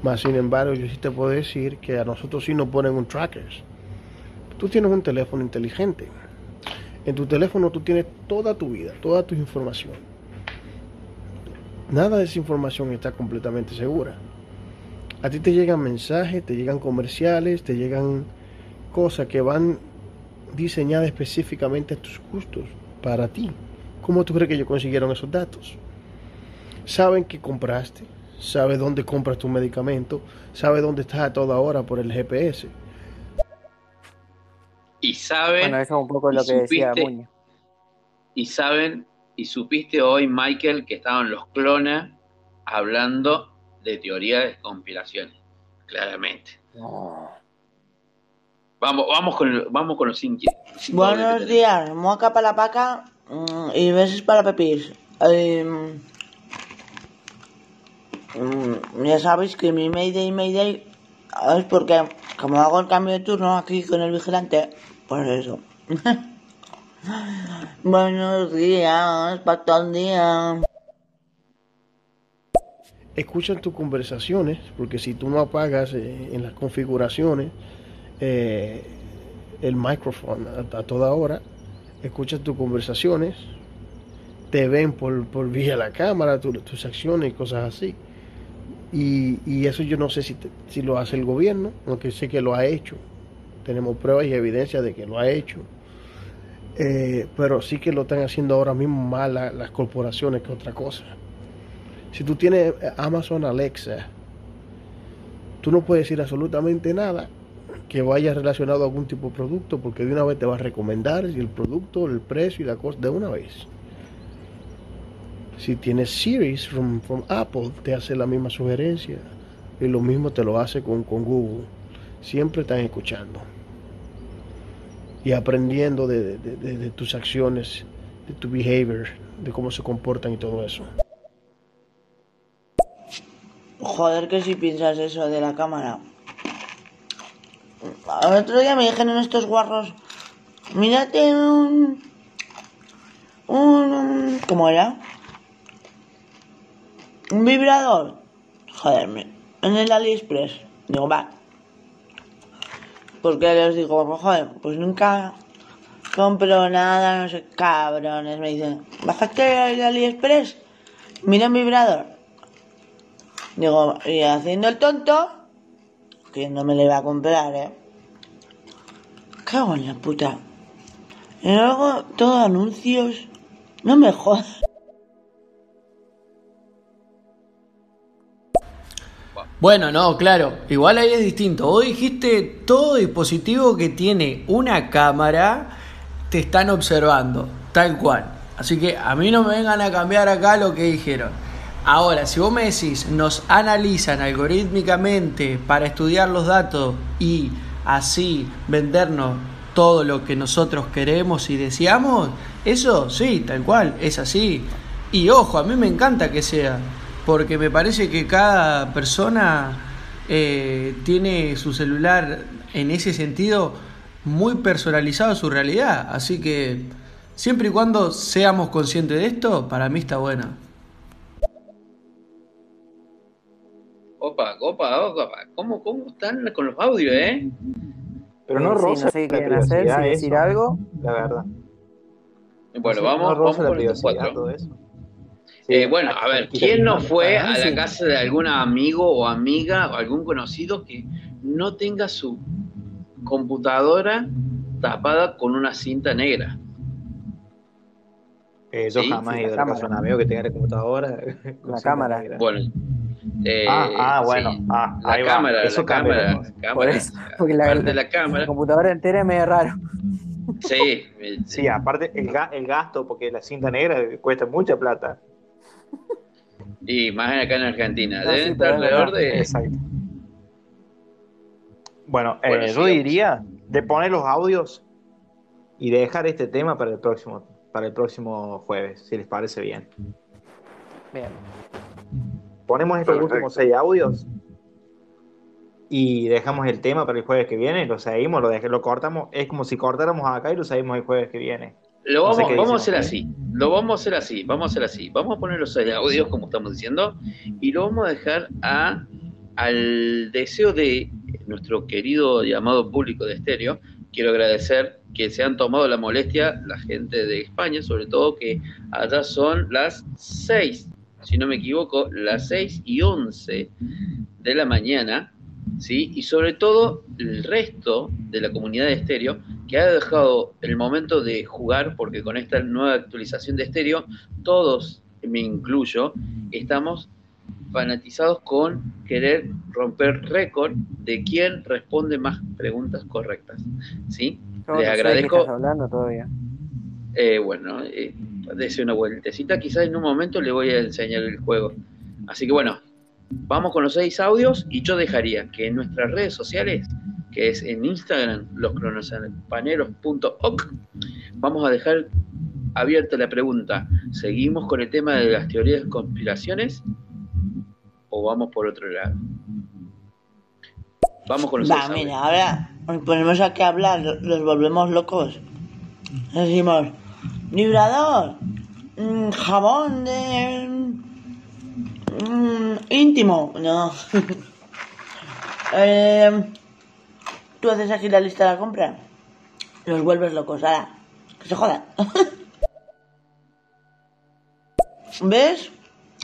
Más sin embargo, yo sí te puedo decir que a nosotros sí nos ponen un tracker. Tú tienes un teléfono inteligente. En tu teléfono tú tienes toda tu vida, toda tu información. Nada de esa información está completamente segura. A ti te llegan mensajes, te llegan comerciales, te llegan cosas que van diseñada específicamente a tus gustos, para ti. ¿Cómo tú crees que ellos consiguieron esos datos? Saben qué compraste, sabe dónde compras tu medicamento, sabe dónde estás a toda hora por el GPS. Y saben. Bueno, eso es un poco y lo que decía supiste- Muñoz. Y saben, y supiste hoy, Michael, que estaban los clones hablando de teoría de conspiraciones. Claramente. Vamos, vamos con, vamos con los inquietos. Buenos días, moca para la paca mm, y besos para Pepis. Em, mm, ya sabéis que mi Mayday Mayday es porque como hago el cambio de turno aquí con el vigilante, pues eso. Buenos días, para todo el día. Escuchan tus conversaciones, porque si tú no apagas eh, en las configuraciones eh, el micrófono a, toda hora, escuchan tus conversaciones, te ven por, por vía la cámara, tu- tus acciones y cosas así. Y, y eso yo no sé si, si lo hace el gobierno, aunque sé que lo ha hecho. Tenemos pruebas y evidencia de que lo ha hecho. Eh, pero sí que lo están haciendo ahora mismo más la- las corporaciones que otra cosa. Si tú tienes Amazon Alexa, tú no puedes decir absolutamente nada que vaya relacionado a algún tipo de producto, porque de una vez te va a recomendar el producto, el precio y la cosa de una vez. Si tienes Series from, from Apple, te hace la misma sugerencia. Y lo mismo te lo hace con, con Google. Siempre están escuchando. Y aprendiendo de, de- tus acciones, de tu behavior, de cómo se comportan y todo eso. Joder, que si piensas eso de la cámara. Otro día me dijeron estos guarros, mírate un... un... ¿Cómo era? Un vibrador. Joder, en el AliExpress. Digo, va. Porque les digo, joder, pues nunca compro nada, no sé, cabrones. Me dicen, bájate el AliExpress, mira un vibrador. Digo, y haciendo el tonto, que no me le iba a comprar, ¿eh? Cago en la puta. Y luego, todo anuncios. No me jodas. Bueno, no, claro. Igual ahí es distinto. Vos dijiste todo dispositivo que tiene una cámara te están observando, tal cual. Así que a mí no me vengan a cambiar acá lo que dijeron. Ahora, si vos me decís, nos analizan algorítmicamente para estudiar los datos y así vendernos todo lo que nosotros queremos y deseamos, eso sí, tal cual, es así. Y ojo, a mí me encanta que sea, porque me parece que cada persona eh, tiene su celular en ese sentido muy personalizado a su realidad. Así que siempre y cuando seamos conscientes de esto, para mí está bueno. Opa, opa, opa. ¿Cómo, cómo están con los audios, eh? Pero no Sí, roza no sé qué la quieren hacer, privacidad si decir algo. La verdad. Bueno, No vamos, roza vamos la con estos cuatro. eso. Eh, bueno, a ver, ¿quién no fue a Sí. la casa de algún amigo o amiga o algún conocido que no tenga su computadora tapada con una cinta negra? Eh, yo Sí, jamás sí, he ido a la casa de un amigo que tenga la computadora. con La cinta cámara. negra. Bueno, eh, ah, ah, bueno. sí. Ah, la ahí va. cámara, Eso la cambia la cámara, cámara, Por eso, porque la, aparte de la- la cámara, la computadora entera es medio raro. sí, eh, Sí, aparte el, ga- el gasto, porque la cinta negra cuesta mucha plata. y más acá en Argentina, No, deben sí, estar alrededor de... Exacto. Bueno, eh, Bueno, yo diría de poner los audios y dejar este tema para el próximo, para el próximo jueves, si les parece bien. Bien. Ponemos estos Perfecto. últimos seis audios y dejamos el tema para el jueves que viene, lo seguimos, lo, dej- lo cortamos, es como si cortáramos acá y lo seguimos el jueves que viene. Lo No sé vamos, vamos a hacer así, lo vamos a hacer así, vamos a hacer así. Vamos a poner los audios como estamos diciendo y lo vamos a dejar a, al deseo de nuestro querido y amado público de estéreo. Quiero agradecer que se han tomado la molestia, la gente de España, sobre todo que allá son las 6, si no me equivoco, las 6 y 11 de la mañana. ¿sí? Y sobre todo el resto de la comunidad de estéreo que ha dejado el momento de jugar, porque con esta nueva actualización de estéreo, todos, me incluyo, estamos fanatizados con querer romper récord de quién responde más preguntas correctas. ¿Sí? Les agradezco. estás hablando todavía. Eh, bueno, eh, dése una vueltecita. Quizás en un momento le voy a enseñar el juego. Así que bueno, vamos con los seis audios y yo dejaría que en nuestras redes sociales, que es en Instagram, loscronosapaneros.oc, vamos a dejar abierta la pregunta. ¿Seguimos con el tema de las teorías de conspiraciones o vamos por otro lado? Vamos con los Va, seis audios. mira, ahora nos ponemos aquí a hablar, los volvemos locos. Decimos, vibrador, mm, jabón de mm, íntimo, no. Eh, Tú haces aquí la lista de la compra, los vuelves locos, ahora, que se jodan. ¿Ves?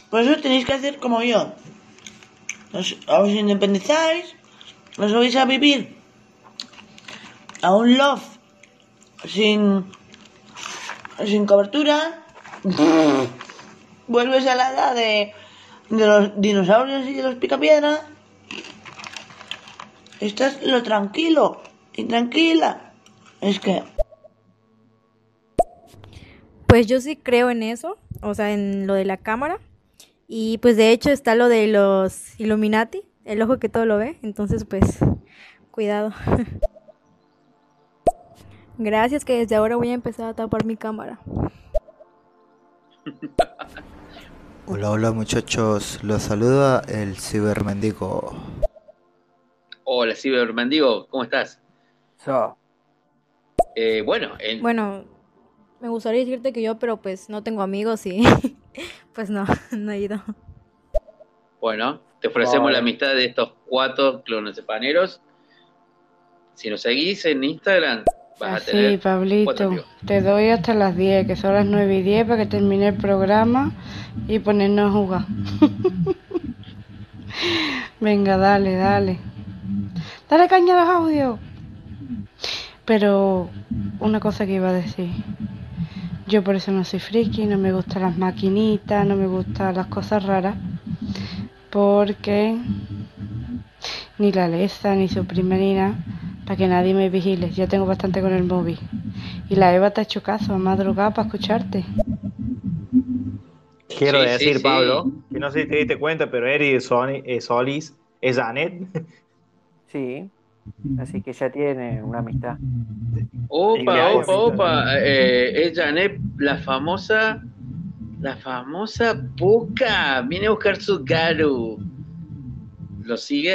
Por eso tenéis que hacer como yo. Os, os independizáis, os vais a vivir a un loft sin, sin cobertura, vuelves a la edad de, de los dinosaurios y de los picapiedra. Estás lo tranquilo y tranquila. Es que Pues yo sí creo en eso, o sea, en lo de la cámara. Y pues de hecho está lo de los Illuminati, el ojo que todo lo ve. Entonces pues, cuidado. Gracias que desde ahora voy a empezar a tapar mi cámara. Hola, hola muchachos, los saluda el cibermendigo. Hola, Cibermendigo, ¿cómo estás? So. Eh, bueno, en, Bueno, me gustaría decirte que yo, pero pues no tengo amigos y pues no, no he ido. Bueno, te ofrecemos la amistad de estos cuatro clonocepaneros. Si nos seguís en Instagram, vas a Así, tener Pablito, te doy hasta las 10, que son las 9 y 10 para que termine el programa y ponernos a jugar. Venga, dale, dale. Dale caña a los audios. Pero una cosa que iba a decir. Yo por eso no soy friki, no me gustan las maquinitas, no me gustan las cosas raras. Porque ni la Alexa, ni su prima, ni nada, para que nadie me vigile. Ya tengo bastante con el móvil. Y la Eva te ha hecho caso, ha madrugado para escucharte. Quiero Sí, decir, sí. Pablo, que no sé si te diste cuenta, pero Eri Soni- eh, Solis es Janet. Sí. Así que ya tiene una amistad. Opa, opa, opa. Eh, es Janet, la famosa, la famosa Puca. Viene a buscar su Garu. ¿Lo sigue?